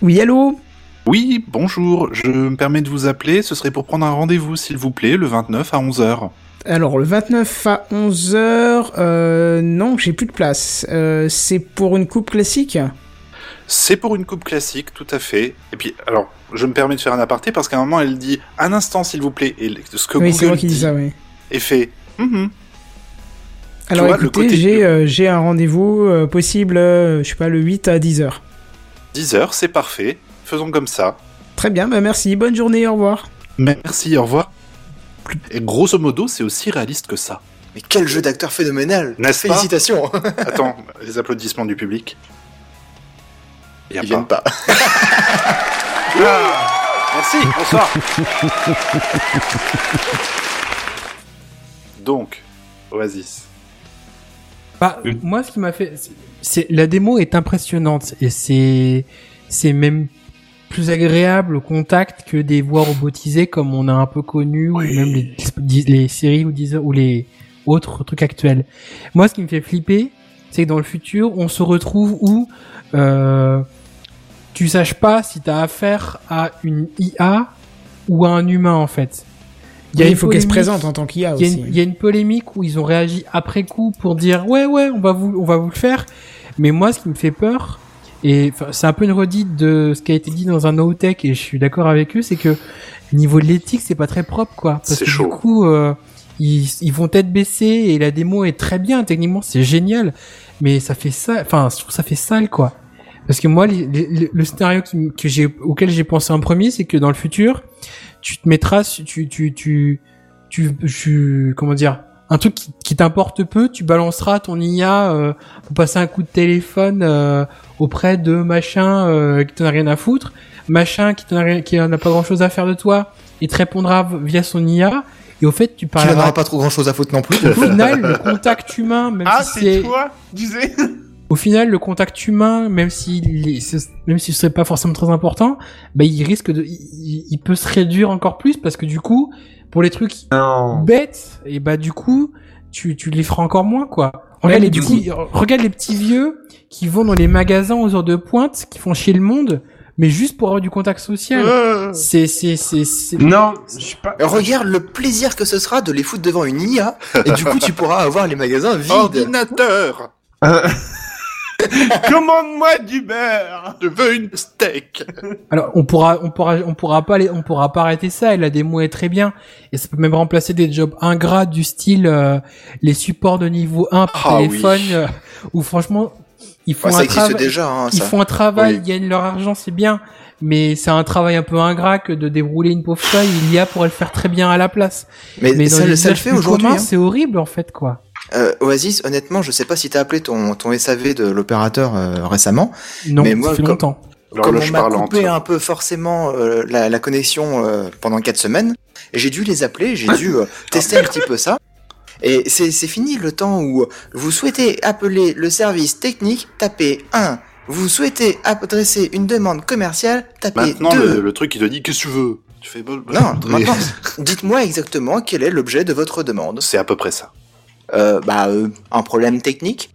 Oui, allô Oui, bonjour. Je me permets de vous appeler. Ce serait pour prendre un rendez-vous, s'il vous plaît, le 29 à 11h. Alors, le 29 à 11h, euh, non, j'ai plus de place. Euh, c'est pour une coupe classique C'est pour une coupe classique, tout à fait. Et puis, alors, je me permets de faire un aparté parce qu'à un moment, elle dit un instant, s'il vous plaît. Et ce que Oui, Google dit ça, oui. est fait. Mhm. Alors vois, écoutez, côté- j'ai euh, j'ai un rendez-vous euh, possible, euh, je sais pas, le 8 à 10h. 10h, c'est parfait. Faisons comme ça. Très bien, bah merci, bonne journée, au revoir. Merci, au revoir. Et grosso modo, c'est aussi réaliste que ça. Mais quel jeu d'acteur phénoménal pas Félicitations Attends, les applaudissements du public. Y a Ils viennent pas. Merci, bonsoir. Donc, Oasis. Bah, Oui. moi, ce qui m'a fait, c'est- la démo est impressionnante et c'est c'est même plus agréable au contact que des voix robotisées comme on a un peu connu ou même les, les séries ou, ou les autres trucs actuels. Moi, ce qui me fait flipper, c'est que dans le futur, on se retrouve où euh, tu saches pas si t'as affaire à une IA ou à un humain en fait. Il, y a, il faut qu'elle se polémique- présente en tant qu'IA il y, a aussi. une, il y a une polémique où ils ont réagi après coup pour dire ouais ouais on va vous on va vous le faire mais moi ce qui me fait peur et c'est un peu une redite de ce qui a été dit dans un no tech et je suis d'accord avec eux c'est que niveau de l'éthique c'est pas très propre quoi parce C'est que chaud. du coup euh, ils, ils vont tête baissée et la démo est très bien techniquement, c'est génial, mais ça fait ça, enfin je trouve ça fait sale quoi. Parce que moi, les- les- le scénario qui m- que j'ai auquel j'ai pensé en premier, c'est que dans le futur, tu te mettras, tu tu tu tu, comment dire, un truc qui, qui t'importe peu, tu balanceras ton IA euh, pour passer un coup de téléphone euh, auprès de machin euh, qui t'en a rien à foutre, machin qui t'en a rien, qui en a pas grand chose à faire de toi, il te répondra via son IA. Et au fait, tu Tu n'en pas trop grand chose à foutre non plus. au final, le contact humain, même Ah, si c'est c'est, toi, disais. Au final, le contact humain, même s'il est- même si ce serait pas forcément très important, bah, il risque de, il, il peut se réduire encore plus parce que du coup, pour les trucs Non. bêtes, et bah, du coup, tu, tu les feras encore moins, quoi. Regarde, les du petits, regarde les petits vieux qui vont dans les magasins aux heures de pointe, qui font chier le monde, mais juste pour avoir du contact social. Euh. C'est, c'est, c'est, c'est, Non, je suis pas. Regarde le plaisir que ce sera de les foutre devant une IA, et du coup tu pourras avoir les magasins vides. Ordinateur Commande-moi du beurre. Je veux une steak Alors on pourra on pourra on pourra pas les- on pourra pas arrêter ça et la démo est très bien et ça peut même remplacer des jobs ingrats du style euh, les supports de niveau 1 pour Ah téléphone oui. euh, où franchement ils font Ouais, un ça travail déjà, hein, ils ça. font un travail, Oui. ils gagnent leur argent, c'est bien, mais c'est un travail un peu ingrat que de dérouler une pauvre feuille, il y a pour le faire très bien à la place. Mais, Mais dans ça, les le- ça le usages fait aujourd'hui. hein. c'est horrible en fait quoi. Euh, Oasis, honnêtement, je sais pas si t'as appelé ton, ton SAV de l'opérateur euh, récemment. Non, Mais moi, ça fait comme- longtemps. Comme on m'a coupé un peu forcément euh, la, la connexion euh, pendant quatre semaines, j'ai dû les appeler, j'ai dû euh, tester un petit peu ça. Et c'est c'est fini le temps où vous souhaitez appeler le service technique, tapez 1. Vous souhaitez adresser une demande commerciale, tapez Maintenant, 2. le, le truc, il te dit, qu'est-ce que tu veux? Tu fais... bon, bah, Non, et- maintenant, dites-moi exactement quel est l'objet de votre demande. C'est à peu près ça. Euh, bah, euh, un problème technique.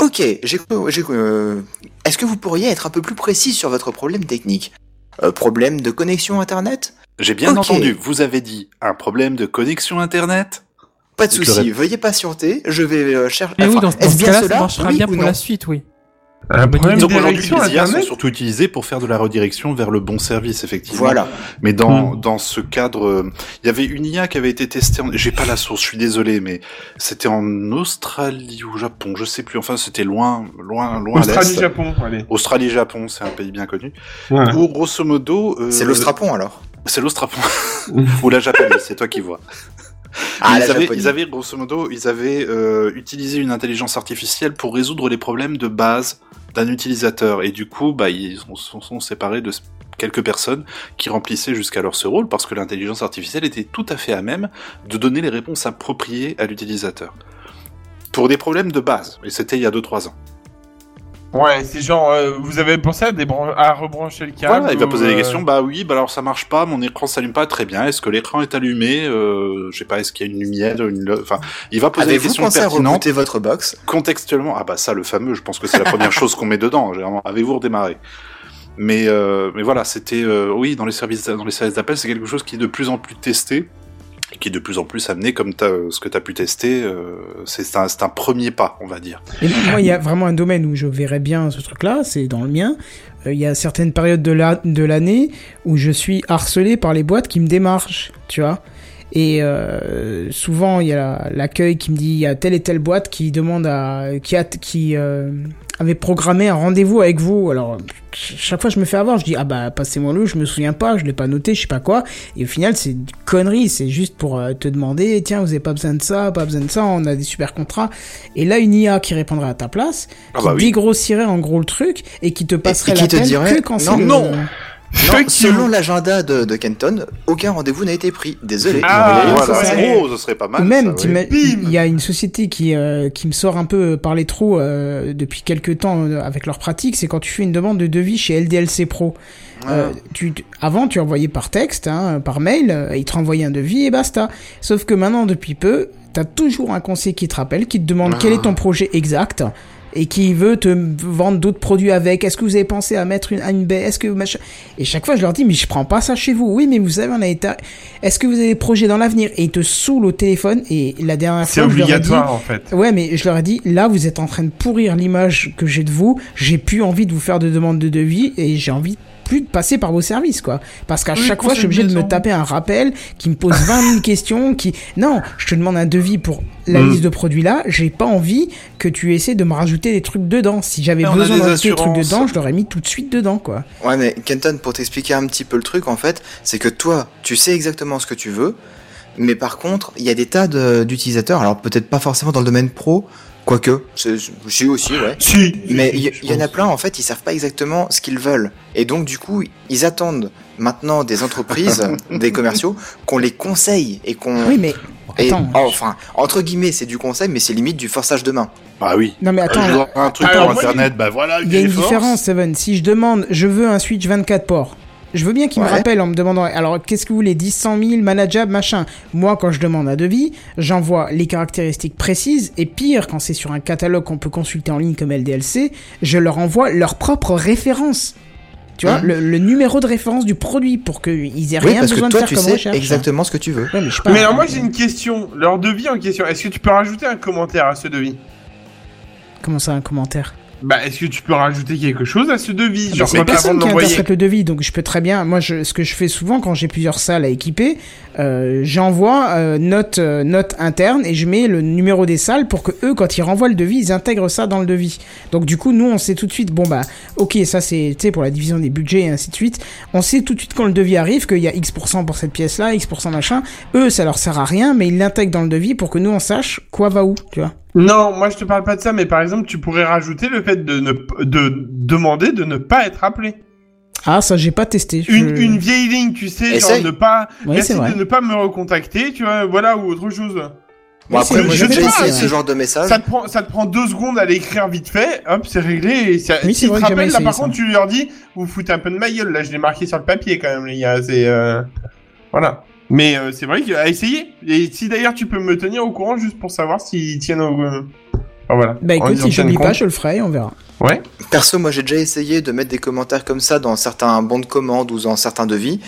Ok, j'ai. j'ai- euh, Est-ce que vous pourriez être un peu plus précis sur votre problème technique? Euh, Problème de connexion internet? J'ai bien entendu, vous avez dit un problème de connexion internet? Pas de souci, veuillez patienter. Je vais euh, chercher. Mais oui, enfin, dans, dans est-ce ce cas-là, cela? ça marchera Oui bien ou pour la suite, oui. Un problème Donc de aujourd'hui, les IA sont surtout utilisés pour faire de la redirection vers le bon service, effectivement. Voilà. Mais dans, Hmm. dans ce cadre, euh, il y avait une IA qui avait été testée. En... J'ai pas la source, je suis désolé, mais c'était en Australie ou Japon, je sais plus. Enfin, c'était loin, loin, loin à Australie, l'est. Japon, allez. Australie, Japon, c'est un pays bien connu. Où grosso modo, euh, C'est l'Austrapon alors. C'est l'Austrapon ou la Japonie, c'est toi qui vois. Ah, ils, avaient, Japonie. ils avaient grosso modo, ils avaient euh, utilisé une intelligence artificielle pour résoudre les problèmes de base d'un utilisateur. Et du coup, bah, ils sont, sont- sont séparés de quelques personnes qui remplissaient jusqu'alors ce rôle parce que l'intelligence artificielle était tout à fait à même de donner les réponses appropriées à l'utilisateur. Pour des problèmes de base. Et c'était il y a 2-3 ans. Ouais, c'est genre, euh, vous avez pensé à, débran- à rebrancher le câble Voilà, il va ou, poser des euh, questions. Bah oui, bah alors ça marche pas, mon écran s'allume pas très bien. Est-ce que l'écran est allumé euh, Je sais pas, est-ce qu'il y a une lumière, une, enfin, il va poser des Avez-vous questions pensé à pertinentes. rebooter votre box? Contextuellement, ah bah ça, le fameux, je pense que c'est la première chose qu'on met dedans. généralement. Avez-vous redémarré? Mais euh, mais voilà, c'était euh, oui dans les services dans les services d'appel, c'est quelque chose qui est de plus en plus testé qui est de plus en plus amené comme ce que tu as pu tester. euh, c'est un premier pas, on va dire. Et moi, il y a vraiment un domaine où je verrais bien ce truc-là, c'est dans le mien. Euh, Il y a certaines périodes de la- de l'année où je suis harcelé par les boîtes qui me démarchent, tu vois. Et euh, souvent, il y a l'accueil qui me dit il y a telle et telle boîte qui demande à qui a qui avait programmé un rendez-vous avec vous. Alors chaque fois je me fais avoir, je dis ah bah passez-moi le, je me souviens pas, je l'ai pas noté, je sais pas quoi. Et au final c'est une connerie, c'est juste pour euh, te demander tiens vous avez pas besoin de ça, pas besoin de ça, on a des super contrats. Et là une IA qui répondrait à ta place, Ah qui bah oui. dégrossirait en gros le truc et qui te passerait qui te l'appel dirait, que quand non, c'est le- non. Selon you. l'agenda de, de Kenton, aucun rendez-vous n'a été pris. Désolé. Ah, ouais, voilà. Oh, ce serait pas mal. Même, oui. il y a une société qui euh, qui me sort un peu par les trous euh, depuis quelques temps euh, avec leur pratique, c'est quand tu fais une demande de devis chez LDLC Pro. Euh, tu, avant, tu envoyais par texte, hein, par mail, euh, ils te renvoyaient un devis et basta. Sauf que maintenant, depuis peu, t'as toujours un conseiller qui te rappelle, qui te demande quel est ton projet exact et qui veut te vendre d'autres produits avec. Est-ce que vous avez pensé à mettre une, une baie? Est-ce que machin? Et chaque fois, je leur dis, mais je prends pas ça chez vous. Oui, mais vous savez, on a été. Est-ce que vous avez des projets dans l'avenir? Et ils te saoulent au téléphone. Et la dernière C'est fois, je leur ai dit, obligatoire en fait. Ouais, mais je leur ai dit, là, vous êtes en train de pourrir l'image que j'ai de vous. J'ai plus envie de vous faire de demande de devis et j'ai envie plus de passer par vos services, quoi. Parce qu'à Oui, chaque fois, je suis obligé de me taper un rappel qui me pose 20 000 questions, qui... Non, je te demande un devis pour la Mm. liste de produits là, j'ai pas envie que tu essaies de me rajouter des trucs dedans. Si j'avais besoin de rajouter des trucs dedans, je l'aurais mis tout de suite dedans, quoi. Ouais, mais Kenton, pour t'expliquer un petit peu le truc, en fait, c'est que toi, tu sais exactement ce que tu veux, mais par contre, il y a des tas de- d'utilisateurs, alors peut-être pas forcément dans le domaine pro, quoique, c'est si aussi, ouais. Si. Mais si, il y, je en a plein, en fait, ils savent pas exactement ce qu'ils veulent. Et donc, du coup, ils attendent maintenant des entreprises, des commerciaux, qu'on les conseille et qu'on... Oui, mais. et- Attends. enfin, entre guillemets, c'est du conseil, mais c'est limite du forçage de main. Bah oui. Non, mais attends. je dois un truc Alors, pour moi, internet, bah voilà, Il y a une force. différence, Seven. Si je demande, je veux un Switch 24 ports. Je veux bien qu'il me Ouais. rappelle en me demandant, alors qu'est-ce que vous voulez, 10, 100 000, manageable, machin. Moi, quand je demande un devis, j'envoie les caractéristiques précises, et pire, quand c'est sur un catalogue qu'on peut consulter en ligne comme LDLC, je leur envoie leur propre référence. Tu vois, Mhm. le, le numéro de référence du produit pour qu'ils aient Oui, rien parce besoin que de toi, faire tu comme sais recherche. exactement ce que tu veux. Ouais, mais je sais pas. Mais alors moi j'ai une question, leur devis en question, est-ce que tu peux rajouter un commentaire à ce devis? Comment ça, un commentaire? Bah est-ce que tu peux rajouter quelque chose à ce devis? Bah, Genre c'est quand avant personne qui interprète le devis, donc je peux très bien. Moi, je, ce que je fais souvent quand j'ai plusieurs salles à équiper, euh, j'envoie euh, note euh, note interne et je mets le numéro des salles pour que eux, quand ils renvoient le devis, ils intègrent ça dans le devis. Donc du coup, nous, on sait tout de suite. Bon bah, ok, ça c'est tu sais pour la division des budgets et ainsi de suite. On sait tout de suite quand le devis arrive qu'il y a X pour cette pièce-là, X machin. Eux, ça leur sert à rien, mais ils l'intègrent dans le devis pour que nous on sache quoi va où, tu vois. Non, moi je te parle pas de ça, mais par exemple tu pourrais rajouter le fait de, ne, de demander de ne pas être appelé. Ah, ça j'ai pas testé. je- Une, une vieille ligne, tu sais, Essaye. genre ne pas... Merci de ne pas me recontacter, tu vois, voilà, ou autre chose. Bon, après, moi, je déjà pas, ce genre de message. Ça te prend, ça te prend deux secondes à l'écrire vite fait, hop, c'est réglé. Et ça, Oui, c'est s'ils vrai te jamais là, par contre, tu leur dis, vous foutez un peu de ma gueule, là, je l'ai marqué sur le papier quand même, les gars, c'est, euh... voilà. Mais euh, c'est vrai qu'à essayer. Et si d'ailleurs tu peux me tenir au courant juste pour savoir s'ils tiennent au... euh, Enfin, voilà. Bah écoute, si j'oublie tiennent pas, je le ferai, on verra. Ouais. Perso, moi j'ai déjà essayé de mettre des commentaires comme ça dans certains bons de commande ou dans certains devis.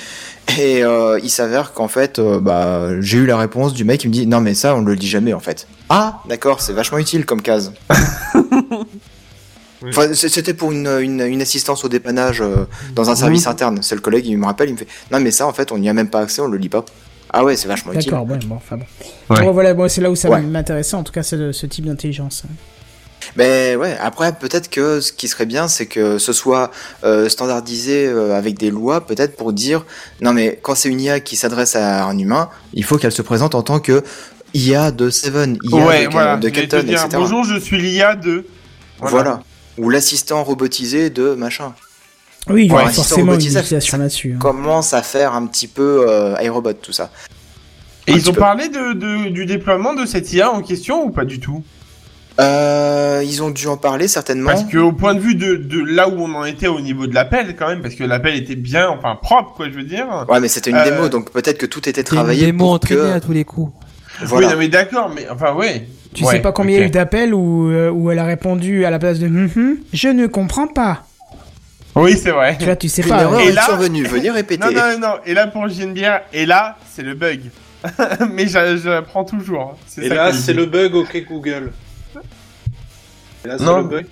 Et euh, il s'avère qu'en fait, euh, bah, j'ai eu la réponse du mec qui me dit Non, mais ça, on ne le dit jamais en fait. Ah, d'accord, c'est vachement utile comme case. Enfin, c'était pour une, une, une assistance au dépannage euh, dans un service interne. C'est le collègue, il me rappelle, il me fait Non, mais ça, en fait, on n'y a même pas accès, on le lit pas. Ah ouais, c'est vachement utile. D'accord, ouais, bon, enfin bon. Ouais. Bon, voilà, c'est là où ça Ouais. m'intéressait, en tout cas, ce type d'intelligence. Mais ouais, après peut-être que ce qui serait bien, c'est que ce soit euh, standardisé euh, avec des lois, peut-être pour dire non mais quand c'est une IA qui s'adresse à un humain, il faut qu'elle se présente en tant que IA de Seven, IA ouais, de, voilà. de Kenton, etc. Bonjour, je suis l'IA de... Voilà. Ou l'assistant robotisé de machin. Oui, il y aura Ouais, forcément une robotisé, utilisation ça- là-dessus. hein. Commence à faire un petit peu euh, iRobot tout ça. Et Un ils ont peu. parlé de, de- du déploiement de cette IA en question ou pas du tout? Euh, ils ont dû en parler certainement. Parce que au point de vue de, de là où on en était au niveau de l'appel quand même, parce que l'appel était bien, enfin propre quoi, je veux dire. Ouais, mais c'était une Euh, démo, donc peut-être que tout était C'est une travaillé démo pour entraînée que. à tous les coups. Voilà. Oui, non, mais d'accord, mais enfin ouais. Tu Ouais, sais pas combien il y a eu d'appels où, euh, où elle a répondu à la place de Hum, hum, je ne comprends pas. Oui, c'est vrai. Tu vois, tu sais Une pas. erreur Et est là- survenue, veuillez répéter. Non, non, non. Et là pour JNBR, et là c'est le bug. mais l'apprends toujours. hein. C'est Et ça là, c'est dit. le bug OK Google. Et là, c'est le bug.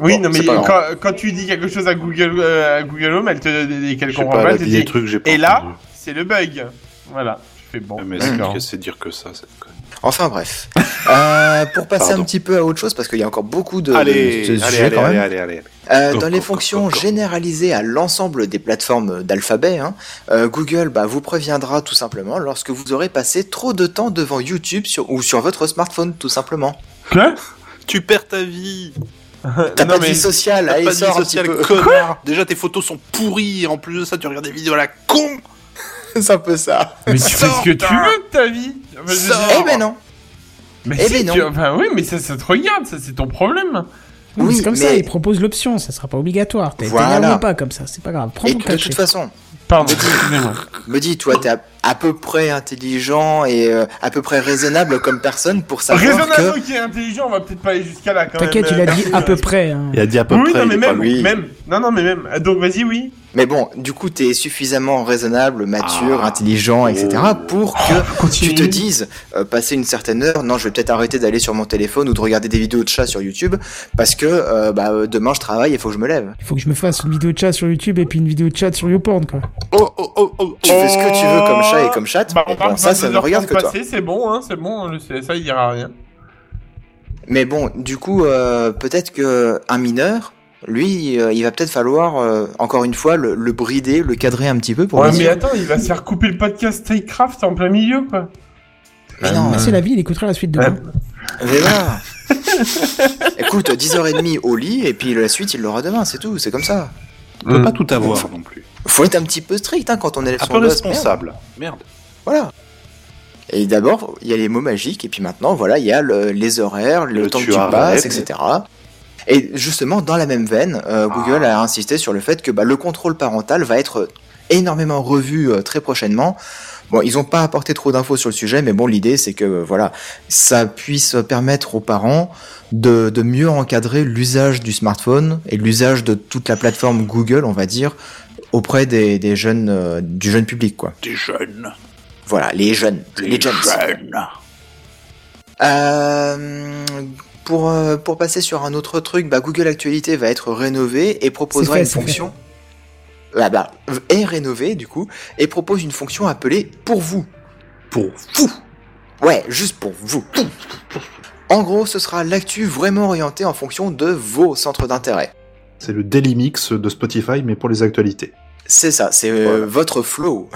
Oui, Bon, non, mais quand, quand tu dis quelque chose à Google, euh, à Google Home, elle te et qu'elle comprend pas, elle te dit dit. trucs Et là, c'est le bug. Voilà. Je fais bon. Mais c'est d'accord. que c'est dire que ça, cette conne. Enfin bref. Euh, pour passer Pardon. un petit peu à autre chose, parce qu'il y a encore beaucoup de, Allez, de- de allez, sujets allez, quand allez, même. allez, allez. Euh, Go, dans go, les fonctions go, go. généralisées à l'ensemble des plateformes d'alphabet, hein, euh, Google bah, vous préviendra tout simplement lorsque vous aurez passé trop de temps devant YouTube sur, ou sur votre smartphone, tout simplement. Quoi? Tu perds ta vie. T'as pas de mais- vie sociale, T'as allez, pas de vie sociale, connard. Déjà, tes photos sont pourries. Et en plus de ça, tu regardes des vidéos à la con. C'est un peu ça. Mais tu fais ce que tu veux de ta vie. Dire- Eh ben non. Mais Eh si, ben non. tu- enfin, oui, mais ça, ça te regarde, ça, c'est ton problème. Oui, Oui, c'est comme mais- ça, il propose l'option, ça sera pas obligatoire. T'es Voilà. pas comme ça, c'est pas grave. Prends Et ton de cachet. toute façon, Pardon, excusez-moi. me dis, toi, t'es à- à peu près intelligent et euh, à peu près raisonnable comme personne pour savoir Raisonnable que qui est intelligent, on va peut-être pas aller jusqu'à là quand même. T'inquiète, il a dit à peu près. hein. Il a dit à peu Oui, près. non, mais même. Non, non, mais même. Donc, vas-y, oui. Mais bon, du coup, t'es suffisamment raisonnable, mature, Ah. intelligent, etc. pour que tu te dises, euh, passer une certaine heure, non, je vais peut-être arrêter d'aller sur mon téléphone ou de regarder des vidéos de chats sur YouTube parce que euh, bah, euh, demain je travaille, il faut que je me lève. Il faut que je me fasse une vidéo de chat sur YouTube et puis une vidéo de chat sur YouPorn, quoi. Oh, oh, oh, oh, Tu fais ce que tu veux comme chat et comme chat. Bah, on bon, ça, ça ne 22h30 regarde que toi. passé, C'est bon, hein, c'est bon, le CSA, il dira rien. Mais bon, du coup, euh, peut-être que un mineur, lui, euh, il va peut-être falloir euh, encore une fois le, le brider, le cadrer un petit peu pour Ouais, mais dire. attends, il va se faire couper le podcast Takecraft en plein milieu, quoi. Mais non, c'est la vie, il écoutera la suite de Ouais. mais voilà. Écoute, 10h30 au lit et puis la suite il l'aura demain, c'est tout, c'est comme ça. On peut Mm. pas tout avoir non plus. Faut être un petit peu strict hein, quand on élève Un son peu gosse, responsable. Merde. Voilà. Et d'abord, il y a les mots magiques, et puis maintenant, voilà, il y a le- les horaires, le, Le temps que tu passes, etc. Et justement, dans la même veine, euh, Google a insisté sur le fait que bah, le contrôle parental va être énormément revu euh, très prochainement. Bon, ils n'ont pas apporté trop d'infos sur le sujet, mais bon, l'idée c'est que euh, voilà, ça puisse permettre aux parents de, de mieux encadrer l'usage du smartphone et l'usage de toute la plateforme Google, on va dire, auprès des, des jeunes, euh, du jeune public, quoi. Des jeunes. Voilà, les jeunes, les jeunes. jeunes. Euh, pour, euh, pour passer sur un autre truc, bah, Google Actualité va être rénové et proposera fait, une fonction. Ah bah, est rénové du coup et propose une fonction appelée pour vous. Pour Vous. Ouais, juste pour vous. En gros, ce sera l'actu vraiment orienté en fonction de vos centres d'intérêt. C'est le Daily Mix de Spotify, mais pour les actualités. C'est ça, c'est euh, Voilà. votre flow.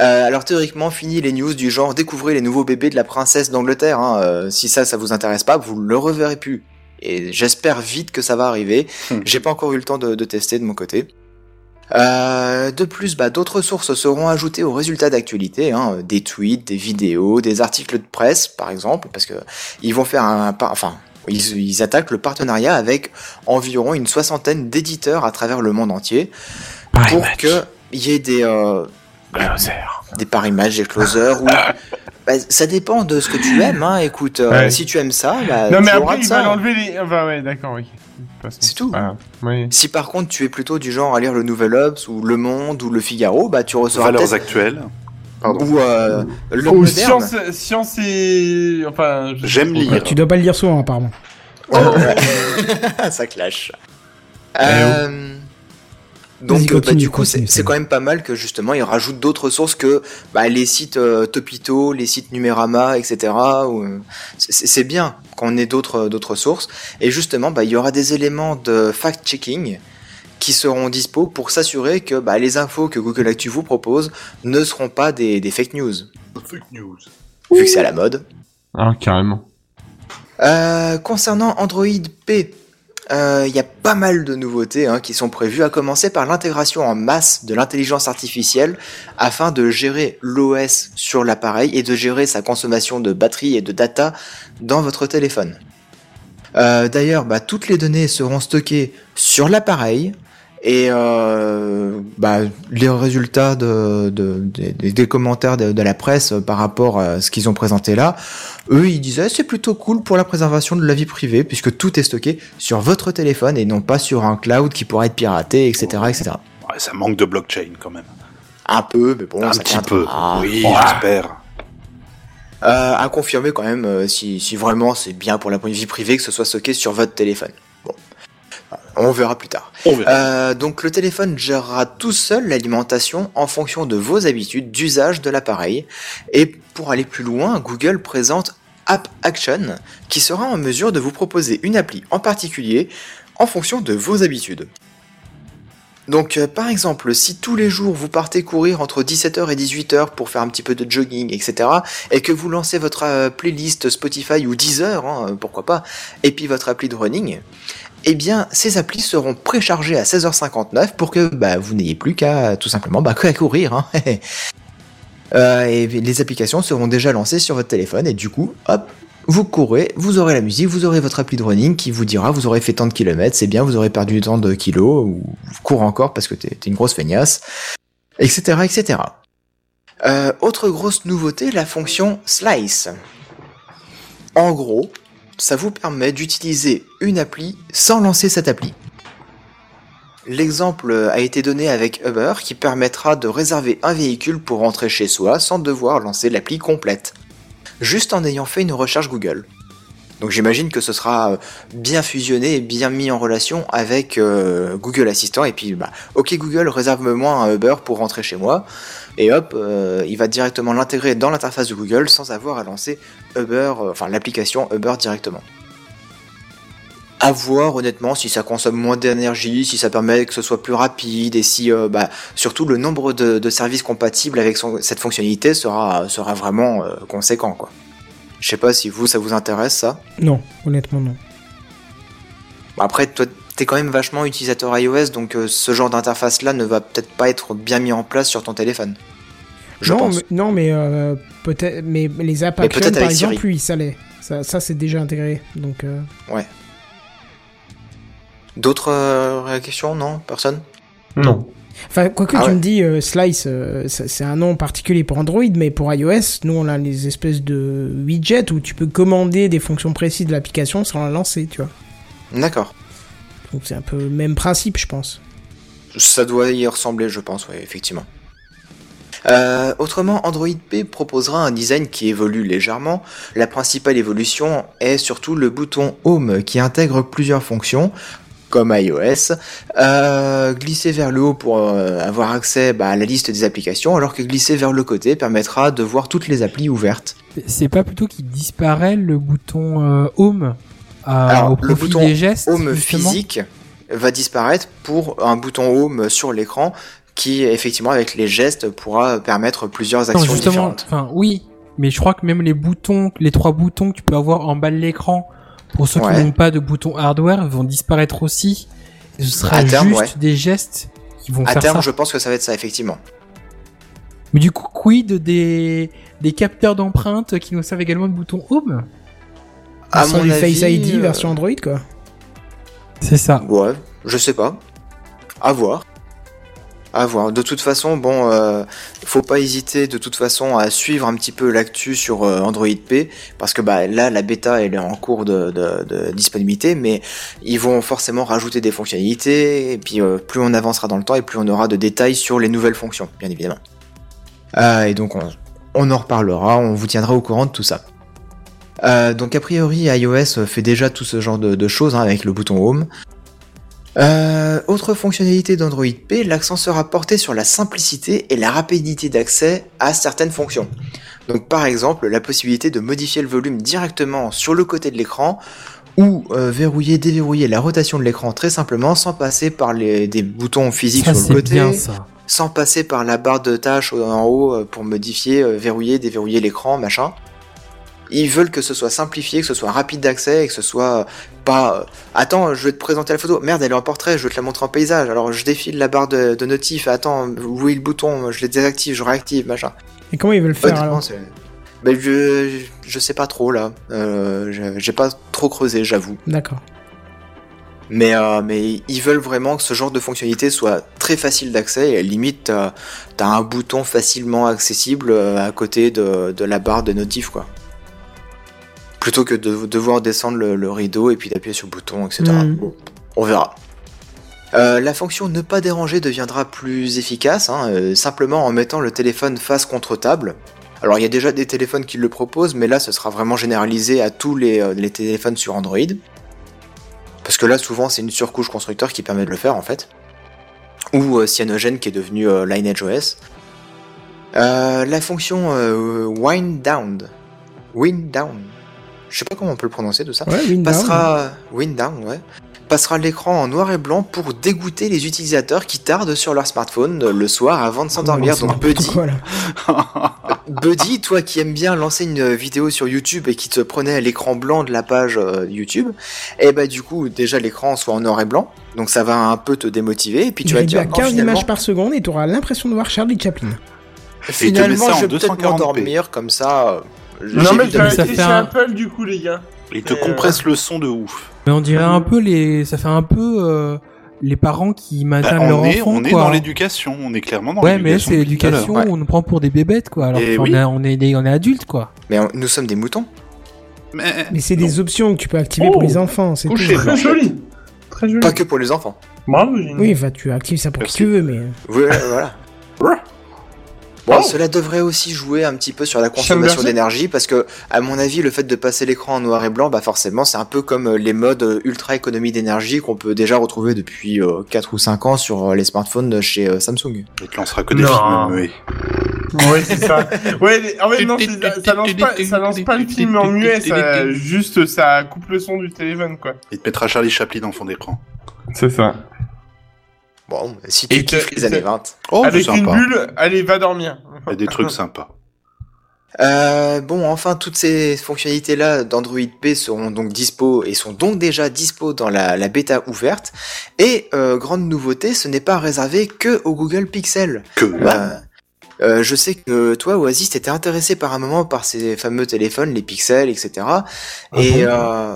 Euh, alors théoriquement, fini les news du genre découvrez les nouveaux bébés de la princesse d'Angleterre. hein, euh, si ça, ça vous intéresse pas, vous le reverrez plus. Et j'espère vite que ça va arriver. Hmm. J'ai pas encore eu le temps de, de tester de mon côté. Euh, de plus, bah, d'autres sources seront ajoutées aux résultats d'actualité, hein, des tweets, des vidéos, des articles de presse, par exemple, parce que ils vont faire un, par- enfin, ils, ils attaquent le partenariat avec environ une soixantaine d'éditeurs à travers le monde entier pour que il y ait des euh, des paris match, des closers ou bah, ça dépend de ce que tu aimes. Hein. Écoute, euh, Ouais. si tu aimes ça, bah, non, tu mais auras après, de il ça. va l'enlever les. Enfin, ouais, d'accord, oui. C'est tout. Oui. Si par contre tu es plutôt du genre à lire le Nouvel Obs ou Le Monde ou Le Figaro, bah tu recevras Valeurs actuelles. Pardon. ou euh, Le Ou science, science et. Enfin. J'aime lire. Tu dois pas le lire souvent, apparemment. ça clash. Euh, Donc euh, bah, du coup c'est quand même pas mal que justement ils rajoutent d'autres sources que bah, les sites euh, Topito, les sites Numérama, etc. euh, c'est bien qu'on ait d'autres d'autres sources et justement bah, il y aura des éléments de fact-checking qui seront dispo pour s'assurer que bah, les infos que Google Actu vous propose ne seront pas des, des fake news Fake news. vu que c'est à la mode. Ah, carrément. Euh, concernant Android P, euh, il y a pas mal de nouveautés hein, qui sont prévues, à commencer par l'intégration en masse de l'intelligence artificielle afin de gérer l'OS sur l'appareil et de gérer sa consommation de batterie et de data dans votre téléphone. Euh, D'ailleurs, bah, toutes les données seront stockées sur l'appareil et euh, bah, les résultats de, de- des- des commentaires de, la presse par rapport à ce qu'ils ont présenté là, eux ils disaient c'est plutôt cool pour la préservation de la vie privée puisque tout est stocké sur votre téléphone et non pas sur un cloud qui pourrait être piraté, etc. etc. Ouais, ça manque de blockchain quand même. Un peu, mais bon, Un petit peu. Oui, j'espère. Euh, à confirmer quand même euh, si, si vraiment c'est bien pour la vie privée que ce soit stocké sur votre téléphone. On verra plus tard. On verra. Euh, donc le téléphone gérera tout seul l'alimentation en fonction de vos habitudes d'usage de l'appareil. Et pour aller plus loin, Google présente App Action qui sera en mesure de vous proposer une appli en particulier en fonction de vos habitudes. Donc euh, par exemple, si tous les jours vous partez courir entre 17h et 18h pour faire un petit peu de jogging, etc., et que vous lancez votre euh, playlist Spotify ou Deezer, hein, pourquoi pas, et puis votre appli de running, eh bien ces applis seront préchargées à 16h59 pour que bah, vous n'ayez plus qu'à tout simplement bah, courir. Hein. Euh, et les applications seront déjà lancées sur votre téléphone et du coup, hop, vous courez, vous aurez la musique, vous aurez votre appli de running qui vous dira vous aurez fait tant de kilomètres, c'est bien, vous aurez perdu tant de kilos, ou courez encore parce que t'es t'es une grosse feignasse, etc. etc. Euh, autre grosse nouveauté, la fonction Slice. En gros, ça vous permet d'utiliser une appli sans lancer cette appli. L'exemple a été donné avec Uber qui permettra de réserver un véhicule pour rentrer chez soi sans devoir lancer l'appli complète. Juste en ayant fait une recherche Google. Donc j'imagine que ce sera euh, bien fusionné et bien mis en relation avec euh, Google Assistant. Et puis, bah, ok Google, réserve-moi un Uber pour rentrer chez moi. Et hop, euh, il va directement l'intégrer dans l'interface de Google sans avoir à lancer Uber, euh, enfin l'application Uber directement. À voir honnêtement si ça consomme moins d'énergie, si ça permet que ce soit plus rapide et si euh, bah, surtout le nombre de, de services compatibles avec son- cette fonctionnalité sera, sera vraiment euh, conséquent quoi. Je sais pas si vous ça vous intéresse ça? Non, honnêtement non. Après, toi, t'es quand même vachement utilisateur iOS, donc euh, ce genre d'interface-là ne va peut-être pas être bien mis en place sur ton téléphone. Je non, pense. mais, non, mais euh, peut-être, mais les apps Mais Action, peut-être par exemple, Siri. oui, ça l'est. Ça, ça c'est déjà intégré. Donc, euh, D'autres euh, questions Non? Personne? Non. enfin, quoi que Ah tu ouais. me dis, euh, Slice, euh, c'est un nom particulier pour Android, mais pour iOS, nous on a les espèces de widgets où tu peux commander des fonctions précises de l'application sans la lancer, tu vois. D'accord. Donc c'est un peu le même principe, je pense. Ça doit y ressembler, je pense, oui, effectivement. Euh, autrement, Android P proposera un design qui évolue légèrement. La principale évolution est surtout le bouton Home qui intègre plusieurs fonctions, comme iOS. Euh, glisser vers le haut pour euh, avoir accès bah, à la liste des applications, alors que glisser vers le côté permettra de voir toutes les applis ouvertes. C'est pas plutôt qu'il disparaît le bouton euh, Home? Alors, au le bouton des gestes Home justement physique va disparaître pour un bouton Home sur l'écran qui, effectivement, avec les gestes, pourra permettre plusieurs Non, actions justement, différentes. enfin oui, mais je crois que même les boutons, les trois boutons que tu peux avoir en bas de l'écran, pour ceux Ouais. qui n'ont pas de bouton hardware, vont disparaître aussi. Et ce sera À terme, juste ouais. des gestes qui vont À faire terme, ça. je pense que ça va être ça, effectivement. Mais du coup, quid des des capteurs d'empreintes qui nous servent également de bouton Home? À mon du avis, Face ID euh, version Android, quoi. C'est ça. Ouais, je sais pas. À voir. À voir. De toute façon, bon, euh, faut pas hésiter de toute façon à suivre un petit peu l'actu sur euh, Android P, parce que bah là, la bêta elle est en cours de, de- de disponibilité, mais ils vont forcément rajouter des fonctionnalités, et puis euh, plus on avancera dans le temps, et plus on aura de détails sur les nouvelles fonctions, bien évidemment. Ah, et donc on, on en reparlera, on vous tiendra au courant de tout ça. Euh, donc a priori iOS fait déjà tout ce genre de, de choses hein, avec le bouton Home. Euh, autre fonctionnalité d'Android P, l'accent sera porté sur la simplicité et la rapidité d'accès à certaines fonctions. Donc par exemple la possibilité de modifier le volume directement sur le côté de l'écran ou euh, verrouiller, déverrouiller la rotation de l'écran très simplement sans passer par les, des boutons physiques Ça sur le côté, bien ça. sans passer par la barre de tâches en haut pour modifier, euh, verrouiller, déverrouiller l'écran, machin. Ils veulent que ce soit simplifié, que ce soit rapide d'accès et que ce soit euh, pas. euh, Attends, je vais te présenter la photo. Merde, elle est en portrait, je vais te la montrer en paysage. Alors je défile la barre de, de notif. Attends, où est le bouton Je les désactive, je réactive, machin. Et comment ils veulent faire Honnêtement, alors c'est- Ben, je, je sais pas trop là. Euh, je- J'ai pas trop creusé, j'avoue. D'accord. Mais, euh, mais ils veulent vraiment que ce genre de fonctionnalité soit très facile d'accès et limite t'as t'as un bouton facilement accessible à côté de, de la barre de notif quoi. Plutôt que de devoir descendre le, le rideau et puis d'appuyer sur le bouton, etc. Mm. Bon, on verra. Euh, la fonction ne pas déranger deviendra plus efficace, hein, euh, simplement en mettant le téléphone face contre table. Alors il y a déjà des téléphones qui le proposent, mais là ce sera vraiment généralisé à tous les, euh, les téléphones sur Android. Parce que là, souvent, c'est une surcouche constructeur qui permet de le faire, en fait. Ou Cyanogen qui est devenu Lineage OS. Euh, la fonction Wind Down. Wind Down. Je sais pas comment on peut le prononcer tout ça. Ouais, Windows. Passera. Wind Down, ouais. Passera l'écran en noir et blanc pour dégoûter les utilisateurs qui tardent sur leur smartphone euh, le soir avant de s'endormir. C'est Donc, Buddy, quoi, là. Buddy, toi qui aimes bien lancer une vidéo sur YouTube et qui te prenait à l'écran blanc de la page euh, YouTube, et bah du coup déjà l'écran soit en noir et blanc, donc ça va un peu te démotiver et puis tu vas dire à oh, 15 finalement, images par seconde et tu auras l'impression de voir Charlie Chaplin. finalement je vais peut-être 240p. m'endormir comme ça. Euh, Non mais ça été fait chez un- Apple du coup les gars. Il te Euh, compresse le son de ouf. Mais on dirait un peu les, ça fait un peu euh, les parents qui Bah, maintiennent leur on est, enfant, on est quoi. dans l'éducation, on est clairement dans Ouais, mais l'éducation. c'est l'éducation, ouais. on nous prend pour des bébêtes, quoi. Alors oui. est- on est, des- on est adultes, quoi. Mais on- nous sommes des moutons. Mais, Mais c'est des options que tu peux activer Oh, pour les enfants, c'est. Très joli. Très joli. Pas que pour les enfants. Bravo. Oui, enfin, tu actives ça pour Merci. qui tu veux, mais... Oui, voilà. Bon, Oh. cela devrait aussi jouer un petit peu sur la consommation d'énergie parce que, à mon avis, le fait de passer l'écran en noir et blanc, bah forcément, c'est un peu comme euh, les modes euh, ultra économie d'énergie qu'on peut déjà retrouver depuis euh, 4 ou 5 ans sur euh, les smartphones chez euh, Samsung. il te lancera que des Non. films, oui. Ouais, c'est ça. Ouais, en fait, non, ça lance pas, ça lance pas le film en muet, ça, juste, ça coupe le son du téléphone, quoi. Il te mettra Charlie Chaplin en fond d'écran. C'est ça. Bon, si tu Et kiffes les années te- 20. Oh, Avec une bulle, allez, va dormir. Il y a des trucs sympas. Euh, bon, enfin, toutes ces fonctionnalités-là d'Android P seront donc dispo et sont donc déjà dispo dans la, la bêta ouverte. Et euh, grande nouveauté, ce n'est pas réservé que au Google Pixel. Que Bah, euh, je sais que toi, Oasis, t'étais intéressé par un moment par ces fameux téléphones, les pixels, etc. et bon? euh,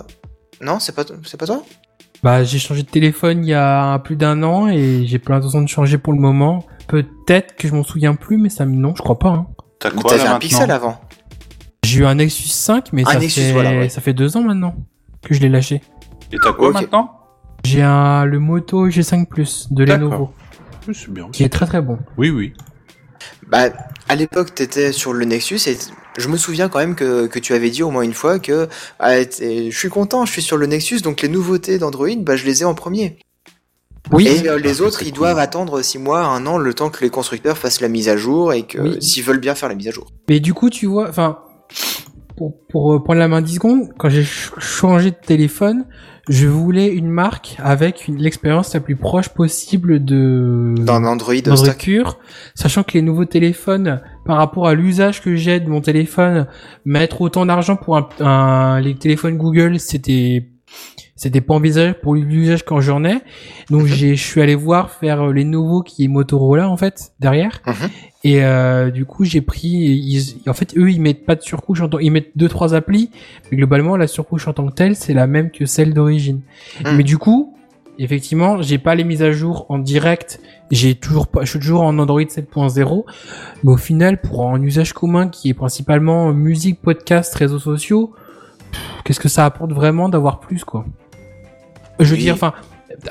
non, c'est pas c'est pas toi? Bah, j'ai changé de téléphone il y a plus d'un an et j'ai pas l'intention de changer pour le moment. Peut-être que je m'en souviens plus, mais ça me non, je crois pas. Hein. T'as quoi T'avais un pixel avant J'ai eu un Nexus 5, mais Un ça, Nexus, fait... voilà, ouais. ça fait deux ans maintenant que je l'ai lâché. Et t'as quoi Ok. maintenant? J'ai un le Moto G5 Plus de D'accord. Lenovo, Oui, c'est bien. qui est très très bon. Oui, oui. Bah, à l'époque, t'étais sur le Nexus et je me souviens quand même que, que tu avais dit au moins une fois que ah, je suis content, je suis sur le Nexus, donc les nouveautés d'Android, bah, je les ai en premier. Oui. Et euh, les Ah, autres, ils cool. doivent attendre 6 mois, un an, le temps que les constructeurs fassent la mise à jour et que Oui. s'ils veulent bien faire la mise à jour. Mais du coup, tu vois, enfin, pour, pour euh, prendre la main 10 secondes, quand j'ai ch- changé de téléphone, je voulais une marque avec l'expérience la plus proche possible de Dans Android Android pur, sachant que les nouveaux téléphones, par rapport à l'usage que j'ai de mon téléphone, mettre autant d'argent pour un, un- les téléphones Google, c'était c'était pas envisageable pour l'usage quand j'en ai. Donc Mhm. j'ai je suis allé voir faire les nouveaux qui est Motorola en fait derrière. Mhm. Et euh, du coup, j'ai pris. Ils, en fait, eux, ils mettent pas de surcouche. En tant, ils mettent deux trois applis, mais globalement, la surcouche en tant que telle, c'est la même que celle d'origine. Hmm. Mais du coup, effectivement, j'ai pas les mises à jour en direct. J'ai toujours pas. Je suis toujours en Android 7.0. Mais au final, pour un usage commun qui est principalement musique, podcast, réseaux sociaux, qu'est-ce que ça apporte vraiment d'avoir plus quoi? Je veux Oui. dire, enfin,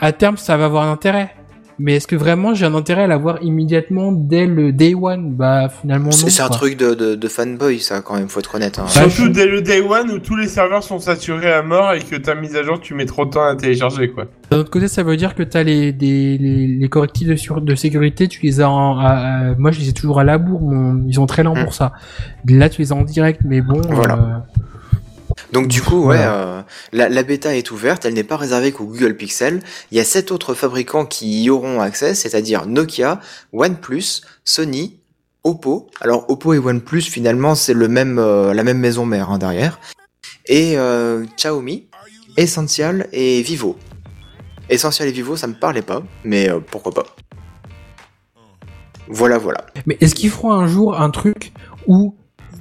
à terme, ça va avoir un intérêt. Mais est-ce que vraiment j'ai un intérêt à l'avoir immédiatement dès le day one? Bah finalement non. C'est un truc de, de, de fanboy, ça, quand même, faut être honnête. Hein. Bah, Surtout dès le day one où tous les serveurs sont saturés à mort et que ta mise à jour, tu mets trop de temps à télécharger, quoi. D'un autre côté, ça veut dire que t'as les, les, les correctifs de, sur, de sécurité, tu les as en, à- à- moi je les ai toujours à la bourre, mon- ils sont très lents Mm. pour ça. Là tu les as en direct, mais bon. Voilà. euh, Donc du coup, ouais, euh, la, la bêta est ouverte, elle n'est pas réservée qu'au Google Pixel. Il y a sept autres fabricants qui y auront accès, c'est-à-dire Nokia, OnePlus, Sony, Oppo. Alors Oppo et OnePlus, finalement, c'est le même, euh, la même maison mère hein, derrière. Et euh, Xiaomi, Essential et Vivo. Essential et Vivo, ça me parlait pas, mais pourquoi pas. Voilà, voilà. Mais est-ce qu'ils feront un jour un truc où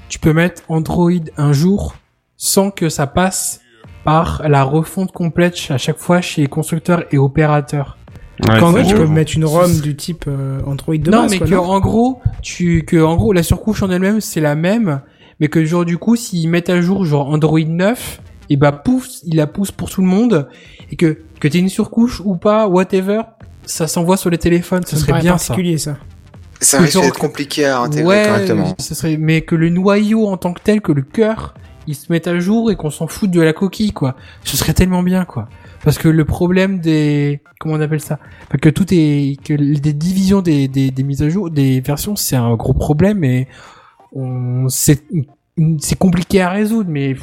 tu peux mettre Android un jour? Sans que ça passe par la refonte complète à chaque fois chez les constructeurs et opérateurs vrai, tu gros, peux mettre une ROM du type euh, Android de non, base, mais quoi, que en gros, tu que en gros la surcouche en elle-même c'est la même, mais que genre du coup s'ils mettent à jour genre Android 9, et bah pouf, il la pousse pour tout le monde et que que t'aies une surcouche ou pas, whatever, ça s'envoie sur les téléphones, Ça ce me serait bien ça. particulier, ça. Ça Que risque d'être compliqué à intégrer Ouais, correctement. ce serait mais que le noyau en tant que tel, que le cœur, il se mette à jour et qu'on s'en foute de la coquille quoi. Ce serait tellement bien quoi. Parce que le problème des comment on appelle ça? Enfin, que tout est que des divisions des, des, des mises à jour des versions c'est un gros problème et on c'est c'est compliqué à résoudre mais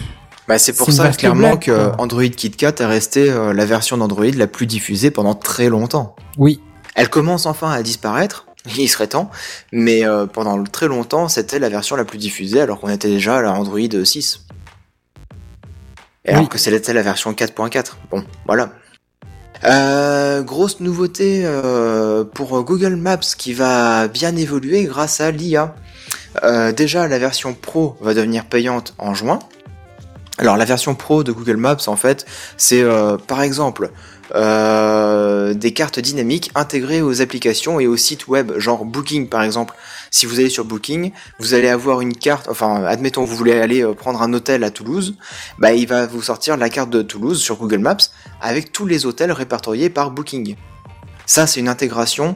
Bah, c'est pour ça clairement blague, que. Android KitKat est resté euh, la version d'Android la plus diffusée pendant très longtemps. oui Elle commence enfin à disparaître, il serait temps, mais euh, pendant très longtemps c'était la version la plus diffusée alors qu'on était déjà à la Android 6. Et alors que c'était la version 4.4. Bon, voilà. Euh, grosse nouveauté euh, pour Google Maps qui va bien évoluer grâce à l'IA. Euh, déjà, la version Pro va devenir payante en juin. Alors la version pro de Google Maps en fait, c'est euh, par exemple euh, des cartes dynamiques intégrées aux applications et aux sites web, genre Booking par exemple. Si vous allez sur Booking, vous allez avoir une carte, enfin admettons vous voulez aller euh, prendre un hôtel à Toulouse, bah il va vous sortir la carte de Toulouse sur Google Maps avec tous les hôtels répertoriés par Booking. Ça c'est une intégration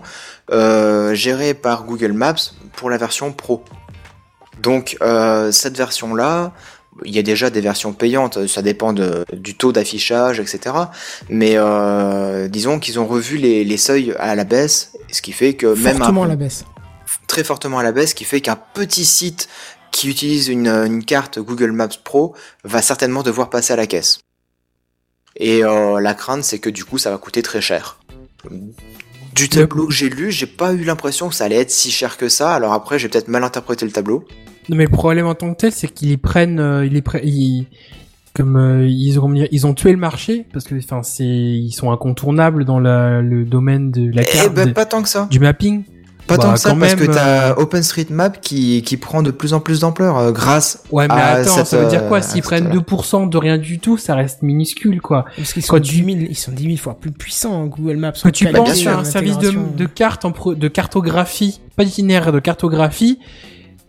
euh, gérée par Google Maps pour la version pro. Donc cette version là, il y a déjà des versions payantes, ça dépend de- du taux d'affichage, etc. Mais euh, disons qu'ils ont revu les, les seuils à la baisse, ce qui fait que même Fortement un, à la baisse. très fortement à la baisse, ce qui fait qu'un petit site qui utilise une, une carte Google Maps Pro va certainement devoir passer à la caisse. Et euh, la crainte, c'est que du coup, ça va coûter très cher. Du tableau que j'ai lu, j'ai pas eu l'impression que ça allait être si cher que ça. Alors après, j'ai peut-être mal interprété le tableau. Non, mais le problème en tant que tel, c'est qu'ils y prennent, euh, ils y prennent, ils- comme euh, ils ont ils ont tué le marché parce que enfin c'est ils sont incontournables dans la, le domaine de la Eh carte ben, de- pas tant que ça. du mapping. Pas Bah, tant que ça, quand parce même, que t'as euh, OpenStreetMap qui, qui prend de plus en plus d'ampleur euh, grâce Ouais, mais à attends, cette, ça veut dire quoi? euh, S'ils prennent cette- 2% de rien du tout, ça reste minuscule, quoi. Parce qu'ils sont, Quand 10 tu- 000, ils sont 10 000 fois plus puissants, hein, Google Maps. Quand tu en penses à un service de, de carte en pro- de cartographie, pas d'itinéraire, de cartographie,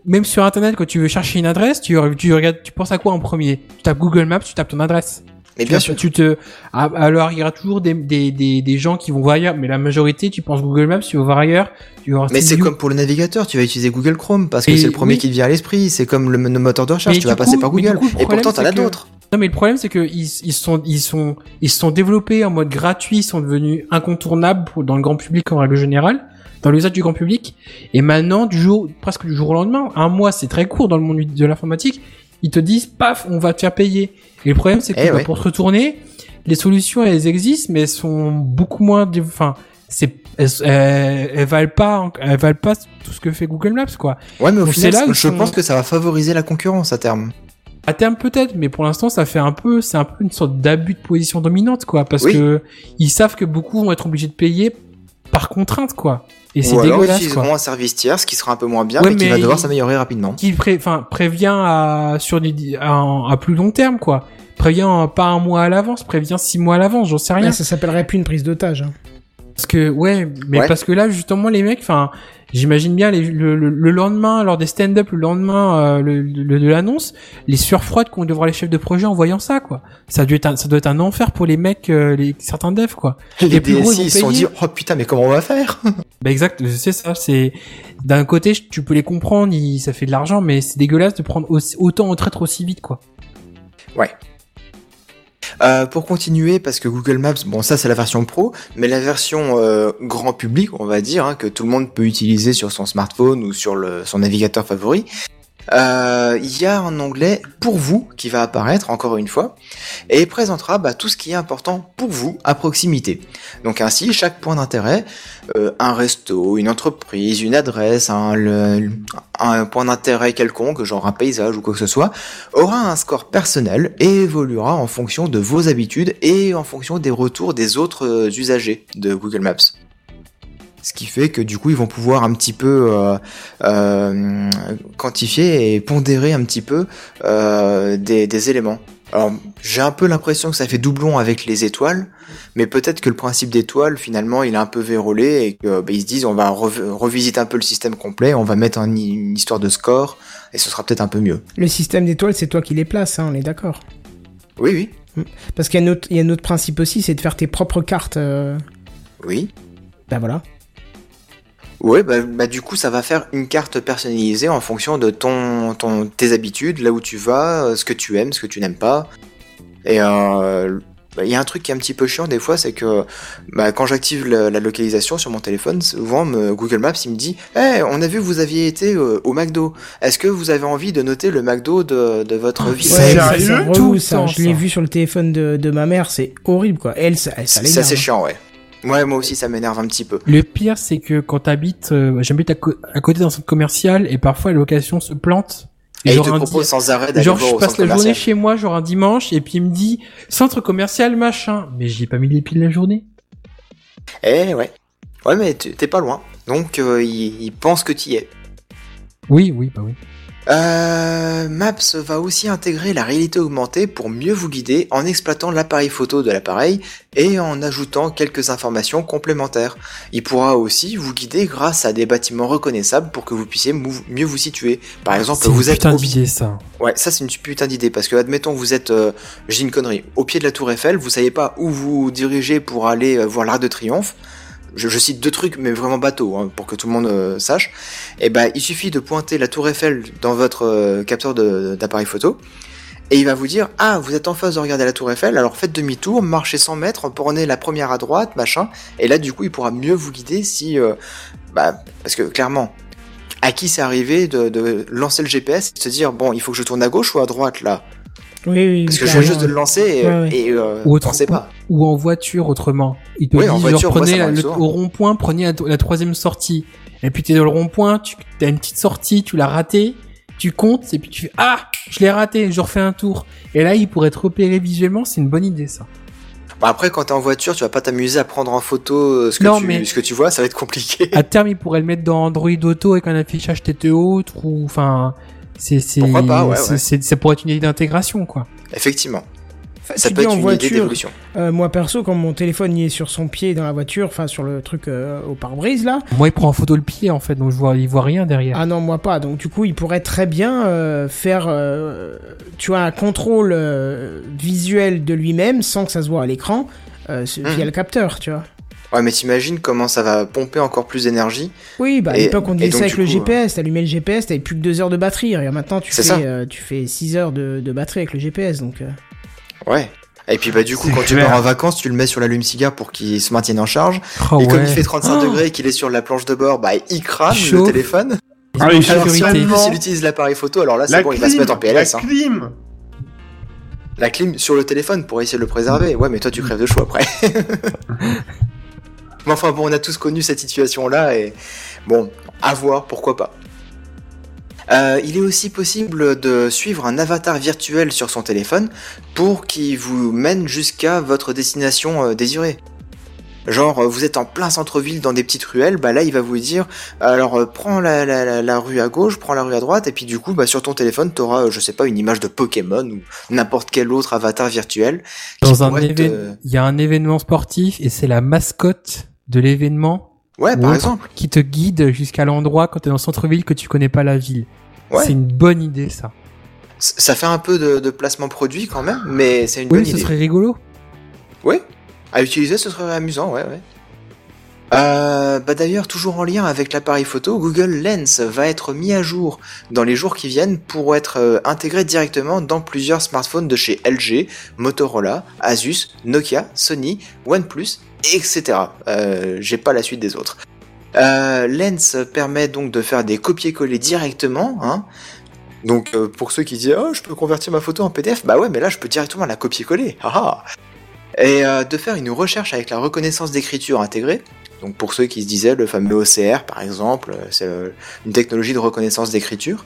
même sur internet, quand tu veux chercher une adresse, tu, tu regardes, tu penses à quoi en premier? Tu tapes Google Maps, tu tapes ton adresse. Mais bien sûr. Tu te, ah, alors il y aura toujours des, des, des, des gens qui vont voir ailleurs, mais la majorité, tu penses Google Maps, tu vas voir ailleurs, tu vas Mais c'est comme pour le navigateur, tu vas utiliser Google Chrome parce que c'est le premier oui. qui te vient à l'esprit. C'est comme le, le moteur de recherche, Mais tu vas du passer coup- par Google. coup, le Et pourtant, t'en as d'autres. Non, mais le problème, c'est que ils, ils sont, ils sont, ils sont développés en mode gratuit, ils sont devenus incontournables pour- dans le grand public en règle générale, dans l'usage du grand public. Et maintenant, du jour, presque du jour au lendemain, un mois, c'est très court dans le monde de l'informatique, ils te disent, paf, on va te faire payer. Et le problème, c'est que Eh bah, ouais. pour se retourner, les solutions, elles existent, mais elles sont beaucoup moins, enfin, c'est, elles, elles, elles valent pas, elles valent pas tout ce que fait Google Maps, quoi. Ouais, mais au Donc, final, là je sont- pense que ça va favoriser la concurrence à terme. À terme peut-être, mais pour l'instant ça fait un peu, c'est un peu une sorte d'abus de position dominante quoi, parce Oui. que ils savent que beaucoup vont être obligés de payer par contrainte quoi, et c'est ils dégueulasse utiliseront quoi. un service tiers, ce qui sera un peu moins bien, Ouais, mais qui va devoir s'améliorer rapidement. Qui pré, enfin prévient à sur à, à plus long terme quoi, prévient pas un mois à l'avance, prévient six mois à l'avance, j'en sais rien. Ouais, ça s'appellerait plus une prise d'otage. hein. Parce que ouais, mais Ouais. parce que là justement les mecs, enfin, j'imagine bien les, le, le, le lendemain lors des stand-up, le lendemain euh, le, le- de l'annonce, les sueurs froides qu'ont dû voir les chefs de projet en voyant ça quoi. Ça doit être un, ça doit être un enfer pour les mecs, euh, les certains devs quoi. Les gros, ils DSI, vont ils se sont dit, oh putain, mais comment on va faire? Bah exact, c'est ça. C'est d'un côté tu peux les comprendre, ils- ça fait de l'argent, mais c'est dégueulasse de prendre aussi- autant au traître aussi vite quoi. Euh, pour continuer, parce que Google Maps, bon ça c'est la version pro, mais la version euh, grand public, on va dire, hein, que tout le monde peut utiliser sur son smartphone ou sur son navigateur favori, il y a un onglet pour vous qui va apparaître encore une fois et présentera bah, tout ce qui est important pour vous à proximité. Donc ainsi, chaque point d'intérêt, euh, un resto, une entreprise, une adresse, un, un point d'intérêt quelconque, genre un paysage ou quoi que ce soit, aura un score personnel et évoluera en fonction de vos habitudes et en fonction des retours des autres euh, usagers de Google Maps. Ce qui fait que du coup ils vont pouvoir un petit peu euh, euh, quantifier et pondérer un petit peu euh, des, des éléments. Alors j'ai un peu l'impression que ça fait doublon avec les étoiles, mais peut-être que le principe d'étoile finalement il est un peu vérolé et que bah, ils se disent on va rev- revisiter un peu le système complet, on va mettre un- une histoire de score et ce sera peut-être un peu mieux. Le système d'étoiles, c'est toi qui les places, hein, on est d'accord. Oui oui Parce qu'il y a un autre, il y a un autre principe aussi, c'est de faire tes propres cartes. oui. Bah voilà. Ouais, bah, bah, du coup, ça va faire une carte personnalisée en fonction de ton, ton, tes habitudes, là où tu vas, euh, ce que tu aimes, ce que tu n'aimes pas. Et euh, bah, il y a un truc qui est un petit peu chiant des fois, c'est que bah, quand j'active la, la localisation sur mon téléphone, souvent me- Google Maps il me dit hey, on a vu que vous aviez été euh, au McDo. Est-ce que vous avez envie de noter le McDo de, de votre ville Ouais, ça, sérieux c'est relou, Tout le ça. temps, Je l'ai vu sur le téléphone de, de ma mère, c'est horrible quoi. Elle, ça, ça C'est assez chiant, ouais. Ouais, moi aussi ça m'énerve un petit peu. Le pire, c'est que quand t'habites, euh, j'habite à, côté d'un centre commercial et parfois la location se plante. Et il genre te propose sans arrêt d'aller Genre, je passe la journée chez moi, genre un dimanche, et puis il me dit centre commercial machin. Mais j'y ai pas mis les de la journée. Eh ouais. Ouais, mais t'es pas loin. Donc euh, il, il pense que tu y es. Oui, oui, bah oui. Euh, Maps va aussi intégrer la réalité augmentée pour mieux vous guider en exploitant l'appareil photo de l'appareil et en ajoutant quelques informations complémentaires. Il pourra aussi vous guider grâce à des bâtiments reconnaissables pour que vous puissiez mieux vous situer. Par exemple, C'est une vous êtes putain au d'idée, ça. Ouais, ça c'est une putain d'idée parce que admettons vous êtes, euh, j'ai une connerie, au pied de la Tour Eiffel, vous savez pas où vous dirigez pour aller euh, voir l'Arc de Triomphe. Je, cite deux trucs, mais vraiment bateau, hein, pour que tout le monde euh, sache. Et ben, il suffit de pointer la Tour Eiffel dans votre euh, capteur d'appareil photo. Et il va vous dire, ah, vous êtes en phase de regarder la Tour Eiffel, alors faites demi-tour, marchez 100 mètres, prenez la première à droite, machin. Et là, du coup, il pourra mieux vous guider si, euh, bah, parce que clairement, à qui c'est arrivé de, de lancer le GPS et de se dire, bon, il faut que je tourne à gauche ou à droite là? Oui, oui. Parce que je viens juste de le lancer et, Ouais, ouais. et euh, Ou on autre- sait pas. Ou en voiture, autrement. Il te Oui, dit, en genre, voiture, moi, prenez la- le- au rond-point, prenez la, la troisième sortie. Et puis t'es dans le rond-point, tu as une petite sortie, tu l'as raté, tu comptes, et puis tu fais, ah, je l'ai raté, je refais un tour. Et là, il pourrait te repérer visuellement, c'est une bonne idée, ça. Bah, après, quand t'es en voiture, tu vas pas t'amuser à prendre en photo euh, ce que, Non, tu, mais- ce que tu vois, ça va être compliqué. À terme, il pourrait le mettre dans Android Auto avec un affichage tête haute, ou, enfin, c'est, c'est, c'est- ouais. c'est- ça pourrait être une idée d'intégration, quoi. Effectivement. Ça tu peut être en une idée voiture, d'évolution. euh, moi perso, quand mon téléphone y est sur son pied dans la voiture, enfin sur le truc euh, au pare-brise là, Moi, il prend en photo le pied, en fait, donc je vois, il voit rien derrière. Ah non, moi pas. Donc du coup, il pourrait très bien euh, faire, euh, tu vois, un contrôle euh, visuel de lui-même sans que ça se voit à l'écran euh, Mhm. via le capteur, tu vois. Ouais, mais t'imagines comment ça va pomper encore plus d'énergie. Oui, bah à Et- l'époque on disait ça avec le coup, GPS. T'allumais le GPS, t'avais plus que 2 heures de batterie. Regarde, maintenant tu fais, euh, tu fais 6 heures de, de batterie avec le GPS. Donc euh, Ouais. Et puis bah du coup quand tu pars en vacances, tu le mets sur l'allume-cigare pour qu'il se maintienne en charge. Oh, et comme il fait 35 Oh, degrés et qu'il est sur la planche de bord, bah il crame Chaud. le téléphone. Ah oui, Alors si en plus il utilise l'appareil photo, alors là c'est La bon, il va se mettre en clim, PLS. la hein. clim. La clim sur le téléphone pour essayer de le préserver. Ouais, mais toi tu crèves de chaud après. mais enfin bon, on a tous connu cette situation-là et bon, à voir, pourquoi pas. Euh, il est aussi possible de suivre un avatar virtuel sur son téléphone pour qu'il vous mène jusqu'à votre destination euh, désirée. Genre, euh, vous êtes en plein centre-ville dans des petites ruelles, bah là il va vous dire, alors euh, prends la, la, la, la rue à gauche, prends la rue à droite, et puis du coup, bah, sur ton téléphone, t'auras, euh, je sais pas, une image de Pokémon ou n'importe quel autre avatar virtuel. Dans un te- il y a un événement sportif et c'est la mascotte de l'événement Ouais, par Ouais. exemple. qui te guide jusqu'à l'endroit quand t'es dans le centre-ville que tu connais pas la ville. Ouais. C'est une bonne idée, ça. C- Ça fait un peu de, de placement produit quand même, mais c'est une Oui, bonne ce idée. serait rigolo. Oui, à utiliser, ce serait amusant, ouais, ouais. Euh, bah d'ailleurs, toujours en lien avec l'appareil photo, Google Lens va être mis à jour dans les jours qui viennent pour être euh, intégré directement dans plusieurs smartphones de chez LG, Motorola, Asus, Nokia, Sony, OnePlus, etc. Euh, J'ai pas la suite des autres. Lens permet donc de faire des copier-coller directement, hein. Donc pour ceux qui disent oh je peux convertir ma photo en PDF, bah ouais mais là je peux directement la copier-coller. Haha et euh, de faire une recherche avec la reconnaissance d'écriture intégrée. Donc pour ceux qui se disaient le fameux OCR par exemple, euh, c'est euh, une technologie de reconnaissance d'écriture.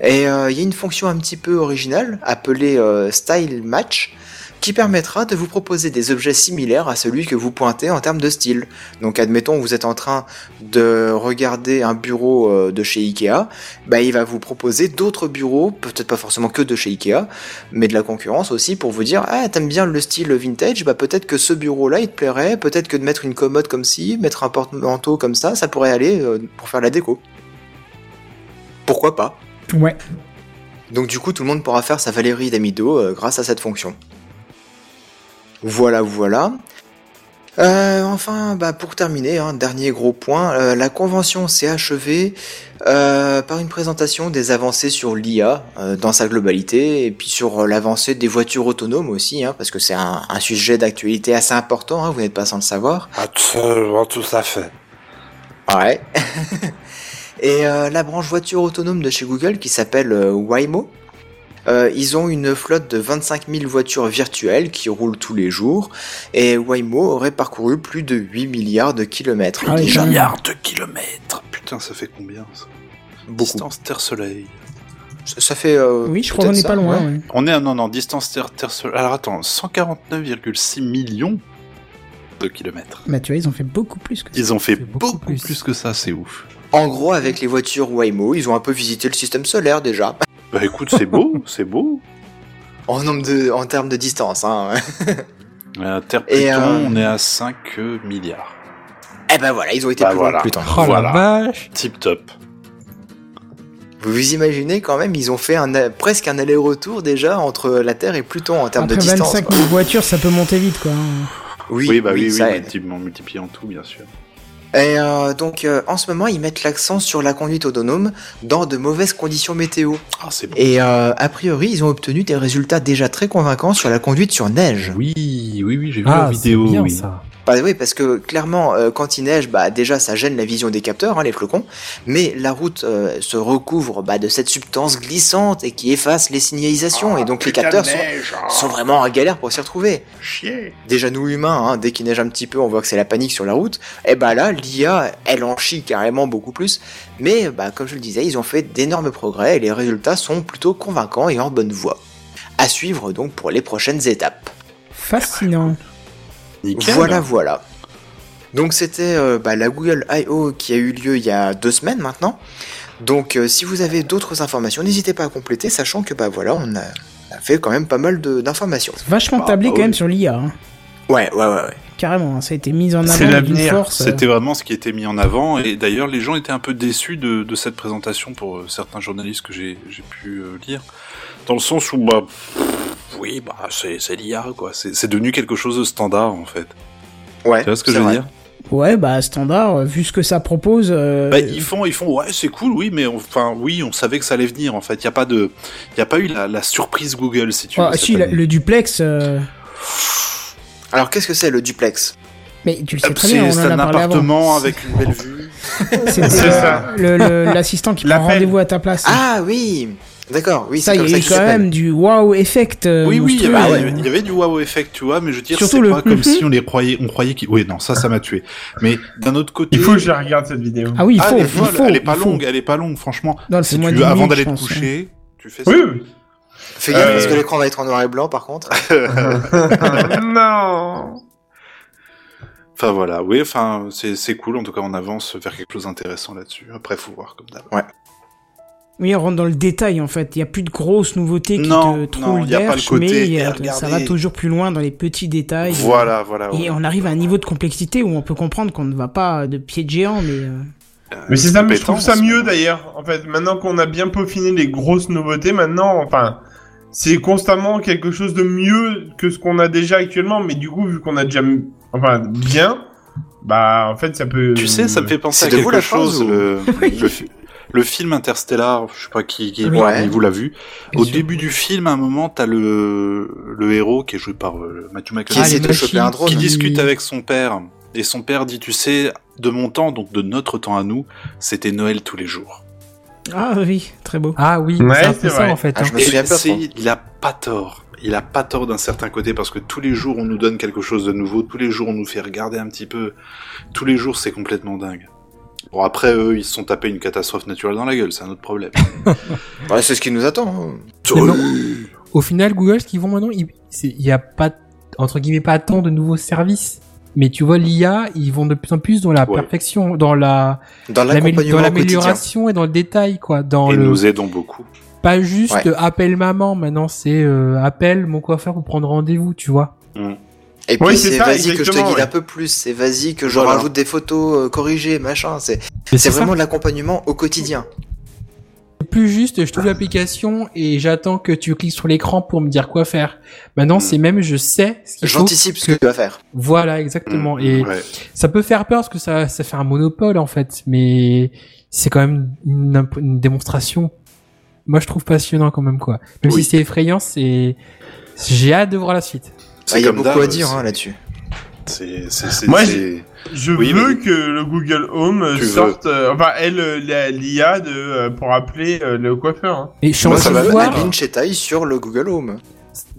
Et euh, il y a une fonction un petit peu originale appelée Style Match qui permettra de vous proposer des objets similaires à celui que vous pointez en termes de style. Donc admettons vous êtes en train de regarder un bureau euh, de chez Ikea, bah, il va vous proposer d'autres bureaux, peut-être pas forcément que de chez Ikea, mais de la concurrence aussi pour vous dire ah t'aimes bien le style vintage bah peut-être que ce bureau là il te plairait. Peut-être que de mettre une commode comme ci mettre un porte-manteau comme ça ça pourrait aller euh, pour faire la déco. Pourquoi pas? Ouais. donc du coup tout le monde pourra faire sa Valérie d'Amido euh, grâce à cette fonction voilà voilà Euh, enfin, bah, pour terminer, hein, dernier gros point, euh, la convention s'est achevée euh, par une présentation des avancées sur l'IA dans sa globalité et puis sur l'avancée des voitures autonomes aussi, hein, parce que c'est un, un sujet d'actualité assez important, hein, vous n'êtes pas sans le savoir. Absolument, tout à fait. Ouais. et la branche voiture autonome de chez Google qui s'appelle Waymo. Euh, ils ont une flotte de 25 000 voitures virtuelles qui roulent tous les jours et Waymo aurait parcouru plus de 8 milliards de kilomètres. Ah oui, déjà. quand même. Milliards de kilomètres. Putain, ça fait combien ça? Beaucoup. Distance Terre-Soleil. Ça, ça fait. euh, Oui, je crois qu'on n'est pas loin. ouais. ouais. On est à non, non, distance Terre- Terre-Soleil. Alors attends, 149,6 millions de kilomètres. Bah tu vois, ils ont fait beaucoup plus que ça. Ils ont fait beaucoup, plus. plus. que ça, c'est ouf. En gros, avec les voitures Waymo, ils ont un peu visité le système solaire déjà. Bah écoute, c'est beau, c'est beau. En, nombre de, en termes de distance, hein. Euh, Terre Et, Pluton, euh, on est à 5 milliards. Eh ben voilà, ils ont été Bah plus voilà. loin que Pluton. Oh Voilà. la vache Tip top. Vous vous imaginez quand même, ils ont fait un, presque un aller-retour déjà entre la Terre et Pluton en termes Après de distance. 25 quoi. 000 voitures, ça peut monter vite, quoi. Oui, Oui, bah oui, oui, ça aide. multi- en multipliant tout, bien sûr. Et euh, donc, euh, en ce moment, ils mettent l'accent sur la conduite autonome dans de mauvaises conditions météo. Ah, c'est bon. Et euh, a priori, ils ont obtenu des résultats déjà très convaincants sur la conduite sur neige. Oui, oui, oui, j'ai vu Ah, la vidéo. bien oui. ça. Bah oui, parce que clairement, euh, quand il neige, bah déjà ça gêne la vision des capteurs, hein, les flocons, mais la route euh, se recouvre bah, de cette substance glissante et qui efface les signalisations, et donc les capteurs sont, sont vraiment en galère pour s'y retrouver. Chier. Déjà nous humains, hein, dès qu'il neige un petit peu, on voit que c'est la panique sur la route. Et bah là, l'IA, elle en chie carrément beaucoup plus. Mais bah comme je le disais, ils ont fait d'énormes progrès et les résultats sont plutôt convaincants et en bonne voie. À suivre donc pour les prochaines étapes. Fascinant. Nickel. Voilà, voilà. Donc c'était euh, bah, la Google I.O. qui a eu lieu il y a deux semaines maintenant. Donc euh, si vous avez d'autres informations, n'hésitez pas à compléter, sachant que bah voilà, on a, on a fait quand même pas mal de- d'informations. Vachement Bah, tablé bah quand même sur l'IA. hein. Ouais, ouais, ouais, ouais. Carrément, hein, ça a été mis en C'est avant d'une l'avenir. euh, C'était vraiment ce qui était mis en avant et d'ailleurs les gens étaient un peu déçus de, de cette présentation pour certains journalistes que j'ai pu euh, lire dans le sens où bah oui bah c'est c'est l'IA quoi c'est c'est devenu quelque chose de standard en fait Ouais, tu vois ce que c'est je veux vrai. dire? Ouais, bah standard, euh, vu ce que ça propose. euh, bah, ils font ils font ouais c'est cool oui mais enfin oui on savait que ça allait venir en fait il y a pas de il y a pas eu la, la surprise Google si tu ah, veux si, la- le duplex. euh, Alors qu'est-ce que c'est le duplex? Mais tu le sais Hop, très bien, on c'est en c'est a un parlé avant. appartement avec une belle vue C'est euh, ça. le- le- l'assistant qui prend rendez-vous à ta place. Ah oui D'accord, oui, ça, c'est il comme y ça a eu quand même du wow effect. euh, Oui, oui, il y, monstrueux. avait, Ah ouais. il y avait- du wow effect, tu vois, mais je veux dire, c'est le pas comme si on les croyait, on croyait qu'ils... Oui, non, ça, ça m'a tué. Mais d'un autre côté... Il faut que je regarde cette vidéo. Ah oui, il Ah, faut, elle, il est folle, faut. elle est pas faut. longue, elle est pas longue, franchement. Non, Si c'est moins tu de veux, 10 avant minutes, d'aller te pense, hein. coucher, tu fais ça. Oui, oui. Fais gaffe Euh, parce que l'écran va être en noir et blanc par contre. non. Enfin voilà, oui, enfin c'est c'est cool. En tout cas, on avance vers quelque chose d'intéressant là-dessus. Après, faut voir comme d'hab. Oui, on rentre dans le détail en fait. Il y a plus de grosses nouveautés qui Non, te non, trouvent il y a pas le l'herche, côté, mais a- regardez. ça va toujours plus loin dans les petits détails. Voilà, voilà. Et on arrive à un niveau de complexité où on peut comprendre qu'on ne va pas de pied de géant, mais euh, Mais c'est ça, mais je trouve ça mieux d'ailleurs. En fait, maintenant qu'on a bien peaufiné les grosses nouveautés, maintenant, enfin, c'est constamment quelque chose de mieux que ce qu'on a déjà actuellement. Mais du coup, vu qu'on a déjà, enfin, bien, bah, en fait, ça peut. Tu sais, ça me fait penser à quelque vous la chose. ou- le, le, le film Interstellar, je sais pas qui, qui parmi vous l'a vu. Bien Au sûr. début du film, à un moment, t'as le le héros qui est joué par euh, Matthew Qui McConaughey. drone. qui discute avec son père. Et son père dit, tu sais, de mon temps, donc de notre temps à nous, c'était Noël tous les jours. ah oui, très beau. Ah oui, Ouais, c'est un peu ça vrai. en fait. Ah, hein. je me Et souviens pas il a pas tort. Il a pas tort d'un certain côté parce que tous les jours on nous donne quelque chose de nouveau, tous les jours on nous fait regarder un petit peu, tous les jours c'est complètement dingue. Bon après eux ils se sont tapés une catastrophe naturelle dans la gueule, c'est un autre problème. Ouais, c'est ce qui nous attend. hein. Non. Au final, Google, ce qu'ils vont maintenant, il c'est- il y a pas, entre guillemets, pas tant de nouveaux services. Mais tu vois, l'IA, ils vont de plus en plus dans la Ouais. perfection, dans la, Dans l'amélioration et dans le détail, quoi. Dans Et le, nous aidons beaucoup. pas juste Ouais. appelle maman, maintenant c'est euh, appelle mon coiffeur pour prendre rendez-vous, tu vois. Et puis Oui, c'est vas-y que je te guide ouais. un peu plus, c'est vas-y que je Voilà. rajoute des photos euh, corrigées, machin. C'est Mais c'est ça. vraiment de l'accompagnement au quotidien. C'est plus juste, je trouve l'application et j'attends que tu cliques sur l'écran pour me dire quoi faire. Maintenant, Mm. c'est même, je sais. J'anticipe ce que tu vas faire. Voilà, exactement. Mmh, et ouais. ça peut faire peur parce que ça, ça fait un monopole en fait, mais c'est quand même une, démonstration. Moi, je trouve passionnant quand même quoi. Même Oui. si c'est effrayant, c'est. J'ai hâte de voir la suite. Ah, Il y a beaucoup à dire hein, là-dessus. C'est Moi, Je Oui, veux que le Google Home Tu sorte, euh, enfin, elle, euh, la- l'IA de, euh, pour appeler euh, le coiffeur. Hein. Et je suis Moi, en ça train va de voir. Sur le Google Home.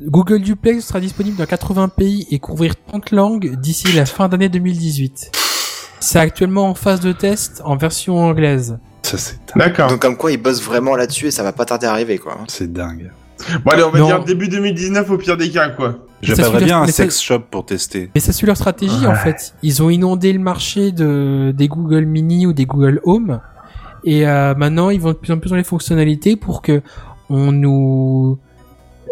Google Duplex sera disponible dans 80 pays et couvrir 30 langues d'ici la fin d'année 2018. C'est actuellement en phase de test en version anglaise. ça c'est D'accord. Donc comme quoi ils bossent vraiment là-dessus et ça va pas tarder à arriver quoi. c'est dingue. Bon, allez, on va Non. dire début 2019 au pire des cas, quoi. J'appellerais bien un mais ça- sex shop pour tester. Mais ça suit leur stratégie en fait. Ils ont inondé le marché de des Google Mini ou des Google Home Et euh, maintenant, ils vont de plus en plus dans les fonctionnalités pour que on nous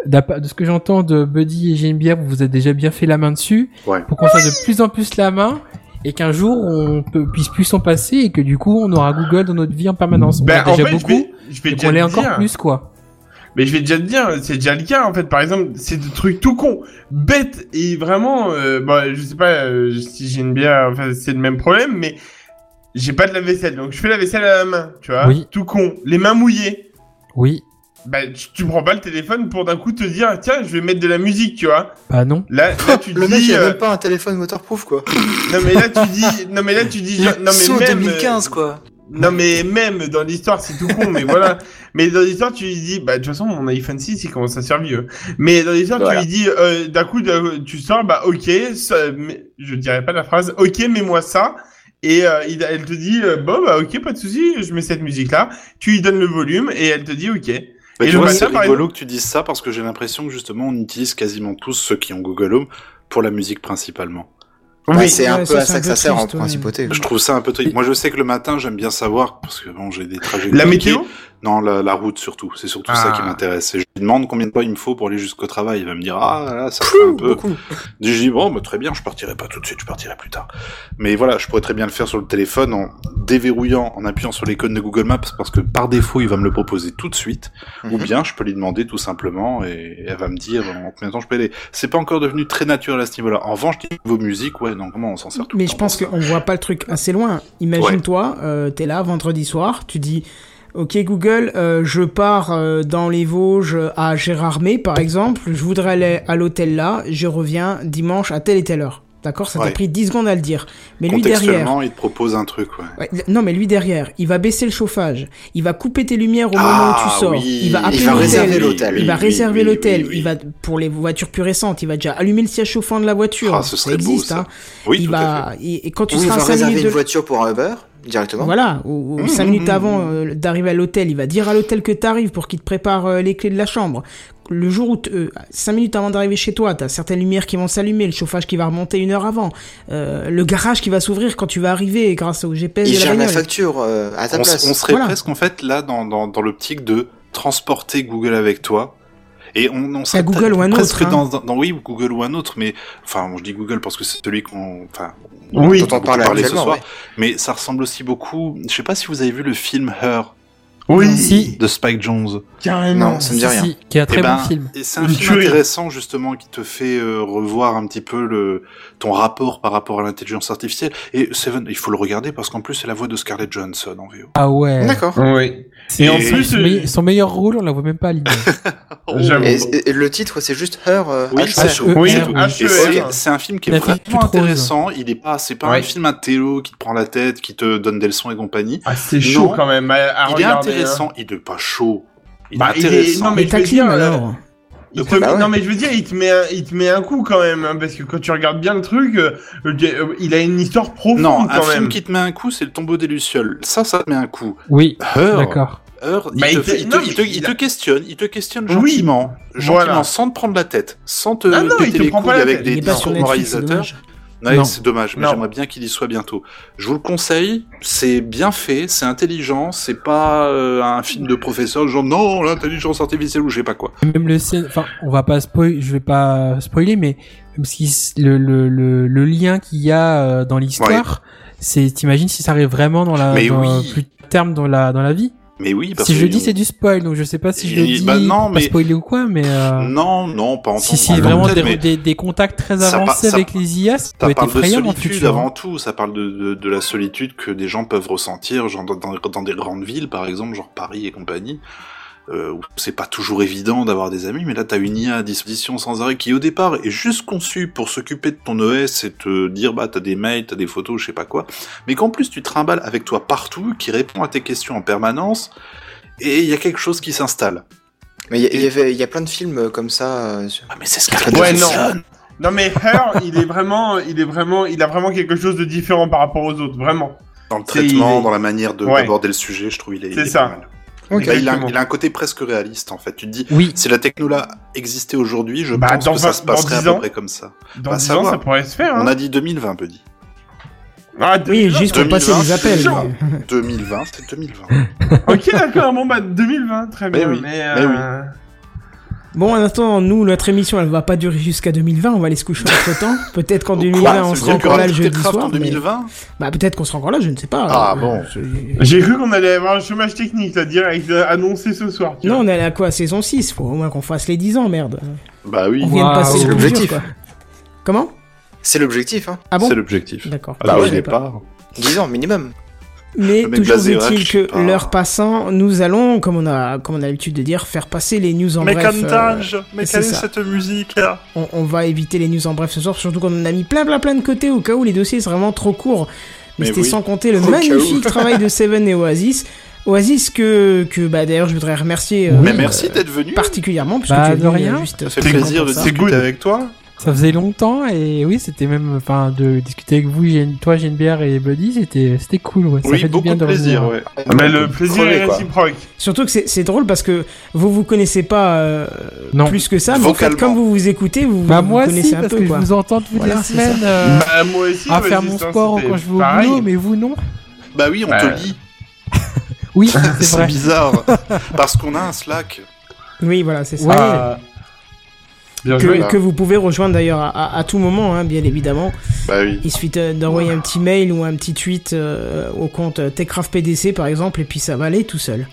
de ce que j'entends de Buddy et Geneviève, vous vous êtes déjà bien fait la main dessus, Ouais. pour qu'on fasse de plus en plus la main et qu'un jour on peut, puisse plus s'en passer et que du coup on aura Google dans notre vie en permanence. On Ben, l'a en déjà fait, je beaucoup, vais, je vais et déjà qu'on l'ait encore plus quoi. Mais je vais déjà te dire, c'est déjà le cas en fait. Par exemple, c'est des trucs tout con, bêtes et vraiment. Euh, bah, je sais pas euh, si j'ai une bière, enfin c'est le même problème, mais j'ai pas de la vaisselle, donc je fais la vaisselle à la main, tu vois. Oui. Tout con, les mains mouillées. Oui, Bah, tu, tu prends pas le téléphone pour d'un coup te dire, tiens, je vais mettre de la musique, tu vois. bah non. Là, là tu te Le dis. mec, il a euh, même pas un téléphone waterproof, quoi. Non mais là tu dis, non mais là tu dis, non mais Saut même. 2015, quoi. Non mais même dans l'histoire c'est tout con mais voilà. Mais dans l'histoire tu lui dis bah de toute façon mon iPhone 6 il commence à faire vieux. Mais dans l'histoire Voilà. tu lui dis euh, d'un coup tu sors bah ok ça, je dirais pas la phrase ok mets-moi ça. Et euh, il, elle te dit euh, bon bah ok pas de souci je mets cette musique là tu lui donnes le volume et elle te dit ok. Bah, Et tu vois, c'est rigolo que tu dises ça parce que j'ai l'impression que justement on utilise quasiment tous ceux qui ont Google Home pour la musique principalement. Bah, oui c'est un Ouais, peu ça, à ça que ça sert en principauté. Je trouve ça un peu triste. Moi, je sais que le matin, j'aime bien savoir parce que bon, j'ai des trajets. la météo? Non, la, la route surtout. C'est surtout ça qui Ah. m'intéresse. Et je lui demande combien de temps il me faut pour aller jusqu'au travail. Il va me dire ah là, ça fait un peu. Beaucoup. Je dis bon, bah, très bien, je partirai pas tout de suite, je partirai plus tard. Mais voilà, je pourrais très bien le faire sur le téléphone en déverrouillant, en appuyant sur l'icône de Google Maps parce que par défaut, il va me le proposer tout de suite. Ou Mhm. bien, je peux lui demander tout simplement et elle va me dire en combien de temps je peux aller. C'est pas encore devenu très naturel à ce niveau-là. En revanche, vos musiques, ouais, non, comment on s'en sert tout Mais le je temps pense qu'on voit pas le truc assez loin. Imagine-toi, euh, t'es là vendredi soir, tu dis Ok Google, euh, je pars euh, dans les Vosges à Gérardmer par exemple, je voudrais aller à l'hôtel là, je reviens dimanche à telle et telle heure. D'accord Ça t'a pris 10 secondes à le dire. Mais lui derrière, Contextuellement, il te propose un truc, ouais. Ouais, non mais lui derrière, il va baisser le chauffage, il va couper tes lumières au Ah, moment où tu sors, oui. il va Il appeler va réserver l'hôtel, il va réserver oui, l'hôtel, oui, oui. il va pour les voitures plus récentes, il va déjà allumer le siège chauffant de la voiture, Ah, ce ça serait beau, existe ça. hein. Oui, il tout à va fait. et, quand tu Ou il seras va à 5 réserver minutes une de voiture pour un Uber, directement. voilà, ou, Mmh, 5 mmh, minutes mmh, avant mmh. euh, d'arriver à l'hôtel, il va dire à l'hôtel que t'arrives pour qu'il te prépare euh, les clés de la chambre. Le jour où, 5 minutes avant d'arriver chez toi, t'as certaines lumières qui vont s'allumer, le chauffage qui va remonter une heure avant, euh, le garage qui va s'ouvrir quand tu vas arriver grâce au GPS Il de la gère la facture euh, à ta on, place. on serait Voilà. presque en fait là dans, dans, dans l'optique de transporter Google avec toi. Et on, on serait Google ou un presque autre, hein. dans, dans, dans- oui Google ou un autre, mais enfin bon, je dis Google parce que c'est celui qu'on enfin Oui. dont on Dont on parle parlait ce soir. ouais. Mais ça ressemble aussi beaucoup. Je sais pas si vous avez vu le film Her oui Si, de Spike Jones. carrément Non, ça me dit si, rien. si, qui est un très Eh ben, bon film. Et c'est un Une film tuerie. intéressant justement qui te fait euh, revoir un petit peu le ton rapport par rapport à l'intelligence artificielle. Et Seven, il faut le regarder parce qu'en plus c'est la voix de Scarlett Johansson en VO. Ah ouais. D'accord. oui et en plus Son, euh, me- son meilleur rôle, on la voit même pas à. Et, et- et le titre, c'est juste Her. euh, Oui, H, E, Oui, Et E, c'est un film qui est vraiment rose. intéressant. Il est pas, c'est pas Ouais. un film intello qui te prend la tête, qui te donne des leçons et compagnie. ah c'est chaud quand même à, à il est regarder, intéressant. hein. Il est pas chaud. Il Bah, est il est- intéressant. non, mais Mais euh, alors Il te- Bah ouais. Non mais je veux dire, il te met un, il te met un coup quand même, hein, parce que quand tu regardes bien le truc, euh, euh, il a une histoire profonde Non, un film qui te met un coup, c'est le tombeau des lucioles. Ça, ça te met un coup. Oui, d'accord. Her, il, Bah, te, il fait- te- il te- non, il mais te- il il a- te questionne, il te questionne Oui. gentiment, gentiment, Voilà. sans te prendre la tête, sans te Ah non, il péter te les prend pas couilles la avec tête. des discours moralisateurs. Ouais, Non. c'est dommage, mais j'aimerais bien qu'il y soit bientôt. Je vous le conseille, c'est bien fait, c'est intelligent, c'est pas euh, un film de professeur genre non, l'intelligence artificielle ou je sais pas quoi. Même le enfin, on va pas spoiler, je vais pas spoiler, mais même si le, le, le, le lien qu'il y a euh, dans l'histoire, c'est, t'imagines si ça arrive vraiment dans la, dans, oui. plus terme dans la, dans la vie? Mais oui, parce Si je que- le dis, c'est du spoil, donc je sais pas si je le dis, bah non, pour pas mais- spoiler ou quoi, mais euh, Non, non, pas en si, tant- si que vraiment des, mais des, des contacts très avancés ça- avec les IA, ça peut Ça être parle de effrayant le solitude futur. avant tout, ça parle de, de, de la solitude que des gens peuvent ressentir, genre dans, dans, dans des grandes villes par exemple, genre Paris et compagnie, euh, où c'est pas toujours évident d'avoir des amis, mais là t'as une IA à disposition sans arrêt qui au départ est juste conçue pour s'occuper de ton OS et te dire bah t'as des mails, t'as des photos, je sais pas quoi, mais qu'en plus tu trimbales avec toi partout, qui répond à tes questions en permanence, et il y a quelque chose qui s'installe. Mais il y, a- y y plein de films euh, comme ça. euh, sur- Ah mais c'est Scarlett Ouais, Johansson Non mais Her, il est vraiment, il est vraiment, il a vraiment quelque chose de différent par rapport aux autres, vraiment. Dans le traitement, est- dans la manière de- Ouais. d'aborder le sujet, je trouve il est, C'est ça. pas mal. Bah, il, a, Exactement. il a un côté presque réaliste en fait. Tu te dis, Oui, si la techno là existait aujourd'hui, je Bah, pense que ça se passerait à 10 peu ans. près comme ça. Dans Bah, 10 ça ans, va. ça pourrait se faire. On Hein. a dit 2020, Buddy. Ah, Oui, 2020, juste pour 2020, passer les appels. chiant. mais- 2020, c'est 2020. Ok, d'accord, bon bah 2020, très Mais bien. oui, Mais, mais euh, Bon, en attendant, nous, notre émission, elle va pas durer jusqu'à 2020, on va aller se coucher entre temps. Peut-être qu'en 2020, Quoi on sera encore là le jeudi soir. en mais- 2020 Bah, peut-être qu'on sera encore là, je ne sais pas. Ah, Euh, bon. c'est- J'ai cru qu'on allait avoir un chômage technique, direct, euh, annoncé ce soir. tu Non, vois. on est à quoi Saison 6, faut au moins qu'on fasse les 10 ans, merde. Bah oui, On vient de passer l'objectif. Comment? C'est l'objectif, hein. Ah bon? C'est l'objectif. D'accord. Bah Je au départ. 10 ans minimum. Mais toujours est-il que pas. l'heure passant, nous allons, comme on a, comme on a l'habitude de dire, faire passer les news en mais bref. comme euh, mais c'est quelle est ça. cette musique on, on va éviter les news en bref ce soir, surtout qu'on en a mis plein plein plein de côtés au cas où les dossiers seraient vraiment trop courts. Mais, Mais c'était oui. sans compter le Au magnifique travail de Seven et Oasis. Oasis que, que bah d'ailleurs je voudrais remercier euh, Mais euh, merci d'être venu. particulièrement puisque Bah, tu es venu, rien. euh, juste Ça fait plaisir de discuter avec toi. Ça faisait longtemps et oui, c'était même, enfin, de discuter avec vous, toi, Genebière et Bloody, c'était, c'était cool, ouais. Ça Oui, fait du bien de plaisir, revenir. ouais. Ah, mais le plaisir est réciproque. Surtout que c'est c'est drôle parce que vous vous connaissez pas euh, Non. plus que ça, mais en fait comme vous vous écoutez, vous, Bah vous moi connaissez aussi, un parce peu que quoi. je vous entends toutes Voilà, les semaines euh, Bah, moi aussi, à faire mon sport quand je vais au boulot, mais vous non. Bah oui, on Bah, te lit. Oui, c'est C'est vrai. bizarre. Parce qu'on a un Slack. Oui, voilà, c'est ça. Ouais. Ah. Bien Que, joué. que vous pouvez rejoindre d'ailleurs à, à- à tout moment, hein, bien évidemment. Bah oui. Il suffit de- d'envoyer un petit mail ou un petit tweet euh, au compte euh, Techcraft PDC par exemple, et puis ça va aller tout seul.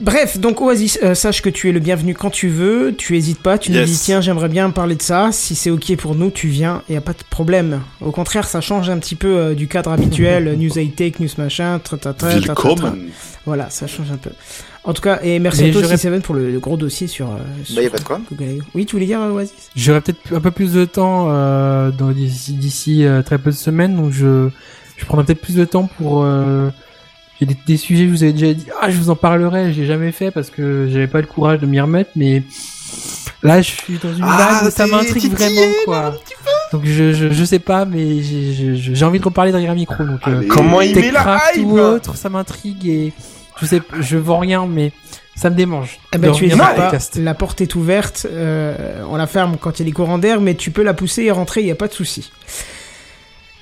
Bref, donc Oasis, euh, sache que tu es le bienvenu quand tu veux, tu hésites pas, tu nous Yes. dis tiens j'aimerais bien parler de ça, si c'est ok pour nous tu viens, et y a pas de problème. Au contraire ça change un petit peu euh, du cadre habituel, news high tech, news machin, tra, tra, tra, tra, tra, tra. Willkommen. Voilà, ça change un peu. En tout cas, et merci Mais à toi aussi Seven pour le, le gros dossier sur... euh, sur Bah, y a pas de quoi. Oui, tu voulais dire euh, Oasis? J'aurai peut-être un peu plus de temps euh, dans- d'ici euh, très peu de semaines, donc je, je prendrai peut-être plus de temps pour. Euh, j'ai des, des sujets, je vous avais déjà dit, ah, je vous en parlerai, j'ai jamais fait parce que j'avais pas le courage de m'y remettre, mais là, je suis dans une Ah, vague où ça m'intrigue titillé, vraiment, quoi. Donc je, je, je sais pas, mais j'ai- j'ai j'ai envie de reparler derrière un micro, donc. euh. Comment il met la hype ou autre, ça m'intrigue et je sais, je vends rien, mais ça me démange. Eh ben, tu pas, la porte est ouverte, euh, on la ferme quand il y a des courants d'air, mais tu peux la pousser et rentrer, il y a pas de souci.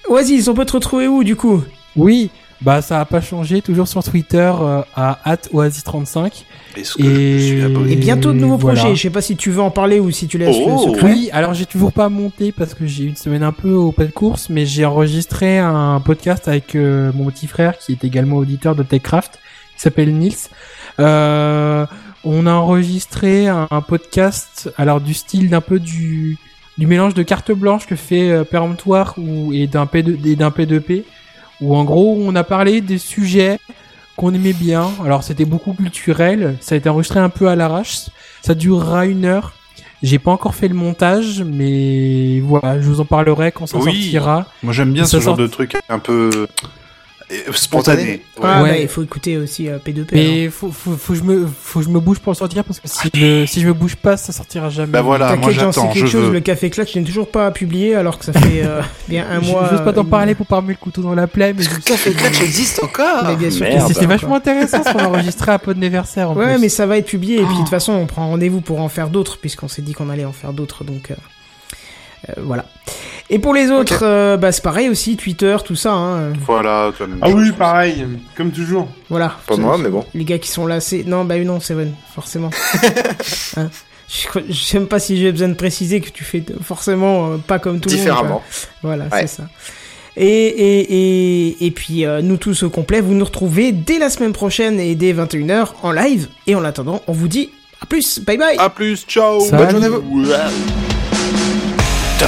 Oasis, on peut te retrouver où du coup? Oui, bah ça a pas changé, toujours sur Twitter euh, à @oasis35 Est-ce que et bientôt de nouveaux voilà. projets, je sais pas si tu veux en parler ou si tu laisses Oh. le secret. Oui, alors j'ai toujours pas monté parce que j'ai eu une semaine un peu au pas de course, mais j'ai enregistré un podcast avec euh, mon petit frère qui est également auditeur de Techcraft, qui s'appelle Nils. Euh, on a enregistré un, un podcast, alors du style d'un peu du du mélange de carte blanche que fait euh, Péremptoire ou et d'un P2 et d'un P2P, où en gros on a parlé des sujets qu'on aimait bien. Alors c'était beaucoup culturel, ça a été enregistré un peu à l'arrache. Ça durera une heure. J'ai pas encore fait le montage, mais voilà, je vous en parlerai quand ça Oui. sortira. Moi j'aime bien Ça ce genre de truc un peu spontané. Ah, Ouais. bah, il faut écouter aussi euh, P2P. alors. Mais faut, faut, faut, que je me, faut que je me bouge pour le sortir parce que si je, si je me bouge pas, ça sortira jamais. Bah voilà, moi j'attends, je quelque chose, veux. le Café Clutch n'est toujours pas publié alors que ça fait euh, bien un Je- mois. J'ose pas t'en euh, parler pour pas le couteau dans la plaie, mais le Café Clutch existe encore? Mais bien sûr c'était vachement intéressant ce qu'on a enregistré à pot d'anniversaire en Ouais, plus. mais ça va être publié et puis de Oh. toute façon on prend rendez-vous pour en faire d'autres puisqu'on s'est dit qu'on allait en faire d'autres donc euh, euh, voilà. Et pour les autres, euh, bah c'est pareil aussi Twitter, tout ça. Hein, Voilà, comme Ah oui, pareil, comme toujours. voilà. Pas moi, mais bon. Les gars qui sont là, c'est non bah non Seven forcément. Hein. Je sais même pas si j'ai besoin de préciser que tu fais forcément euh, pas comme tout le monde. Différemment. Voilà, Ouais. c'est ça. Et, et, et, et puis euh, nous tous au complet, vous nous retrouvez dès la semaine prochaine et dès 21h en live. Et en attendant, on vous dit à plus, bye bye. À plus, ciao Salut. Bonne journée à vous. Ouais.